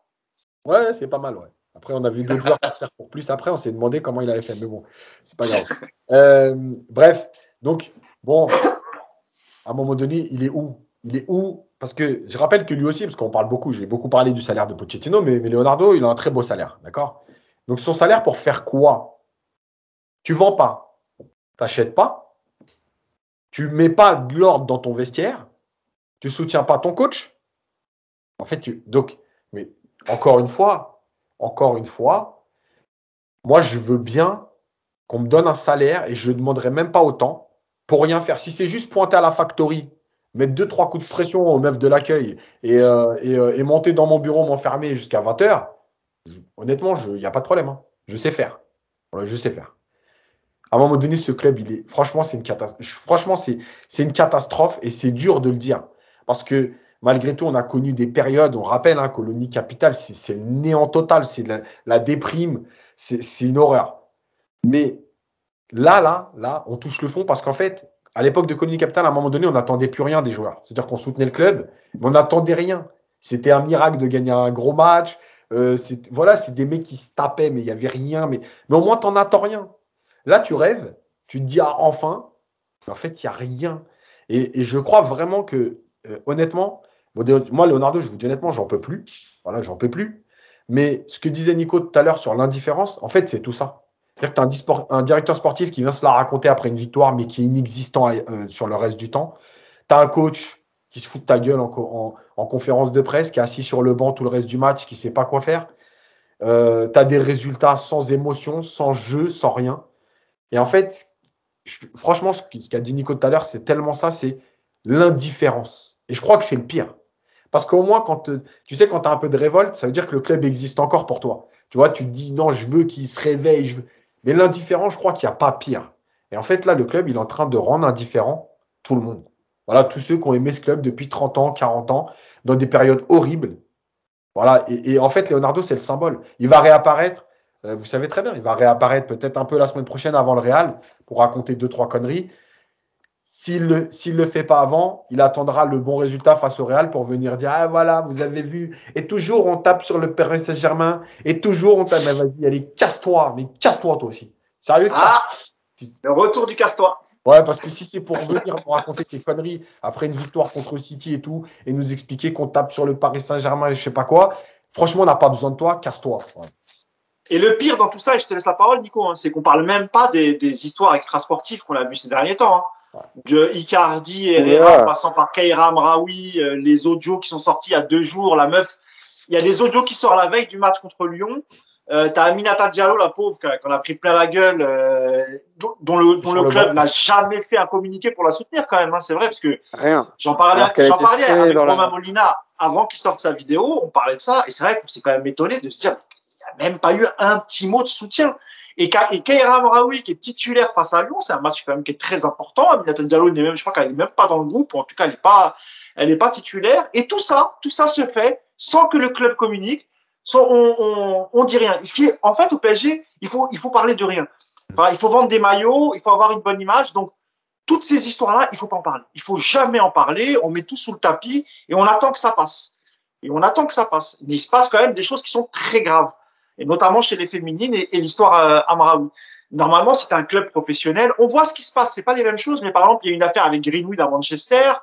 ouais, c'est pas mal, ouais. Après, on a vu d'autres joueurs partir pour plus. Après, on s'est demandé comment il avait fait. Mais bon, c'est pas grave. Euh, bref, donc, bon, à un moment donné, il est où? Il est où? Parce que je rappelle que lui aussi, parce qu'on parle beaucoup, j'ai beaucoup parlé du salaire de Pochettino, mais, mais, Leonardo, il a un très beau salaire, d'accord? Donc son salaire pour faire quoi? Tu vends pas, t'achètes pas, tu mets pas de l'ordre dans ton vestiaire, Tu soutiens pas ton coach En fait, tu, donc, mais encore une fois, encore une fois, moi, je veux bien qu'on me donne un salaire et je ne demanderai même pas autant pour rien faire. Si c'est juste pointer à la factory, mettre deux, trois coups de pression aux meufs de l'accueil et, euh, euh, monter dans mon bureau, m'enfermer jusqu'à 20h, honnêtement, il n'y a pas de problème. Hein. Je sais faire. je sais faire. À un moment donné, ce club, franchement, c'est une catastrophe. Franchement, c'est, une catastrophe et c'est dur de le dire. Parce que malgré tout, on a connu des périodes, on rappelle, hein, Colonie Capitale, c'est, le néant total, c'est la, déprime, c'est, une horreur. Mais là, là, là, on touche le fond parce qu'en fait, à l'époque de Colonie Capitale, à un moment donné, on n'attendait plus rien des joueurs. C'est-à-dire qu'on soutenait le club, mais on n'attendait rien. C'était un miracle de gagner un gros match. Euh, voilà, c'est des mecs qui se tapaient, mais il n'y avait rien. Mais, mais au moins, tu n'en attends rien. Là, tu rêves, tu te dis ah, enfin, mais en fait, il n'y a rien. Et, je crois vraiment que, euh, honnêtement, moi, Leonardo, je vous dis honnêtement, j'en peux plus. Voilà, j'en peux plus. Mais ce que disait Nico tout à l'heure sur l'indifférence, en fait, c'est tout ça. C'est-à-dire que tu as un, directeur sportif qui vient se la raconter après une victoire, mais qui est inexistant euh, sur le reste du temps. Tu as un coach qui se fout de ta gueule en, conférence de presse, qui est assis sur le banc tout le reste du match, qui ne sait pas quoi faire. Euh, tu as des résultats sans émotion, sans jeu, sans rien. Et en fait, franchement, ce qu'a dit Nico tout à l'heure, c'est tellement ça, c'est l'indifférence. Et je crois que c'est le pire. Parce qu'au moins, quand tu sais, quand tu as un peu de révolte, ça veut dire que le club existe encore pour toi. Tu vois, tu te dis non, je veux qu'il se réveille. Mais l'indifférent, je crois qu'il n'y a pas pire. Et en fait, là, le club, il est en train de rendre indifférent tout le monde. Voilà, tous ceux qui ont aimé ce club depuis 30 ans, 40 ans, dans des périodes horribles. Voilà, et en fait, Leonardo, c'est le symbole. Il va réapparaître vous savez très bien, il va réapparaître peut-être un peu la semaine prochaine avant le Real pour raconter deux, trois conneries. S'il ne le, le fait pas avant, il attendra le bon résultat face au Real pour venir dire Ah voilà, vous avez vu. Et toujours on tape sur le Paris Saint-Germain. Et toujours on tape. Mais vas-y, allez, casse-toi. Mais casse-toi toi aussi. Sérieux ah, Le retour du casse-toi. Ouais, parce que si c'est pour venir nous raconter tes conneries après une victoire contre City et tout, et nous expliquer qu'on tape sur le Paris Saint-Germain et je sais pas quoi, franchement, on n'a pas besoin de toi, casse-toi. Et le pire dans tout ça, et je te laisse la parole, Nico, hein, c'est qu'on parle même pas des, des histoires extrasportives qu'on a vues ces derniers temps. Hein. De Icardi, et en passant par Kaira Mraoui, euh, les audios qui sont sortis il y a deux jours, la meuf. Il y a des audios qui sortent la veille du match contre Lyon. Euh, T'as Aminata Diallo, la pauvre, qu'on a pris plein la gueule, euh, dont, le, dont le club n'a jamais fait un communiqué pour la soutenir quand même. Hein, c'est vrai parce que j'en parlais, j'en parlais avec Romain Molina avant qu'il sorte sa vidéo. On parlait de ça et c'est vrai qu'on s'est quand même étonné de se dire même pas eu un petit mot de soutien. Et, Kaira qui est titulaire face à Lyon, c'est un match quand même qui est très important. Aminata Diallo, même, je crois qu'elle est même pas dans le groupe, ou en tout cas, elle n'est pas, elle est pas titulaire. Et tout ça, tout ça se fait sans que le club communique, sans, on, on, on dit rien. Ce qui est, en fait, au PSG, il faut, il faut parler de rien. il faut vendre des maillots, il faut avoir une bonne image. Donc, toutes ces histoires-là, il faut pas en parler. Il faut jamais en parler. On met tout sous le tapis et on attend que ça passe. Et on attend que ça passe. Mais il se passe quand même des choses qui sont très graves et notamment chez les féminines et, l'histoire euh, Amraoui. Normalement, c'est un club professionnel. On voit ce qui se passe. C'est pas les mêmes choses, mais par exemple, il y a une affaire avec Greenwood à Manchester.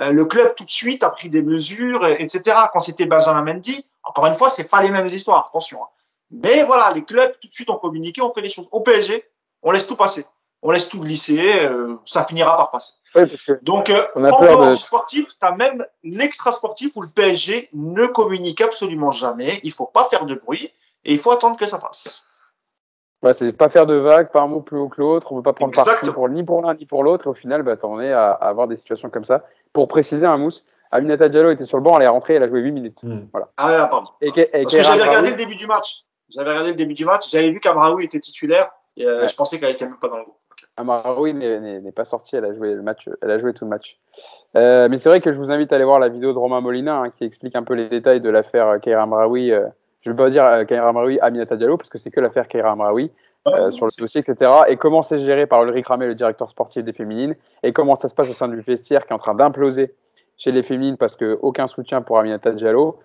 Euh, le club tout de suite a pris des mesures, etc. Quand c'était Benjamin Mendy, encore une fois, c'est pas les mêmes histoires. Attention. Hein. Mais voilà, les clubs tout de suite ont communiqué, ont fait les choses. Au PSG, on laisse tout passer. On laisse tout glisser, euh, ça finira par passer. Oui, parce que Donc, euh, on a peur de... sportif, tu as même l'extra sportif où le PSG ne communique absolument jamais. Il faut pas faire de bruit et il faut attendre que ça passe. Ouais, c'est pas faire de vagues, pas un mot plus haut que l'autre, on ne peut pas prendre parti pour, ni pour l'un ni pour l'autre, et au final, bah, t'en es à, avoir des situations comme ça. Pour préciser, un mousse, Aminata Diallo était sur le banc, elle est rentrée, elle a joué 8 minutes. Hmm. Voilà. Ah pardon. Et, Parce que j'avais regardé le début du match. J'avais regardé le début du match, j'avais vu qu'Amraoui était titulaire, et euh, je pensais qu'elle était même pas dans le groupe. Amraoui n'est pas sortie, elle a joué le match, elle a joué tout le match. Euh, mais c'est vrai que je vous invite à aller voir la vidéo de Romain Molina hein, qui explique un peu les détails de l'affaire Keira Amraoui. Euh, je ne vais pas dire euh, Kaira Amraoui, Aminata Diallo, parce que c'est que l'affaire Kaira Amraoui euh, sur le dossier, etc. Et comment c'est géré par Ulrich Ramé, le directeur sportif des féminines, et comment ça se passe au sein du vestiaire qui est en train d'imploser chez les féminines parce qu'aucun soutien pour Aminata Diallo.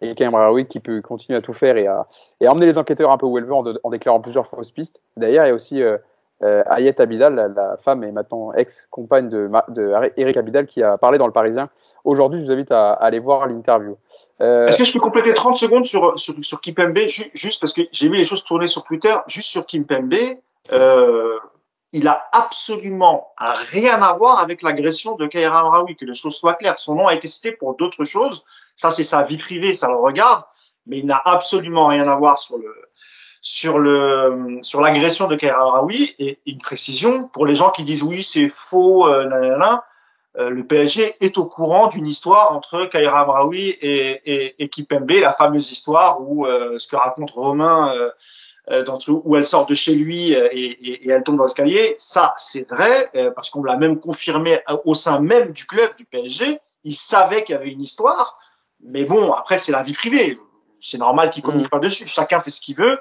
Et Kaira Amraoui qui peut continuer à tout faire et à, et emmener les enquêteurs un peu où elle veut en, déclarant plusieurs fausses pistes. D'ailleurs, il y a aussi euh, euh Ayet Abidal, la, femme et maintenant ex-compagne de, de Eric Abidal, qui a parlé dans le Parisien. Aujourd'hui, je vous invite à aller voir l'interview. Euh, Est-ce que je peux compléter 30 secondes sur, sur, sur juste parce que j'ai vu les choses tourner sur Twitter, juste sur Kimpembe. Euh, il a absolument rien à voir avec l'agression de Kaira Amraoui, que les choses soient claires. Son nom a été cité pour d'autres choses. Ça, c'est sa vie privée, ça le regarde, mais il n'a absolument rien à voir sur le sur le sur l'agression de Kaira Amraoui. Et une précision pour les gens qui disent oui, c'est faux, euh, nanana, euh, le PSG est au courant d'une histoire entre Kaira Amraoui et, et, et Kipembe, la fameuse histoire où euh, ce que raconte Romain euh, euh, dans, où elle sort de chez lui euh, et, et, et elle tombe dans l'escalier. Ça, c'est vrai, euh, parce qu'on l'a même confirmé au sein même du club du PSG. Ils savaient qu'il y avait une histoire, mais bon, après, c'est la vie privée. C'est normal qu'ils communiquent pas dessus. Chacun fait ce qu'il veut.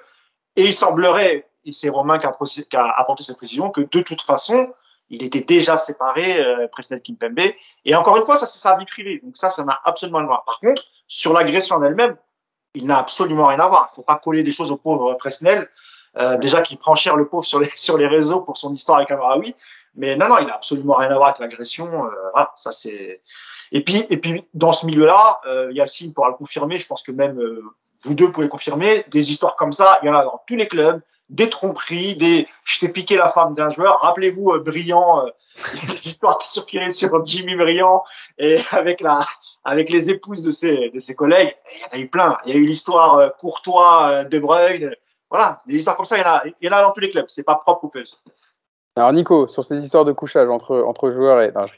Et il semblerait, et c'est Romain qui a, qui a, apporté cette précision, que de toute façon, il était déjà séparé, euh, Presnel Kimpembe. Et encore une fois, ça, c'est sa vie privée. Donc ça, ça n'a absolument rien à voir. Par contre, sur l'agression en elle-même, il n'a absolument rien à voir. Il faut pas coller des choses au pauvre Presnel. Euh, déjà qu'il prend cher le pauvre sur les sur les réseaux pour son histoire avec Amraoui, mais non non, il a absolument rien à voir avec l'agression. Euh, voilà, ça c'est. Et puis et puis dans ce milieu-là, euh, Yacine pourra le confirmer. Je pense que même euh, vous deux pouvez confirmer. Des histoires comme ça, il y en a dans tous les clubs. Des tromperies, des je t'ai piqué la femme d'un joueur. Rappelez-vous euh, Brillant, euh, les histoires qui circulaient sur Jimmy Brillant et avec la avec les épouses de ses, de ses collègues, il y en a eu plein. Il y a eu l'histoire euh, Courtois, euh, De Bruyne. Voilà, des histoires comme ça, il y en a, il y en a dans tous les clubs. C'est pas propre au PSG. Alors Nico, sur ces histoires de couchage entre, entre joueurs et... Non, je...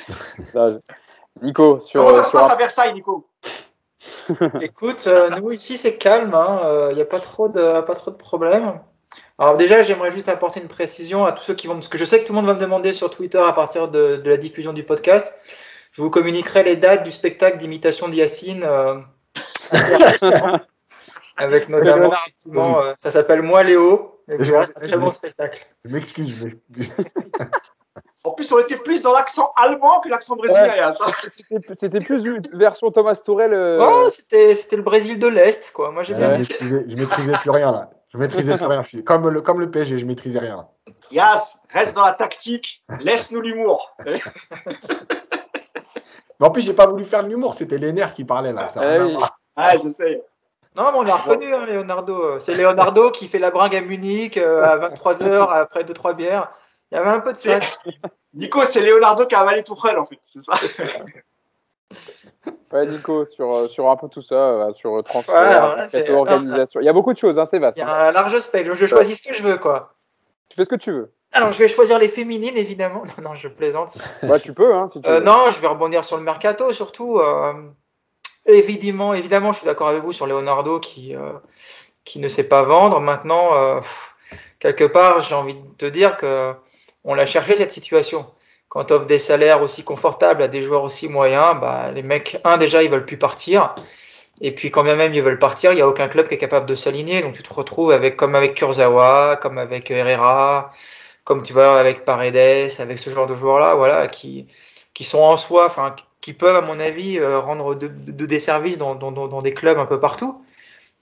non, je... Nico, sur... Comment ça se passe un- à Versailles, Nico? Écoute, euh, nous ici c'est calme, il hein, n'y a pas trop de pas trop de problèmes. Alors déjà, j'aimerais juste apporter une précision à tous ceux qui vont, parce que je sais que tout le monde va me demander sur Twitter à partir de, de la diffusion du podcast. Je vous communiquerai les dates du spectacle d'imitation de Yacine. euh, avec notamment, effectivement, euh, ça s'appelle Moi Léo. Et puis, c'est un très bon spectacle. Je m'excuse, je m'excuse. En plus, on était plus dans l'accent allemand que l'accent brésilien. Ça. C'était- plus une version Thomas Tourel. euh, Oh, c'était le Brésil de l'Est, quoi. Moi j'ai bien je, Ouais. je maîtrisais plus rien là. Je maîtrisais plus rien. Comme le, comme le PSG, je maîtrisais rien. Yas, reste dans la tactique. Laisse-nous l'humour. Mais en plus, j'ai pas voulu faire de l'humour, c'était les nerfs qui parlaient là. Ça Ah oui. Ah, je sais. Non, mais on l'a reconnu, hein, Leonardo. C'est Leonardo qui fait la bringue à Munich euh, à 23h après 2-3 bières. Il y avait un peu de ça. Nico, c'est Leonardo qui a avalé Tourelle, en fait. C'est ça. Ouais, Nico, sur, euh, sur un peu tout ça, euh, sur transfert, Ouais, alors là, mercato, c'est- organisation. Il y a beaucoup de choses, hein, c'est vaste. Il y hein. a un large spectre. Je choisis ce que je veux, quoi. Tu fais ce que tu veux. Alors, je vais choisir les féminines, évidemment. Non, non, je plaisante. Ouais, tu peux, hein, si tu Euh, veux. non, je vais rebondir sur le mercato, surtout. euh, évidemment, évidemment, je suis d'accord avec vous sur Leonardo qui, euh, qui ne sait pas vendre. Maintenant, euh, pff, quelque part, j'ai envie de te dire que on l'a cherché cette situation. Quand tu offres des salaires aussi confortables à des joueurs aussi moyens, bah, les mecs, un, déjà, ils veulent plus partir. Et puis, quand bien même ils veulent partir, il n'y a aucun club qui est capable de s'aligner. Donc, tu te retrouves avec, comme avec Kurzawa, comme avec Herrera, comme tu vois avec Paredes, avec ce genre de joueurs-là, voilà, qui, qui sont en soi, enfin, qui peuvent, à mon avis, euh, rendre de, de- des services dans, dans dans des clubs un peu partout,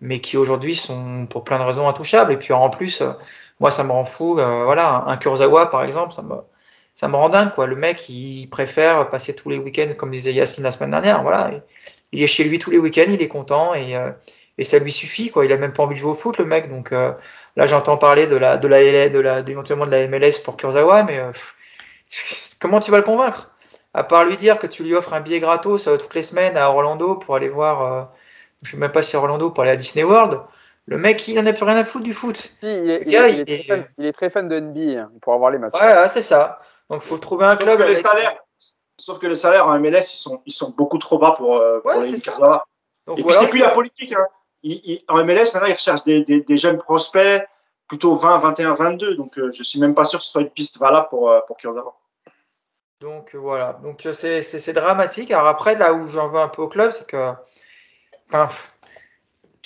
mais qui aujourd'hui sont pour plein de raisons intouchables. Et puis en plus, euh, moi, ça me rend fou. euh, voilà, un, Kurzawa, par exemple, ça me, ça me rend dingue, quoi. Le mec, il préfère passer tous les week-ends, comme disait Yacine la semaine dernière. Voilà, il, est chez lui tous les week-ends, il est content et, euh, et ça lui suffit, quoi. Il a même pas envie de jouer au foot, le mec. Donc là, j'entends parler de la, de la, de la, éventuellement de la MLS pour Kurzawa, mais pff, comment tu vas le convaincre? À part lui dire que tu lui offres un billet gratos toutes les semaines à Orlando pour aller voir, je sais même pas si Orlando pour aller à Disney World. Le mec, il en a plus rien à foutre du foot. Si, il, est, il, gars, est- il est il très fan, il est très fan de NBA hein, pour avoir les matchs. Ouais, ouais, c'est ça. Donc, faut trouver un Sauf club. que, les avec- salaires, sauf que les salaires en MLS, ils sont, ils sont beaucoup trop bas pour, euh, pour Ouais, les c'est ça. Donc, Et puis, c'est plus la politique. Hein. En MLS, maintenant, ils recherchent des, des, des jeunes prospects plutôt 20, 21, 22. Donc, euh, je suis même pas sûr que ce soit une piste valable pour, euh, pour Kurzawa. Donc euh, voilà, donc euh, c'est dramatique. Alors après, là où j'en veux un peu au club, c'est que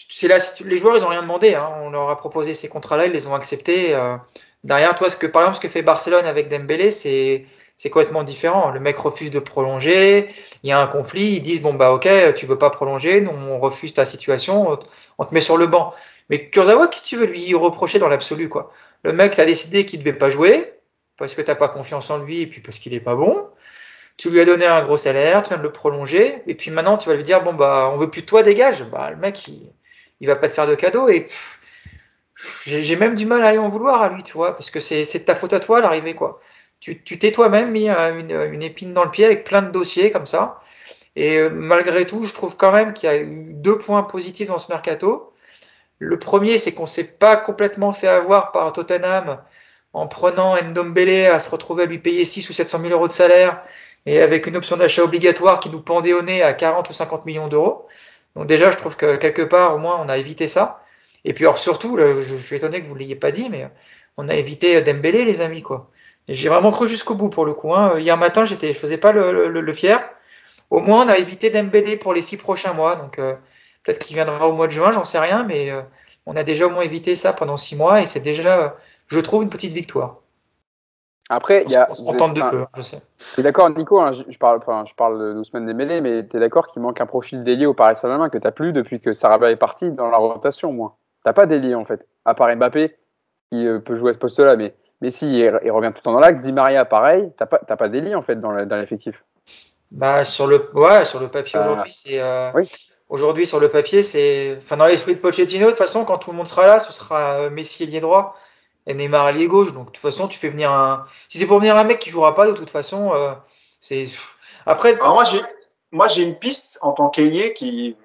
c'est là, les joueurs, ils ont rien demandé. hein. On leur a proposé ces contrats-là, ils les ont acceptés. euh. derrière, toi, ce que par exemple, ce que fait Barcelone avec Dembélé, c'est c'est complètement différent. Le mec refuse de prolonger. Il y a un conflit. Ils disent bon bah ok, tu veux pas prolonger, nous on refuse ta situation, on te- met sur le banc. Mais Kurzawa, qu'est-ce que tu veux lui reprocher dans l'absolu quoi? Le mec a décidé qu'il devait pas jouer parce que t'as pas confiance en lui et puis parce qu'il est pas bon. Tu lui as donné un gros salaire, tu viens de le prolonger, et puis maintenant tu vas lui dire bon bah on veut plus de toi, dégage. Bah le mec il, il va pas te faire de cadeau et j'ai même du mal à aller en vouloir à lui, tu vois, parce que c'est de ta faute à toi l'arrivée, quoi. Tu t'es toi-même mis une, une, épine dans le pied avec plein de dossiers comme ça. Et euh, malgré tout, je trouve quand même qu'il y a eu deux points positifs dans ce mercato. Le premier, c'est qu'on s'est pas complètement fait avoir par Tottenham en prenant Ndombele à se retrouver à lui payer 6 ou 700 000 euros de salaire et avec une option d'achat obligatoire qui nous pendait au nez à 40 ou 50 millions d'euros. Donc déjà, je trouve que quelque part, au moins, on a évité ça. Et puis alors surtout, je, suis étonné que vous ne l'ayez pas dit, mais on a évité Dembélé, les amis, quoi. J'ai vraiment cru jusqu'au bout pour le coup. Hein. Hier matin, j'étais, je faisais pas le, fier. Au moins, on a évité Dembélé pour les six prochains mois. Donc euh, peut-être qu'il viendra au mois de juin, j'en sais rien, mais euh, on a déjà au moins évité ça pendant six mois et c'est déjà, je trouve, une petite victoire. Après, il y a. On, tente de peu, hein, je sais. Tu es d'accord, Nico hein, je, parle, enfin, je parle doucement des mêlées, mais tu es d'accord qu'il manque un profil délié au Paris Saint-Germain que tu plus depuis que Sarabia est parti dans la rotation, moi. T'as pas délié en fait, à part Mbappé qui euh, peut jouer à ce poste-là, mais Messi il, revient tout le temps dans l'axe. Di Maria pareil, t'as pas pas délié en fait dans l'effectif. Bah sur le ouais sur le papier bah, aujourd'hui c'est euh, aujourd'hui sur le papier c'est enfin dans l'esprit de Pochettino de toute façon quand tout le monde sera là ce sera euh, Messi ailier droit et Neymar allié gauche donc de toute façon tu fais venir un si c'est pour venir un mec qui jouera pas de toute façon c'est après Alors moi j'ai moi j'ai une piste en tant qu'ailier qui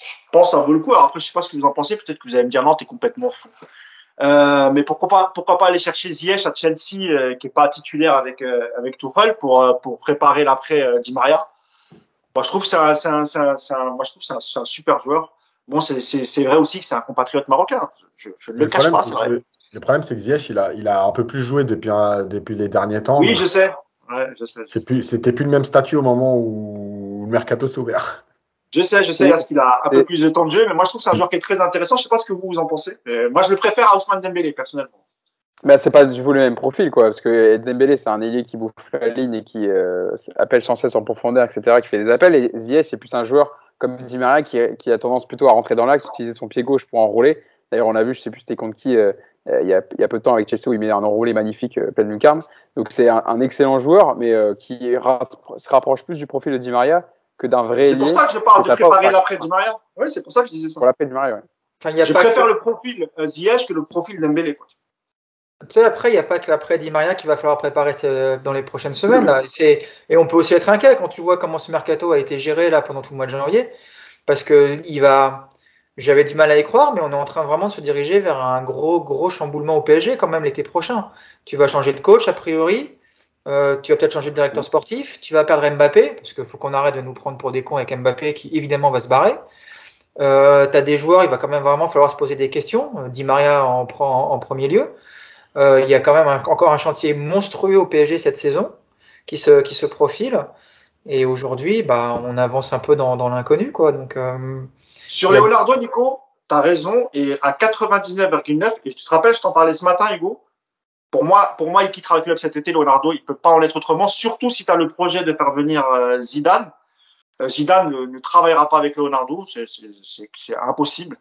je pense que ça vaut le coup. Alors après, je sais pas ce que vous en pensez. Peut-être que vous allez me dire non, t'es complètement fou. Euh, mais pourquoi pas, pourquoi pas aller chercher Ziyech à Chelsea, euh, qui est pas titulaire avec euh, avec Tuchel pour euh, pour préparer l'après euh, Di Maria? Moi, je trouve que c'est un, un, un, moi je trouve c'est un, un, super joueur. Bon, c'est c'est vrai aussi que c'est un compatriote marocain. Je, je ne le, cache pas, c'est vrai. Le, problème, c'est que Ziyech, il a il a un peu plus joué depuis depuis les derniers temps. Oui, je sais. Ouais, je sais. C'était plus, plus le même statut au moment où le mercato s'est ouvert. Je sais, je sais, parce qu'il a un peu plus de temps de jeu, mais moi je trouve que c'est un joueur qui est très intéressant. Je sais pas ce que vous, vous en pensez. Mais moi je le préfère à Ousmane Dembélé, personnellement. Mais c'est pas du tout le même profil, quoi, parce que Dembélé c'est un ailier qui bouffe la ligne et qui euh, appelle sans cesse en profondeur, etc., qui fait des appels. Et Ziyech c'est plus un joueur comme Di Maria qui, qui, a tendance plutôt à rentrer dans l'axe, utiliser son pied gauche pour enrouler. D'ailleurs, on a vu, je sais plus c'était contre qui, euh, il, y a, il, y a, peu de temps avec Chelsea où il met un enroulé magnifique euh, plein de lucarne. Donc c'est un, un, excellent joueur, mais euh, qui se rapproche plus du profil de Di Maria que d'un vrai C'est pour ça que je parle de préparer l'après Di Maria. Oui, c'est pour ça que je disais ça. Pour l'après Di Maria. Enfin, a je préfère le profil euh, Ziyech que le profil Dembélé. Quoi. Tu sais, après, il n'y a pas que l'après Di Maria qu'il va falloir préparer euh, dans les prochaines semaines. Là. Et, et on peut aussi être inquiet quand tu vois comment ce mercato a été géré là pendant tout le mois de janvier. Parce que il va. J'avais du mal à y croire, mais on est en train vraiment de se diriger vers un gros, gros chamboulement au PSG quand même l'été prochain. Tu vas changer de coach, a priori. Euh, tu vas peut-être changer de directeur sportif, tu vas perdre Mbappé, parce qu'il faut qu'on arrête de nous prendre pour des cons avec Mbappé qui évidemment va se barrer. Euh, tu as des joueurs, il va quand même vraiment falloir se poser des questions. Euh, Di Maria en prend en, premier lieu. Euh, il y a quand même encore un chantier monstrueux au PSG cette saison qui se, qui se profile. Et aujourd'hui, bah, on avance un peu dans, dans l'inconnu. quoi. Donc, Sur Leonardo, Nico, tu as raison. Et à 99,9, et tu te rappelles, je t'en parlais ce matin, Hugo, pour moi, pour moi, il quittera le club cet été, Leonardo. Il peut pas en être autrement, surtout si tu as le projet de faire venir euh, Zidane. Euh, Zidane ne, travaillera pas avec Leonardo, c'est impossible.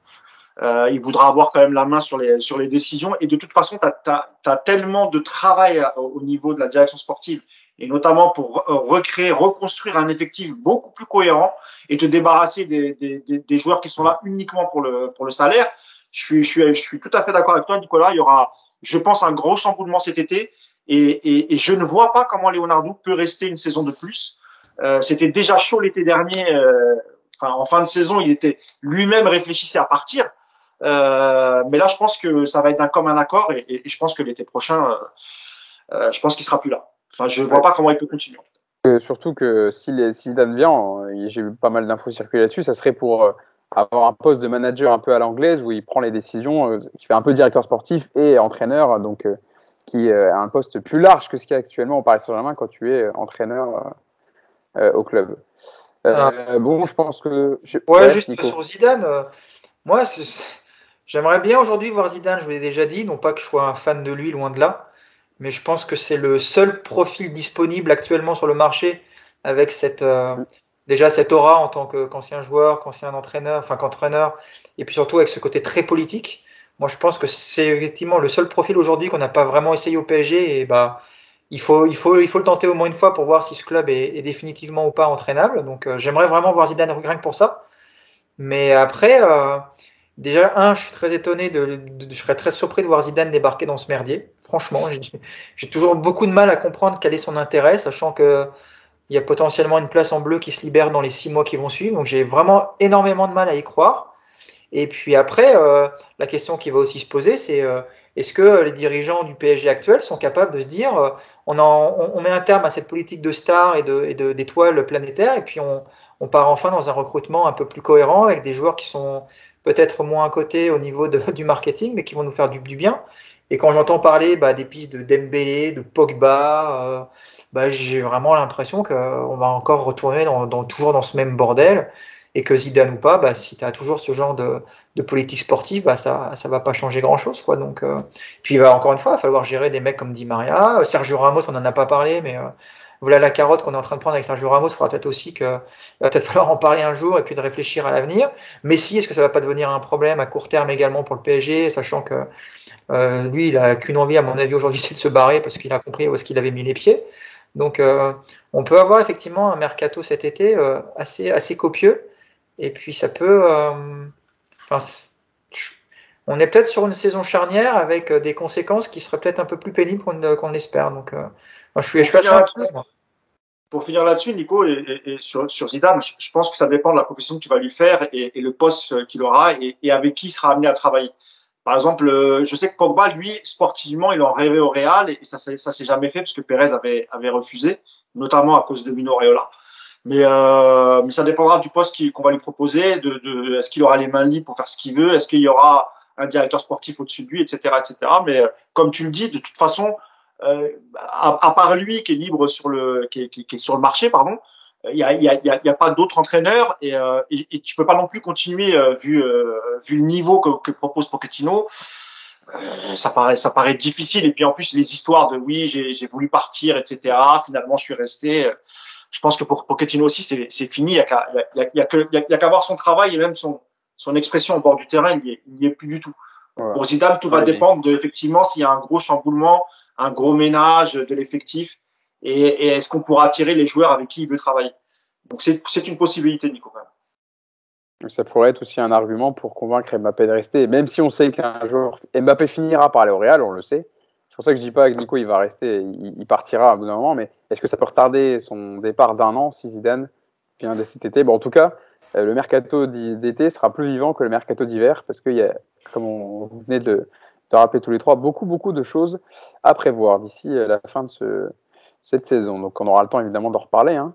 Euh, il voudra avoir quand même la main sur les, sur les décisions. Et de toute façon, tu as, as, tellement de travail au niveau de la direction sportive, et notamment pour recréer, reconstruire un effectif beaucoup plus cohérent et te débarrasser des, des, des, joueurs qui sont là uniquement pour le, pour le salaire. Je suis, je, suis, je suis tout à fait d'accord avec toi, Nicolas. Il y aura, je pense, un gros chamboulement cet été. Et, et, et, je ne vois pas comment Leonardo peut rester une saison de plus. Euh, C'était déjà chaud l'été dernier. Euh, en fin de saison, il était lui-même réfléchissait à partir. Euh, mais là, je pense que ça va être un comme un accord. Et, et je pense que l'été prochain, euh, euh, je pense qu'il sera plus là. Enfin, je ne vois pas comment il peut continuer. surtout que si, les, si Dan vient, j'ai eu pas mal d'infos circuler là-dessus, ça serait pour avoir un poste de manager un peu à l'anglaise où il prend les décisions, euh, qui fait un peu directeur sportif et entraîneur, donc euh, qui euh, a un poste plus large que ce qu'il y a actuellement au Paris Saint-Germain quand tu es entraîneur au club. Ah. bon, je pense que. Ouais, juste sur Zidane, moi, j'aimerais bien aujourd'hui voir Zidane, je vous l'ai déjà dit, non pas que je sois un fan de lui, loin de là, mais je pense que c'est le seul profil disponible actuellement sur le marché avec cette, déjà cette aura en tant qu'ancien joueur, qu'ancien entraîneur, enfin qu'entraîneur, et puis surtout avec ce côté très politique. Moi, je pense que c'est effectivement le seul profil aujourd'hui qu'on n'a pas vraiment essayé au PSG, et bah il faut, il faut, il faut le tenter au moins une fois pour voir si ce club est, définitivement ou pas entraînable. Donc, euh, j'aimerais vraiment voir Zidane rien que pour ça. Mais après, euh, Déjà, un, je suis très étonné, de, je serais très surpris de voir Zidane débarquer dans ce merdier. Franchement, j'ai toujours beaucoup de mal à comprendre quel est son intérêt, sachant que il y a potentiellement une place en bleu qui se libère dans les six mois qui vont suivre. Donc j'ai vraiment énormément de mal à y croire. Et puis après, euh, la question qui va aussi se poser, c'est euh, est-ce que les dirigeants du PSG actuel sont capables de se dire euh, on, en, on, met un terme à cette politique de stars et d'étoiles de, planétaires et puis on, on, part enfin dans un recrutement un peu plus cohérent avec des joueurs qui sont peut-être moins à côté au niveau de, du marketing, mais qui vont nous faire du, du bien. Et quand j'entends parler bah, des pistes de Dembélé, de Pogba, bah, j'ai vraiment l'impression qu'on va encore retourner dans, dans, toujours dans ce même bordel et que Zidane ou pas, bah, si tu as toujours ce genre de, de politique sportive, bah, ça ça va pas changer grand-chose. quoi. Donc, euh, puis il va encore une fois falloir gérer des mecs comme Di Maria. Sergio Ramos, on n'en a pas parlé, mais euh, voilà la carotte qu'on est en train de prendre avec Sergio Ramos. Il faudra peut-être aussi que va peut-être falloir en parler un jour et puis de réfléchir à l'avenir. Messi, est-ce que ça va pas devenir un problème à court terme également pour le PSG, sachant que euh, lui, il a qu'une envie, à mon avis, aujourd'hui, c'est de se barrer parce qu'il a compris où est-ce qu'il avait mis les pieds. Donc, euh, on peut avoir effectivement un mercato cet été euh, assez, assez copieux. Et puis, ça peut. On est peut-être sur une saison charnière avec des conséquences qui seraient peut-être un peu plus pénibles qu'on l'espère. Donc, je suis, je suis Pour finir là-dessus, Nico, et, sur, sur, Zidane, je, pense que ça dépend de la profession que tu vas lui faire et, le poste qu'il aura et, avec qui il sera amené à travailler. Par exemple, euh, je sais que Pogba, lui, sportivement, il en rêvait au Real et ça, ça s'est jamais fait parce que Pérez avait, avait refusé, notamment à cause de Mino. Mais, euh, mais ça dépendra du poste qu'on va lui proposer, de, de est-ce qu'il aura les mains libres pour faire ce qu'il veut, est-ce qu'il y aura un directeur sportif au-dessus de lui, etc., etc. Mais euh, comme tu le dis, de toute façon, euh, à, à, part lui qui est libre sur le, qui qui, qui est sur le marché, pardon, il n'y a, y a, y a, pas d'autres entraîneurs et, euh, et, et, tu peux pas non plus continuer euh, vu, euh, vu le niveau que, que propose Pochettino. Euh, ça paraît ça paraît difficile et puis en plus les histoires de oui j'ai voulu partir etc finalement je suis resté je pense que pour Pochettino aussi c'est fini il y a qu'à il y a, y a qu'à voir son travail et même son son expression au bord du terrain il n'y est, est, plus du tout pour Zidane tout va dépendre de effectivement s'il y a un gros chamboulement un gros ménage de l'effectif et, est-ce qu'on pourra attirer les joueurs avec qui il veut travailler? Donc c'est une possibilité, Nico. Ça pourrait être aussi un argument pour convaincre Mbappé de rester, même si on sait qu'un jour Mbappé finira par aller au Real, on le sait. C'est pour ça que je dis pas que Nico il va rester, il, partira à bout d'un moment, mais est-ce que ça peut retarder son départ d'un an si Zidane vient dès cet été? Bon, En tout cas, euh, le mercato d'été sera plus vivant que le mercato d'hiver parce a, comme on, vous venez de, de rappeler tous les trois, beaucoup beaucoup de choses à prévoir d'ici euh, la fin de ce, cette saison. Donc on aura le temps évidemment d'en reparler. Hein.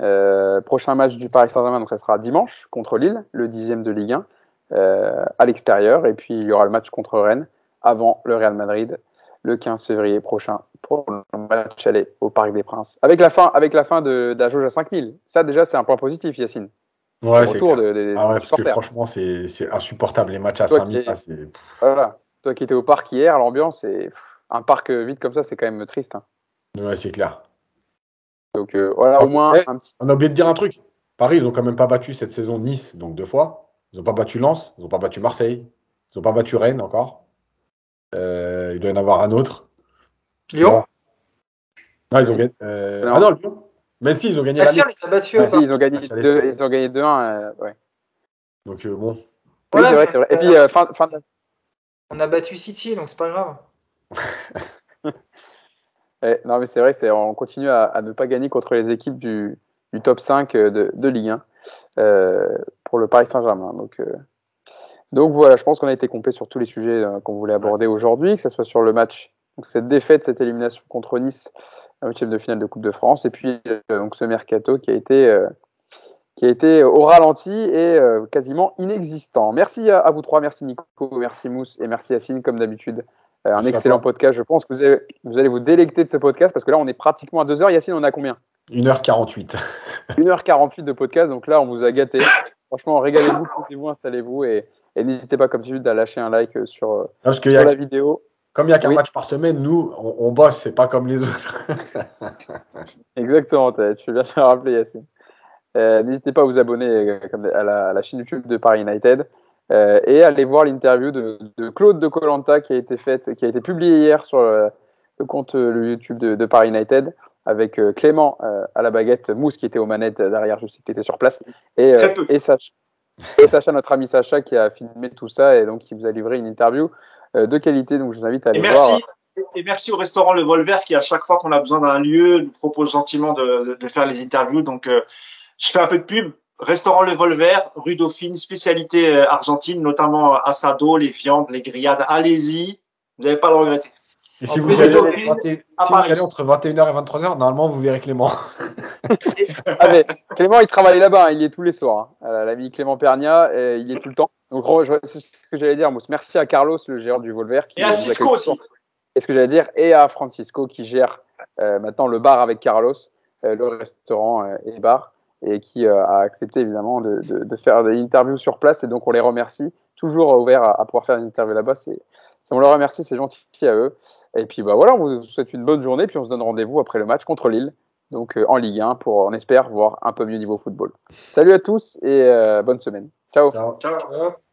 Euh, prochain match du Paris Saint-Germain, donc ça sera dimanche contre Lille, le dixième de Ligue 1, euh, à l'extérieur. Et puis il y aura le match contre Rennes avant le Real Madrid le 15 février prochain pour le match aller au Parc des Princes. Avec la fin, avec la fin de, de jauge à 5000. Ça déjà c'est un point positif, Yacine. Ouais, c'est de, de, ah ouais, parce que franchement c'est insupportable les matchs à 5000. Voilà. Toi qui étais au parc hier, l'ambiance c'est un parc vide comme ça, c'est quand même triste. Hein. Ouais, c'est clair. Donc euh, voilà, au moins. Eh, on a oublié de dire un truc. Paris, ils ont quand même pas battu cette saison Nice, donc deux fois. Ils n'ont pas battu Lens, ils n'ont pas battu Marseille, ils n'ont pas battu Rennes encore. Euh, il doit y en avoir un autre. Lyon Non, ils ont gagné. Euh... Ah non, Lyon. Mais si, ils ont gagné. Ah, si, ils, battu, ah, ils ont gagné 2 ils ont gagné 2-1. Euh, ouais. Donc euh, bon. Oui, c'est vrai, c'est vrai. Et puis, euh, fin, fin de... On a battu City, donc c'est pas grave. Eh, non, mais c'est vrai, on continue à, ne pas gagner contre les équipes du, top 5 de, de Ligue 1 euh, pour le Paris Saint-Germain. Donc, euh, donc voilà, je pense qu'on a été complet sur tous les sujets euh, qu'on voulait aborder aujourd'hui, que ce soit sur le match, cette défaite, cette élimination contre Nice, huitième de finale de Coupe de France, et puis euh, donc ce mercato qui a été euh, qui a été au ralenti et quasiment inexistant. Merci à, à, vous trois, merci Nico, merci Mousse et merci Yacine comme d'habitude euh, un excellent podcast. Je pense que vous allez, vous allez vous délecter de ce podcast parce que là, on est pratiquement à 2 heures. Yacine, on a combien? 1h48. 1h48 de podcast. Donc là, on vous a gâté. Franchement, régalez-vous, poussez-vous, installez-vous et, et n'hésitez pas, comme d'habitude, à lâcher un like sur, parce sur la vidéo. Comme il n'y a qu'un oui. match par semaine, nous, on, on bosse, c'est pas comme les autres. Exactement, tu bien de rappeler, Yacine. Euh, n'hésitez pas à vous abonner euh, à la, à la chaîne YouTube de Paris United. Euh, et allez voir l'interview de, de, Claude de Colanta qui a été faite, qui a été publiée hier sur le, le compte le YouTube de, de, Paris United avec Clément à la baguette, Mousse qui était aux manettes derrière, je sais qu'il était sur place, et, et, Sacha, Et Sacha, notre ami Sacha, qui a filmé tout ça et donc qui vous a livré une interview de qualité. Donc je vous invite à aller Et merci, voir. et merci au restaurant Le Volver qui, à chaque fois qu'on a besoin d'un lieu, nous propose gentiment de, de- de faire les interviews. Donc, euh, je fais un peu de pub. Restaurant Le Volver, rue Dauphine, spécialité euh, argentine, notamment assado, les viandes, les grillades. Allez-y, vous n'allez pas le regretter. Et En si vous, de allez, Dauphine, 21 à si vous Paris. allez entre 21h et 23h, normalement vous verrez Clément. Ah, mais Clément, il travaille là-bas, hein, il y est tous les soirs. hein. Euh, L'ami Clément Pernia, euh, il y est tout le temps. Donc, c'est ce que j'allais dire, Mousse. Merci à Carlos, le gérant du Volver. Qui Et à Cisco aussi. Et ce que j'allais dire, et à Francisco qui gère euh, maintenant le bar avec Carlos, euh, le restaurant euh, et bar, et qui euh, a accepté évidemment de, de- de faire des interviews sur place. Et donc on les remercie. Toujours ouvert à, à pouvoir faire des interviews là-bas. C'est, c'est- on leur remercie, c'est gentil à eux. Et puis bah voilà, on vous souhaite une bonne journée. Puis on se donne rendez-vous après le match contre Lille, donc euh, en Ligue 1 pour, on espère, voir un peu mieux niveau football. Salut à tous et euh, bonne semaine. Ciao. Ciao. Ciao. Ciao.